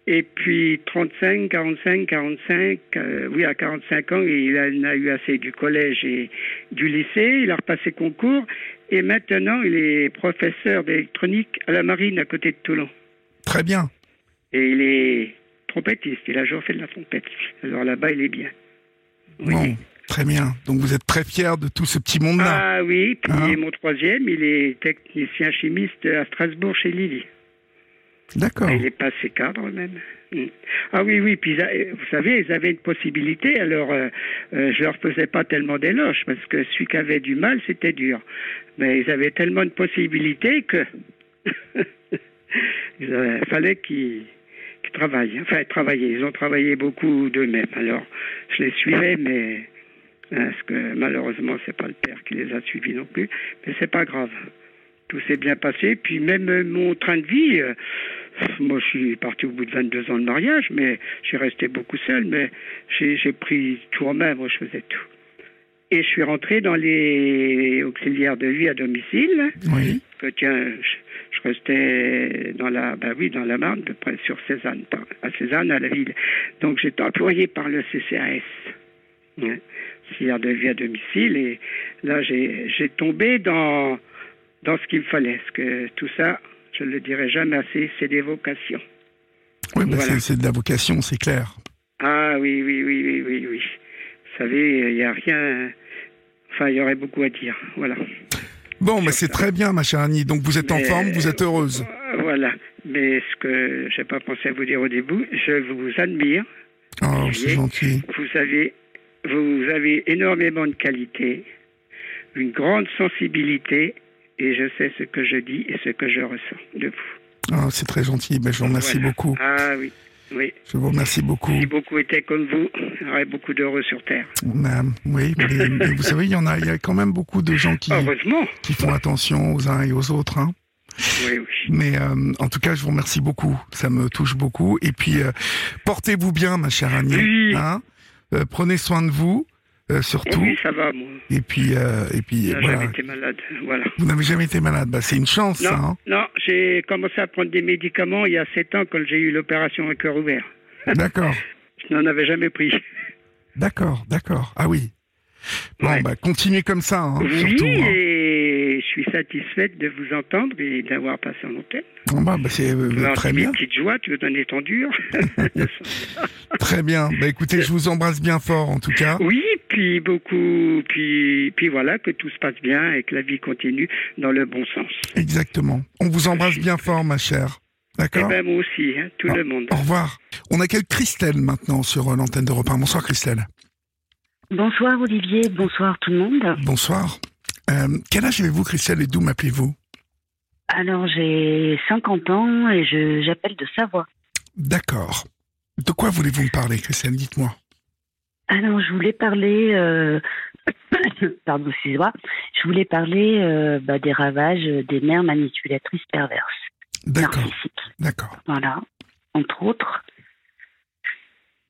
Et puis 35, 45, 45, euh, oui, à 45 ans, il en a eu assez du collège et du lycée. Il a repassé concours. Et maintenant, il est professeur d'électronique à la marine à côté de Toulon. Très bien. Et il est trompettiste. Il a toujours fait de la trompette. Alors là-bas, il est bien. Oui. Bon, très bien. Donc vous êtes très fier de tout ce petit monde-là. Ah oui, puis Hein mon troisième, il est technicien chimiste à Strasbourg chez Lily. D'accord. Il est passé cadre même. Mm. Ah oui, oui, puis a- vous savez, ils avaient une possibilité, alors euh, euh, je leur faisais pas tellement d'éloges, parce que celui qui avait du mal, c'était dur. Mais ils avaient tellement de possibilités que il euh, fallait qu'ils qu'ils travaillent. Enfin, travailler. Ils ont travaillé beaucoup d'eux-mêmes. Alors, je les suivais, mais hein, parce que malheureusement, c'est pas le père qui les a suivis non plus. Mais c'est pas grave. Tout s'est bien passé. Puis même euh, mon train de vie, euh, moi, je suis parti au bout de 22 ans de mariage, mais suis resté beaucoup seul. Mais j'ai j'ai pris tout en main. Moi, je faisais tout. Et je suis rentré dans les auxiliaires de vie à domicile Oui. que tiens, je, je restais dans la, bah oui, dans la Marne, de près sur Cézanne, à Cézanne, à la ville. Donc j'étais employé par le CCAS, hein, auxiliaire de vie à domicile, et là j'ai j'ai tombé dans dans ce qu'il fallait. Parce que tout ça, je ne le dirai jamais assez, c'est des vocations. Oui, Voilà. c'est- de la vocation, c'est clair. Ah oui, oui, oui, oui, oui, oui. Vous savez, il n'y a rien. Enfin, il y aurait beaucoup à dire. Voilà. Bon, bah, c'est très bien, ma chère Annie. Donc, vous êtes en Mais- forme, vous êtes heureuse. Euh, Voilà. Mais ce que j'ai pas pensé à vous dire au début, je vous admire. Oh, c'est gentil. Vous avez, vous avez énormément de qualités, une grande sensibilité, et je sais ce que je dis et ce que je ressens de vous. Oh, c'est très gentil. Ben, je vous remercie Voilà. beaucoup. Ah oui, oui. Je vous remercie beaucoup. Si beaucoup étaient comme vous, il y aurait beaucoup d'heureux sur Terre. Oui, mais, mais vous savez, il y en a, il y a quand même beaucoup de gens qui, qui font attention aux uns et aux autres. Hein. Oui, oui. Mais euh, en tout cas, je vous remercie beaucoup. Ça me touche beaucoup. Et puis, euh, portez-vous bien, ma chère Annie. Oui. Hein Euh, prenez soin de vous, euh, surtout. oui, ça va, moi. Et puis, euh, et puis, voilà. jamais été malade. Voilà. Vous n'avez jamais été malade. Bah, c'est une chance, Non, ça. Hein non, j'ai commencé à prendre des médicaments il y a 7 ans quand j'ai eu l'opération à cœur ouvert. D'accord, Je n'en avais jamais pris. d'accord, d'accord. Ah oui. Bon, Ouais. bah, continuez comme ça, hein, oui, surtout. hein. et satisfaite de vous entendre et d'avoir passé en antenne. Bon, bah, bah, c'est euh, très bien, Mes petites joies, tu veux donner ton dur. très bien. Bah, écoutez, je vous embrasse bien fort, en tout cas. oui, puis beaucoup, puis, puis voilà, que tout se passe bien et que la vie continue dans le bon sens. Exactement. On vous embrasse bien fort, ma chère. Et D'accord ben moi aussi, hein, tout Ah. le monde. Au revoir. On accueille Christelle maintenant sur euh, l'antenne de repas. Bonsoir Christelle. Bonsoir Olivier, bonsoir tout le monde. Bonsoir. Euh, quel âge avez-vous Christelle et d'où m'appelez-vous? Alors j'ai 50 ans et je j'appelle de Savoie. D'accord. De quoi voulez-vous me parler Christelle Dites-moi. Alors je voulais parler, euh... pardon excusez-moi, je voulais parler euh, bah, des ravages des mères manipulatrices perverses, D'accord, d'accord. voilà, entre autres.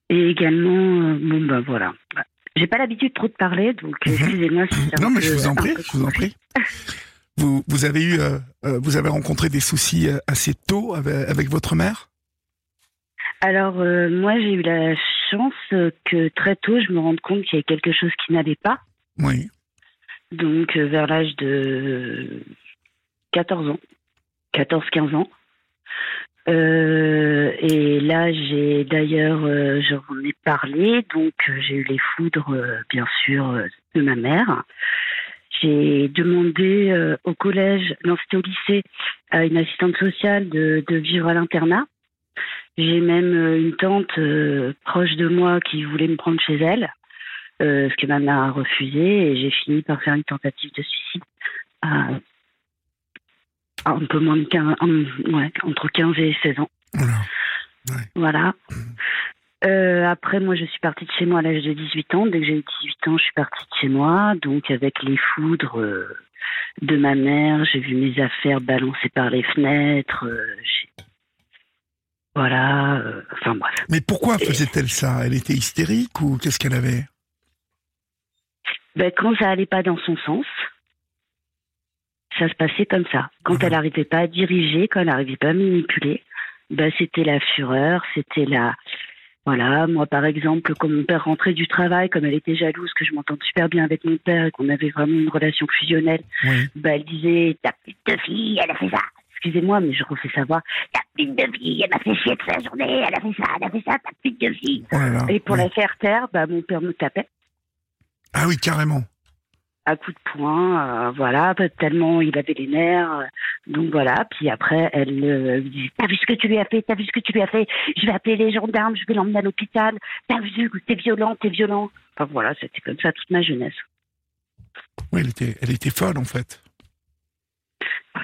Et également, euh, bon bah voilà. J'ai pas l'habitude trop de parler, donc Mhm. excusez-moi si Non mais je vous en prie, je vous en prie. Vous, vous avez eu, euh, euh, vous avez rencontré des soucis euh, assez tôt avec, avec votre mère? Alors, euh, moi, j'ai eu la chance euh, que très tôt, je me rende compte qu'il y avait quelque chose qui n'allait pas. Oui. Donc, euh, vers l'âge de 14 ans, 14-15 ans. Euh, et là, j'ai d'ailleurs, euh, j'en ai parlé, donc euh, j'ai eu les foudres, euh, bien sûr, de ma mère. J'ai demandé au collège, non, c'était au lycée, à une assistante sociale de, vivre à l'internat. J'ai même une tante proche de moi qui voulait me prendre chez elle, ce que ma mère a refusé, et j'ai fini par faire une tentative de suicide un peu moins de 15, en- ouais, entre 15 et 16 ans. Voilà. Voilà. Euh, après, moi, je suis partie de chez moi à l'âge de 18 ans. Dès que j'ai eu 18 ans, je suis partie de chez moi. Donc, avec les foudres euh, de ma mère, j'ai vu mes affaires balancées par les fenêtres. euh, voilà. enfin, bref. Mais pourquoi faisait-elle ça? Elle était hystérique ou qu'est-ce qu'elle avait? Ben, quand ça allait pas dans son sens, ça se passait comme ça. Quand Mhm. elle n'arrivait pas à diriger, quand elle n'arrivait pas à manipuler, ben, c'était la fureur, c'était la... Voilà, moi par exemple, quand mon père rentrait du travail, comme elle était jalouse que je m'entende super bien avec mon père et qu'on avait vraiment une relation fusionnelle, Oui. ben, elle disait Ta petite de fille, elle a fait ça. Excusez-moi, mais je refais savoir Ta petite de fille, elle m'a fait chier toute la journée, elle a fait ça, elle a fait ça, ta petite de fille. Oh là là. Et pour oui. la faire taire, ben, mon père me tapait. Ah oui, carrément. À coups de poing, euh, voilà, tellement il avait les nerfs. euh, donc voilà, puis après, elle euh, lui dit T'as vu ce que tu lui as fait T'as vu ce que tu lui as fait Je vais appeler les gendarmes, je vais l'emmener à l'hôpital. T'as vu T'es violent, t'es violent. Enfin voilà, c'était comme ça toute ma jeunesse. Oui, elle était, elle était folle en fait.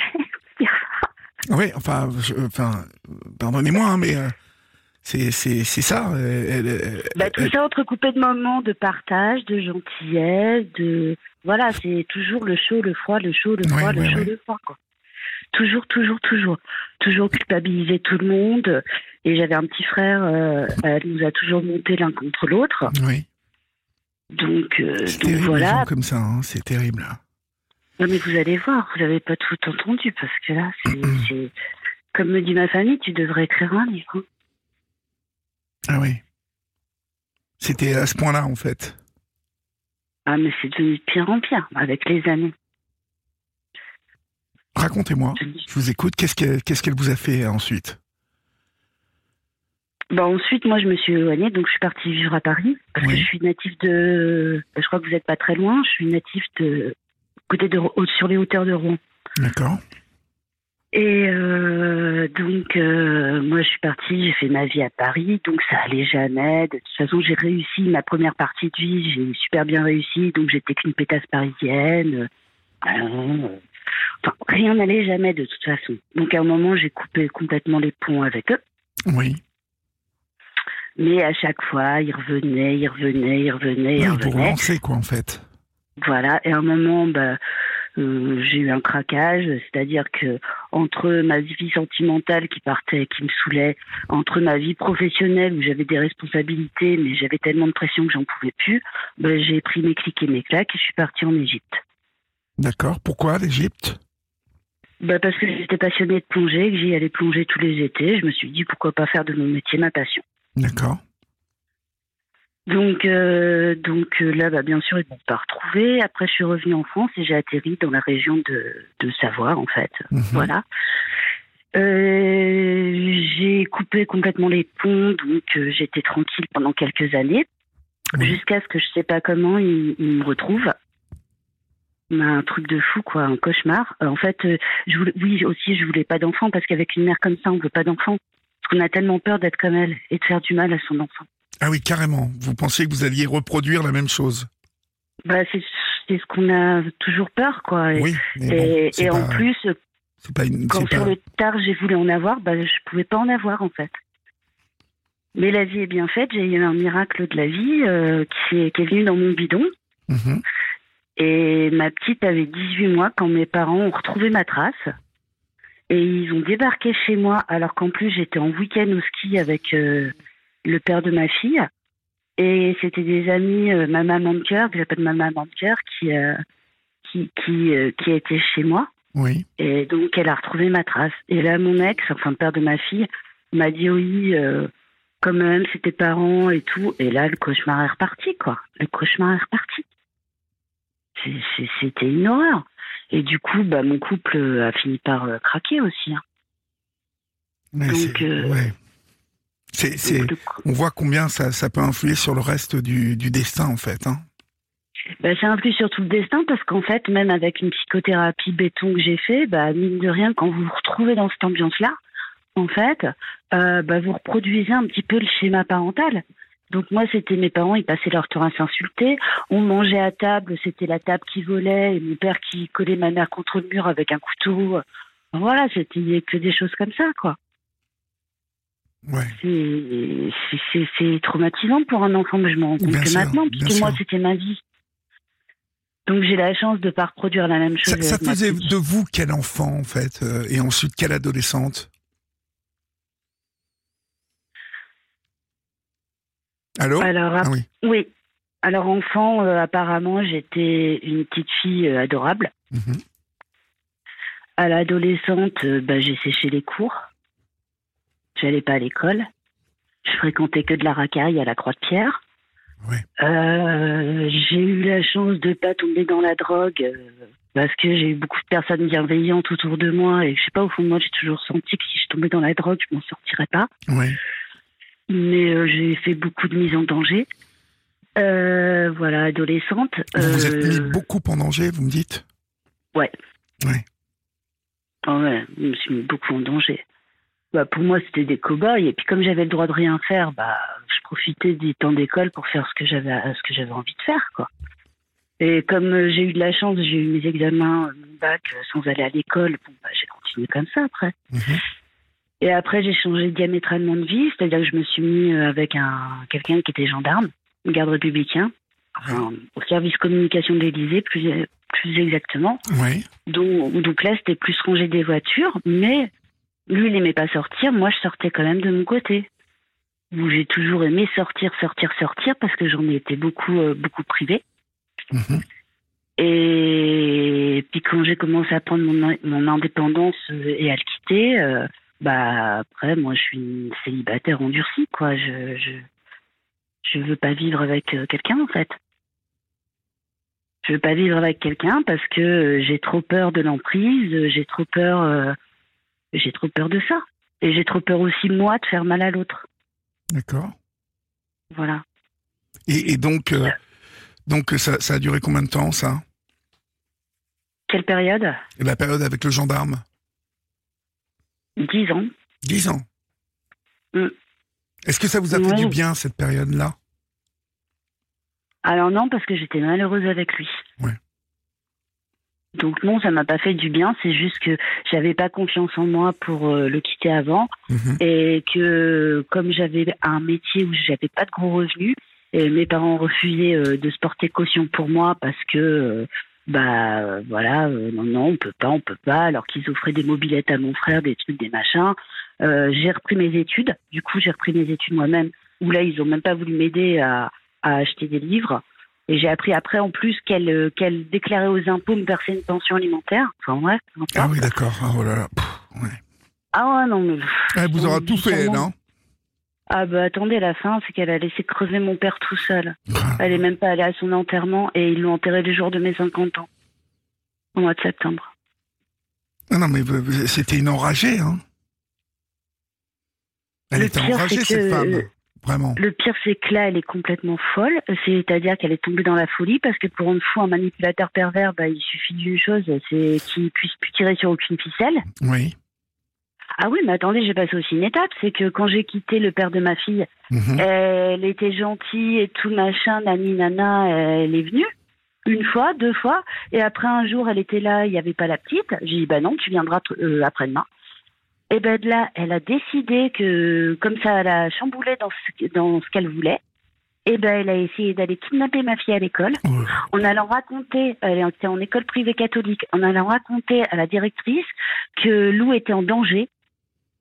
Oui, enfin, je- enfin, pardonnez-moi, hein, mais euh, c'est, c'est, c'est ça. euh, Elle, elle- Bah, tout elle- ça entrecoupé de moments de partage, de gentillesse, de. Voilà, c'est toujours le chaud, le froid, le chaud, le froid, le ouais, chaud, le froid, quoi. Toujours, toujours, toujours. Toujours culpabiliser tout le monde. Et j'avais un petit frère, euh, elle nous a toujours monté l'un contre l'autre. oui, Donc, euh, donc terrible voilà. comme ça. hein, c'est terrible. Non, mais vous allez voir, vous n'avez pas tout entendu parce que là, c'est. c'est- Comme me dit ma famille, tu devrais écrire un livre. hein. Ah oui. C'était à ce point-là en fait. Ah, mais c'est devenu de pire en pire avec les années. Racontez-moi, je vous écoute. Qu'est-ce qu'elle qu'est-ce qu'elle vous a fait ensuite? Bah, ensuite, moi, je me suis éloignée, donc je suis partie vivre à Paris, parce Oui. que je suis native de... Je crois que vous n'êtes pas très loin, je suis native de... côté de... sur les hauteurs de Rouen. D'accord. Et euh, donc, euh, moi, je suis partie, j'ai fait ma vie à Paris, donc ça allait jamais. De toute façon, j'ai réussi ma première partie de vie, j'ai super bien réussi, donc j'étais qu'une pétasse parisienne. Euh, enfin, rien n'allait jamais de toute façon. Donc, à un moment, j'ai coupé complètement les ponts avec eux. Oui. Mais à chaque fois, ils revenaient, ils revenaient, ils revenaient, ils Oui, pour revenaient. lancer, quoi, en fait. Voilà. Et à un moment, bah, euh, j'ai eu un craquage, c'est-à-dire que entre ma vie sentimentale qui partait, qui me saoulait, entre ma vie professionnelle où j'avais des responsabilités, mais j'avais tellement de pression que j'en pouvais plus, bah, j'ai pris mes clics et mes claques et je suis partie en Égypte. D'accord. Pourquoi l'Égypte? Bah, parce que j'étais passionnée de plongée, que j'y allais plonger tous les étés. Je me suis dit pourquoi pas faire de mon métier ma passion. D'accord. Donc, euh, donc euh, là, bah, bien sûr, ils m'ont pas retrouvé. Après, je suis revenue en France et j'ai atterri dans la région de, de Savoie, en fait. Mhm. Voilà. Euh, j'ai coupé complètement les ponts, donc euh, j'étais tranquille pendant quelques années, jusqu'à ce que je sais pas comment ils, ils me retrouvent. Un truc de fou, quoi, un cauchemar. En fait, je voulais, oui, aussi, je voulais pas d'enfant parce qu'avec une mère comme ça, on veut pas d'enfant. Parce qu'on a tellement peur d'être comme elle et de faire du mal à son enfant. Ah oui, carrément. Vous pensiez que vous alliez reproduire la même chose Bah, c'est c'est ce qu'on a toujours peur, quoi. Et, Oui, mais bon, et, en plus, c'est pas une. quand sur pas- le tard j'ai voulu en avoir, bah, je pouvais pas en avoir en fait. Mais la vie est bien faite. J'ai eu un miracle de la vie euh, qui, est, qui est venu dans mon bidon. Mhm. Et ma petite avait 18 mois quand mes parents ont retrouvé ma trace. Et ils ont débarqué chez moi alors qu'en plus j'étais en week-end au ski avec euh, le père de ma fille. Et c'était des amis, euh, ma maman de cœur, que j'appelle ma maman de cœur, qui, qui, qui, euh, qui était chez moi. Oui. Et donc, elle a retrouvé ma trace. Et là, mon ex, enfin le père de ma fille, m'a dit oui, euh, quand même, c'est tes parents et tout. Et là, le cauchemar est reparti, quoi. Le cauchemar est reparti. C'était une horreur. Et du coup, bah, mon couple euh, a fini par craquer aussi. hein. Mais Donc, euh, ouais. C'est- c'est- on voit combien ça, ça peut influer sur le reste du, du destin, en fait. Hein. Bah, ça influe sur tout le destin parce qu'en fait, même avec une psychothérapie béton que j'ai fait, bah, mine de rien, quand vous vous retrouvez dans cette ambiance-là, en fait, euh, bah, vous reproduisez un petit peu le schéma parental. Donc moi, c'était mes parents, ils passaient leur temps à s'insulter. On mangeait à table, c'était la table qui volait et mon père qui collait ma mère contre le mur avec un couteau. Voilà, c'était que des choses comme ça, quoi. Ouais. C'est- traumatisant pour un enfant, mais je me rends compte Bien que sûr, maintenant, puisque moi, c'était ma vie. Donc j'ai la chance de pas reproduire la même chose. Ça, faisait de vous quel enfant, en fait, euh, et ensuite quelle adolescente? Allô? Alors, Ah oui. oui. Alors enfant, euh, apparemment, j'étais une petite fille euh, adorable. Mhm. À l'adolescente, bah, j'ai séché les cours. J'allais pas à l'école. Je fréquentais que de la racaille à la Croix-de-Pierre. Ouais. Euh, j'ai eu la chance de pas tomber dans la drogue euh, parce que j'ai eu beaucoup de personnes bienveillantes autour de moi et je sais pas au fond de moi j'ai toujours senti que si je tombais dans la drogue je m'en sortirais pas. Oui. Mais euh, j'ai fait beaucoup de mise en danger. Voilà, adolescente. Vous vous êtes mis beaucoup en danger, vous me dites? Ah ouais, je me suis mis beaucoup en danger. Bah, pour moi, c'était des cow-boys. Et puis, comme j'avais le droit de rien faire, bah, je profitais du temps d'école pour faire ce que j'avais, ce que j'avais envie de faire, quoi. Et comme euh, j'ai eu de la chance, j'ai eu mes examens, euh, mon bac, euh, sans aller à l'école, bon, bah, j'ai continué comme ça après. Mhm. Et après, j'ai changé diamétralement de vie, c'est-à-dire que je me suis mis euh, avec un quelqu'un qui était gendarme, garde républicain, enfin, au service communication de l'Élysée, plus, plus exactement. Oui. Donc, donc là, c'était plus ranger des voitures, mais lui, il n'aimait pas sortir. Moi, je sortais quand même de mon côté. J'ai toujours aimé sortir, sortir, sortir, parce que j'en ai été beaucoup, euh, beaucoup privée. Mhm. Et puis quand j'ai commencé à prendre mon, mon indépendance euh, et à le quitter, euh, bah après, moi, je suis une célibataire endurcie, quoi. Je, je, je veux pas vivre avec quelqu'un, en fait. Je veux pas vivre avec quelqu'un parce que j'ai trop peur de l'emprise, j'ai trop peur, j'ai trop peur de ça. Et j'ai trop peur aussi, moi, de faire mal à l'autre. D'accord. Voilà. Et, et donc, euh, donc ça, ça a duré combien de temps, ça? Quelle période? La période avec le gendarme? Dix ans. Dix ans. Mm. Est-ce que ça vous a fait du bien, cette période-là? Alors non, parce que j'étais malheureuse avec lui. Ouais. Donc non, ça m'a pas fait du bien. C'est juste que j'avais pas confiance en moi pour euh, le quitter avant Mhm. et que comme j'avais un métier où j'avais pas de gros revenus, et mes parents refusaient euh, de se porter caution pour moi parce que euh, bah voilà non non on peut pas on peut pas alors qu'ils offraient des mobilettes à mon frère des trucs des machins. J'ai repris mes études. Du coup j'ai repris mes études moi-même où là ils ont même pas voulu m'aider à, à acheter des livres. Et j'ai appris après en plus qu'elle euh, qu'elle déclarait aux impôts me verser une pension alimentaire. Enfin bref. importe. Ah oui, d'accord. Ah, oh là là. Pff, ouais. Ah ouais non mais. Elle vous aura tout fait, hein Ah bah attendez, la fin, c'est qu'elle a laissé crever mon père tout seul. Ah, Elle est même pas allée à son enterrement et ils l'ont enterré le jour de mes 50 ans. Au mois de septembre. Non, non, mais c'était une enragée, hein Elle Le était pire, enragée, c'est cette que- femme. Vraiment. Le pire, c'est que là, elle est complètement folle. C'est-à-dire qu'elle est tombée dans la folie parce que pour une fois, un manipulateur pervers, bah, il suffit d'une chose, c'est qu'il puisse plus tirer sur aucune ficelle. Oui. Ah oui, mais attendez, j'ai passé aussi une étape. C'est que quand j'ai quitté le père de ma fille, Mhm. Elle était gentille et tout machin, nani nana, elle est venue. Une fois, deux fois, et après un jour, elle était là, il n'y avait pas la petite. J'ai dit, bah non, tu viendras euh, après-demain. Et ben de là, elle a décidé que, comme ça, elle a chamboulé dans ce, dans ce qu'elle voulait. Et ben elle a essayé d'aller kidnapper ma fille à l'école. En allant raconter, elle était en école privée catholique, en allant raconter à la directrice que Lou était en danger,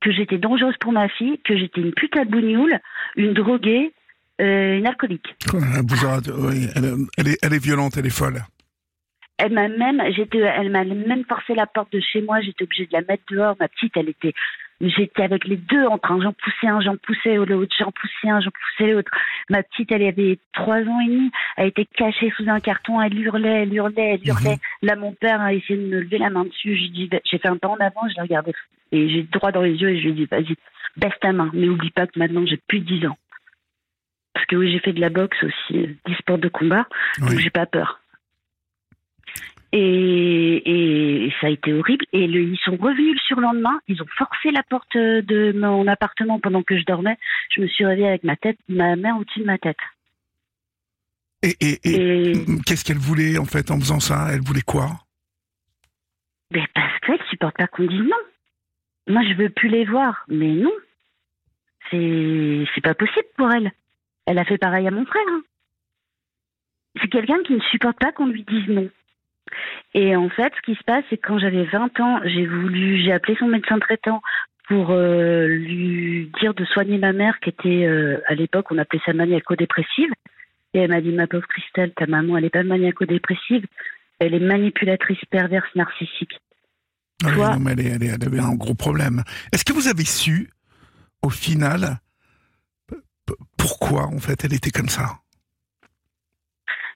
que j'étais dangereuse pour ma fille, que j'étais une putain de bougnoule, une droguée, euh, une alcoolique. est, elle est violente, elle est folle. Elle m'a même, j'étais, elle m'a même forcé la porte de chez moi. J'étais obligée de la mettre dehors. Ma petite, elle était, j'étais avec les deux en train. J'en poussais un, j'en poussais l'autre, j'en poussais un, j'en poussais l'autre. Ma petite, elle avait trois ans et demi. Elle était cachée sous un carton. Elle hurlait, elle hurlait, elle hurlait. Là, mon père a essayé de me lever la main dessus. J'ai dit, j'ai fait un pas en avant. Je l'ai regardé et j'ai droit dans les yeux et je lui ai dit, vas-y, baisse ta main. Mais oublie pas que maintenant j'ai plus de 10 ans. Parce que oui, j'ai fait de la boxe aussi, euh, des sports de combat. Donc Oui. j'ai pas peur. Et, et ça a été horrible. Et le- ils sont revenus le surlendemain. Ils ont forcé la porte de mon appartement pendant que je dormais. Je me suis réveillée avec ma tête, ma mère au-dessus de ma tête. Et, et, et qu'est-ce qu'elle voulait, en fait, en faisant ça? Elle voulait quoi? Ben, parce qu'elle supporte pas qu'on dise non. Moi, je veux plus les voir, mais non. C'est c'est pas possible pour elle. Elle a fait pareil à mon frère. hein. C'est quelqu'un qui ne supporte pas qu'on lui dise non. Et en fait, ce qui se passe, c'est que quand j'avais 20 ans, j'ai voulu, j'ai appelé son médecin traitant pour euh, lui dire de soigner ma mère, qui était euh, à l'époque, on appelait ça maniaco-dépressive. Et elle m'a dit, ma pauvre Christelle, ta maman, elle est pas maniaco-dépressive, elle est manipulatrice perverse narcissique. Ah oui, non, mais elle, est- elle est- elle avait un gros problème. Est-ce que vous avez su, au final, pourquoi, en fait, elle était comme ça?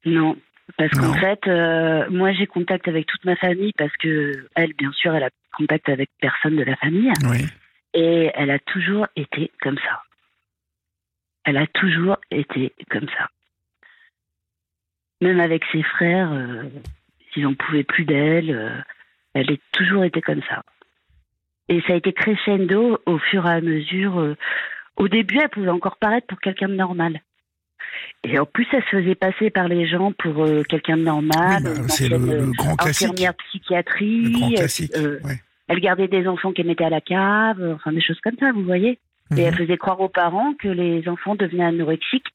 Non, parce qu'en fait, euh, moi j'ai contact avec toute ma famille parce que elle, bien sûr, elle a contact avec personne de la famille Oui. et elle a toujours été comme ça. Elle a toujours été comme ça. Même avec ses frères, euh, ils n'en pouvaient plus d'elle. euh, elle a toujours été comme ça. Et ça a été crescendo au fur et à mesure. euh, au début, elle pouvait encore paraître pour quelqu'un de normal. Et en plus, elle se faisait passer par les gens pour euh, quelqu'un de normal. Oui, bah, c'est le, grand classique. infirmière psychiatrie. Le grand euh, classique. euh, ouais. elle gardait des enfants qu'elle mettait à la cave, euh, enfin des choses comme ça, vous voyez. Et elle Mhm. faisait croire aux parents que les enfants devenaient anorexiques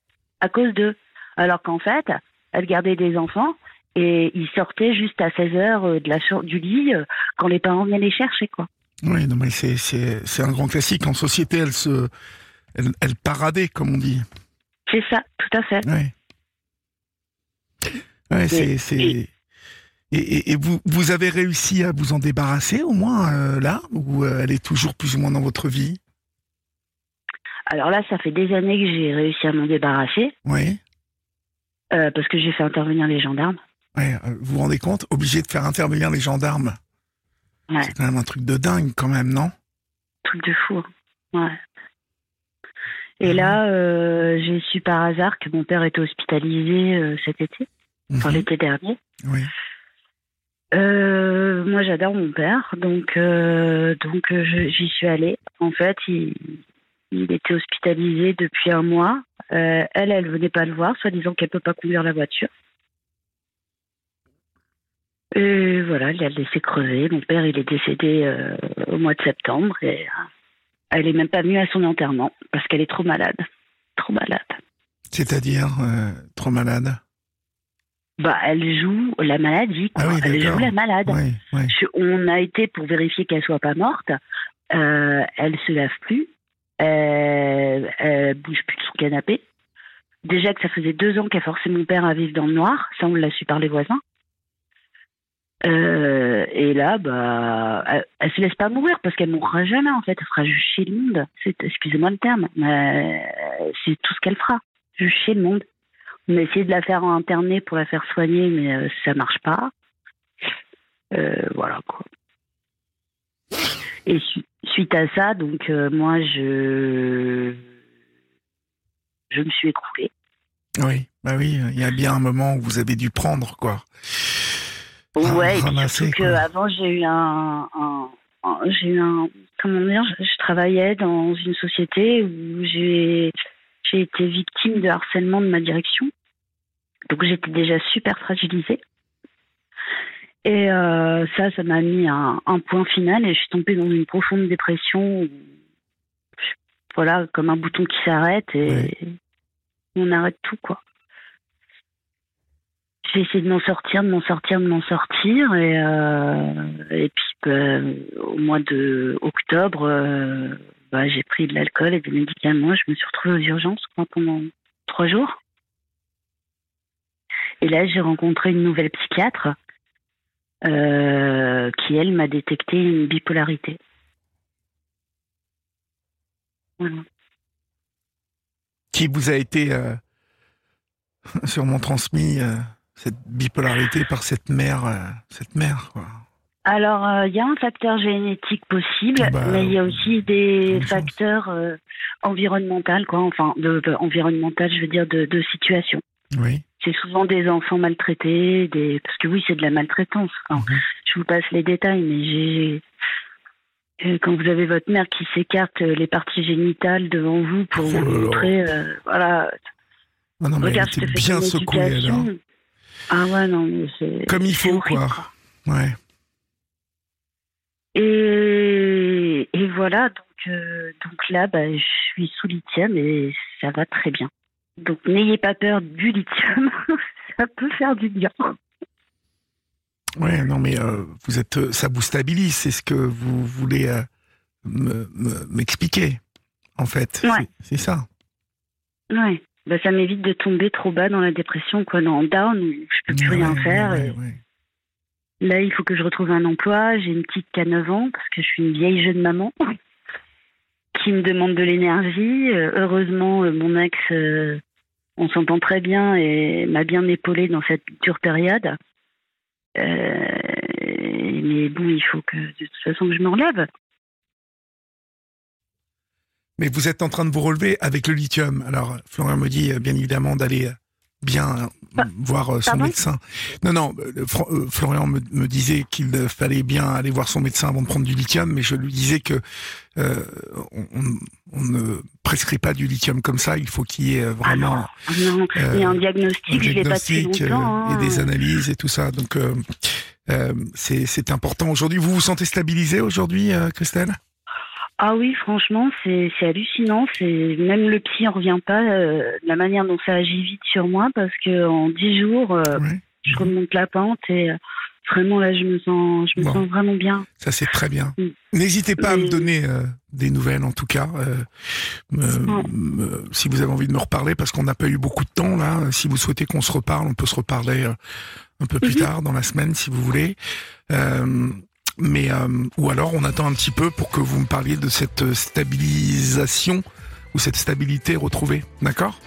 à cause d'eux. Alors qu'en fait, elle gardait des enfants et ils sortaient juste à 16 heures euh, de la chambre- du lit euh, quand les parents venaient les chercher, quoi. Oui, non, mais c'est, un grand classique. En société, elle se, elle, elle paradait, comme on dit. C'est ça, tout à fait. Ouais. Ouais, c'est, c'est... Et, et- et vous, vous avez réussi à vous en débarrasser au moins euh, là ou euh, elle est toujours plus ou moins dans votre vie? Alors là, ça fait des années que j'ai réussi à m'en débarrasser Oui. euh, parce que j'ai fait intervenir les gendarmes. Ouais, vous vous rendez compte? Obligé de faire intervenir les gendarmes. Ouais. C'est quand même un truc de dingue, quand même, non? Truc de fou. hein. Ouais. Et Mhm. là, euh, j'ai su par hasard que mon père était hospitalisé euh, cet été, enfin Mhm. l'été dernier. Oui. Euh, moi, j'adore mon père, donc donc j'y suis allée. En fait, il, il était hospitalisé depuis un mois. Elle, elle venait pas le voir, soit disant qu'elle peut pas conduire la voiture. Et voilà, elle l'a laissé crever. Mon père, il est décédé au mois de septembre et elle est même pas venue à son enterrement parce qu'elle est trop malade, trop malade. C'est-à-dire, euh, trop malade? Bah, elle joue la maladie, quoi. Ah oui, elle joue la malade. Oui, oui. Je- on a été pour vérifier qu'elle soit pas morte. Euh, elle se lave plus. Euh, elle bouge plus de son canapé. Déjà que ça faisait deux ans qu'elle forçait mon père à vivre dans le noir. Ça, on l'a su par les voisins. Euh, et là, bah, elle, elle se laisse pas mourir parce qu'elle mourra jamais, en fait. Elle fera juste chier le monde. Excusez-moi le terme, mais c'est tout ce qu'elle fera. Juste chier le monde. On a essayé de la faire interner pour la faire soigner, mais euh, ça marche pas. Euh, voilà quoi. Et su- suite à ça, donc euh, moi je je me suis écroulée. Oui, bah oui, il y a bien un moment où vous avez dû prendre, quoi. Ah, ouais, puis ramasser, que avant j'ai eu un, un- un- j'ai eu un comment dire, je, je travaillais dans une société où j'ai j'ai été victime de harcèlement de ma direction. Donc j'étais déjà super fragilisée. Et euh, ça, ça m'a mis un, un point final et je suis tombée dans une profonde dépression. où voilà, comme un bouton qui s'arrête et on arrête tout, quoi. J'ai essayé de m'en sortir, de m'en sortir, de m'en sortir. Et, euh, et puis, ben, au mois de euh, bah, j'ai pris de l'alcool et des médicaments. Je me suis retrouvée aux urgences pendant trois jours. Et là, j'ai rencontré une nouvelle psychiatre euh, qui, elle, m'a détecté une bipolarité. Voilà. Qui vous a été sûrement transmis cette bipolarité par cette mère, euh, cette mère, quoi. Alors, euh, il y a un facteur génétique possible, Bah, mais il y a aussi des facteurs euh, environnementaux, quoi. Enfin, de, de- environnemental, je veux dire, de, de situation. Oui. C'est souvent des enfants maltraités, des parce que oui, c'est de la maltraitance. Enfin, Mhm. Je vous passe les détails, mais j'ai euh, quand vous avez votre mère qui s'écarte euh, les parties génitales devant vous pour Oh vous montrer, euh, voilà, Ah non, mais regarde, elle était bien secouée. Ah ouais, non, mais c'est Comme il faut, horrible, quoi. Ouais. Et, et voilà, donc, euh, donc là, bah, je suis sous lithium et ça va très bien. Donc n'ayez pas peur du lithium, ça peut faire du bien. Ouais, non, mais euh, vous êtes, euh, ça vous stabilise, c'est ce que vous voulez euh, me- me- m'expliquer, en fait. Ouais. C'est- C'est ça. Ouais, bah, ça m'évite de tomber trop bas dans la dépression, quoi, dans down où je peux plus rien faire. ouais, et ouais. Là, il faut que je retrouve un emploi. J'ai une petite qui a 9 ans parce que je suis une vieille jeune maman qui me demande de l'énergie. Euh, heureusement, euh, mon ex, euh, on s'entend très bien et m'a bien épaulée dans cette dure période. Mais bon, il faut que de toute façon que je me relève. Mais vous êtes en train de vous relever avec le lithium. Alors, Florian me dit, euh, bien évidemment, d'aller euh, bien euh, Pa- voir son médecin. Non, non, Florian me, me disait qu'il fallait bien aller voir son médecin avant de prendre du lithium, mais je lui disais que euh, on, ne prescrit pas du lithium comme ça. Il faut qu'il y ait Ah non, vraiment ah non, un un diagnostic, je l'ai pas depuis diagnostic longtemps. hein. et des analyses et tout ça. Donc, euh, c'est important aujourd'hui. Vous vous sentez stabilisé aujourd'hui, Christelle? Ah oui, franchement, c'est hallucinant. C'est même le psy en revient pas euh, de la manière dont ça agit vite sur moi parce que en dix jours, euh, Ouais. je remonte la pente et euh, vraiment là, je me sens, je me Bon. sens vraiment bien. Ça, c'est très bien. Mm. N'hésitez pas à me donner des nouvelles, en tout cas, me- Ouais. me- si vous avez envie de me reparler, parce qu'on n'a pas eu beaucoup de temps là. Si vous souhaitez qu'on se reparle, on peut se reparler un peu plus Mhm. tard dans la semaine, si vous voulez. Mais euh, ou alors, on attend un petit peu pour que vous me parliez de cette stabilisation ou cette stabilité retrouvée. D'accord?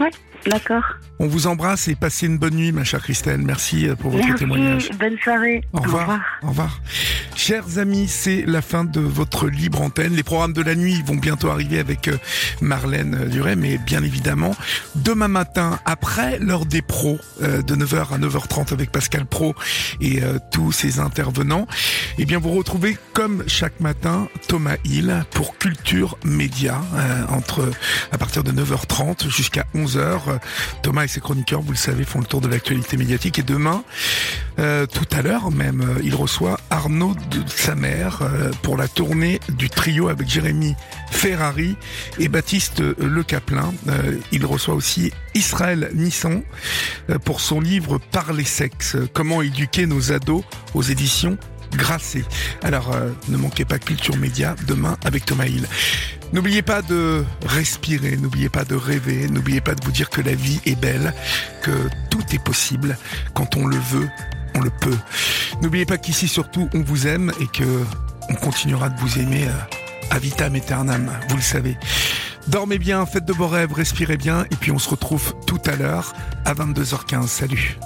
Ouais, d'accord. On vous embrasse et passez une bonne nuit, ma chère Christelle. Merci euh, pour votre Merci, témoignage. bonne soirée. Au revoir. Au revoir. Chers amis, c'est la fin de votre libre antenne. Les programmes de la nuit vont bientôt arriver avec euh, Marlène Duret, mais bien évidemment, demain matin, après l'heure des pros, euh, de 9h à 9h30 avec Pascal Pro et euh, tous ses intervenants, eh bien, vous retrouvez comme chaque matin Thomas Hill pour Culture Média entre à partir de 9h30 jusqu'à 11h. Thomas ses chroniqueurs, vous le savez, font le tour de l'actualité médiatique et demain, tout à l'heure même, il reçoit Arnaud de sa mère euh, pour la tournée du trio avec Jérémy Ferrari et Baptiste Le Caplin. Euh, il reçoit aussi Israël Nissan euh, pour son livre Par les sexes, comment éduquer nos ados aux éditions Grasset. Alors ne manquez pas Culture Média demain avec Thomas Hill. N'oubliez pas de respirer, n'oubliez pas de rêver, n'oubliez pas de vous dire que la vie est belle, que tout est possible quand on le veut on le peut. N'oubliez pas qu'ici surtout on vous aime et que on continuera de vous aimer à vitam aeternam, vous le savez. Dormez bien, faites de beaux rêves, respirez bien et puis on se retrouve tout à l'heure à 22h15. Salut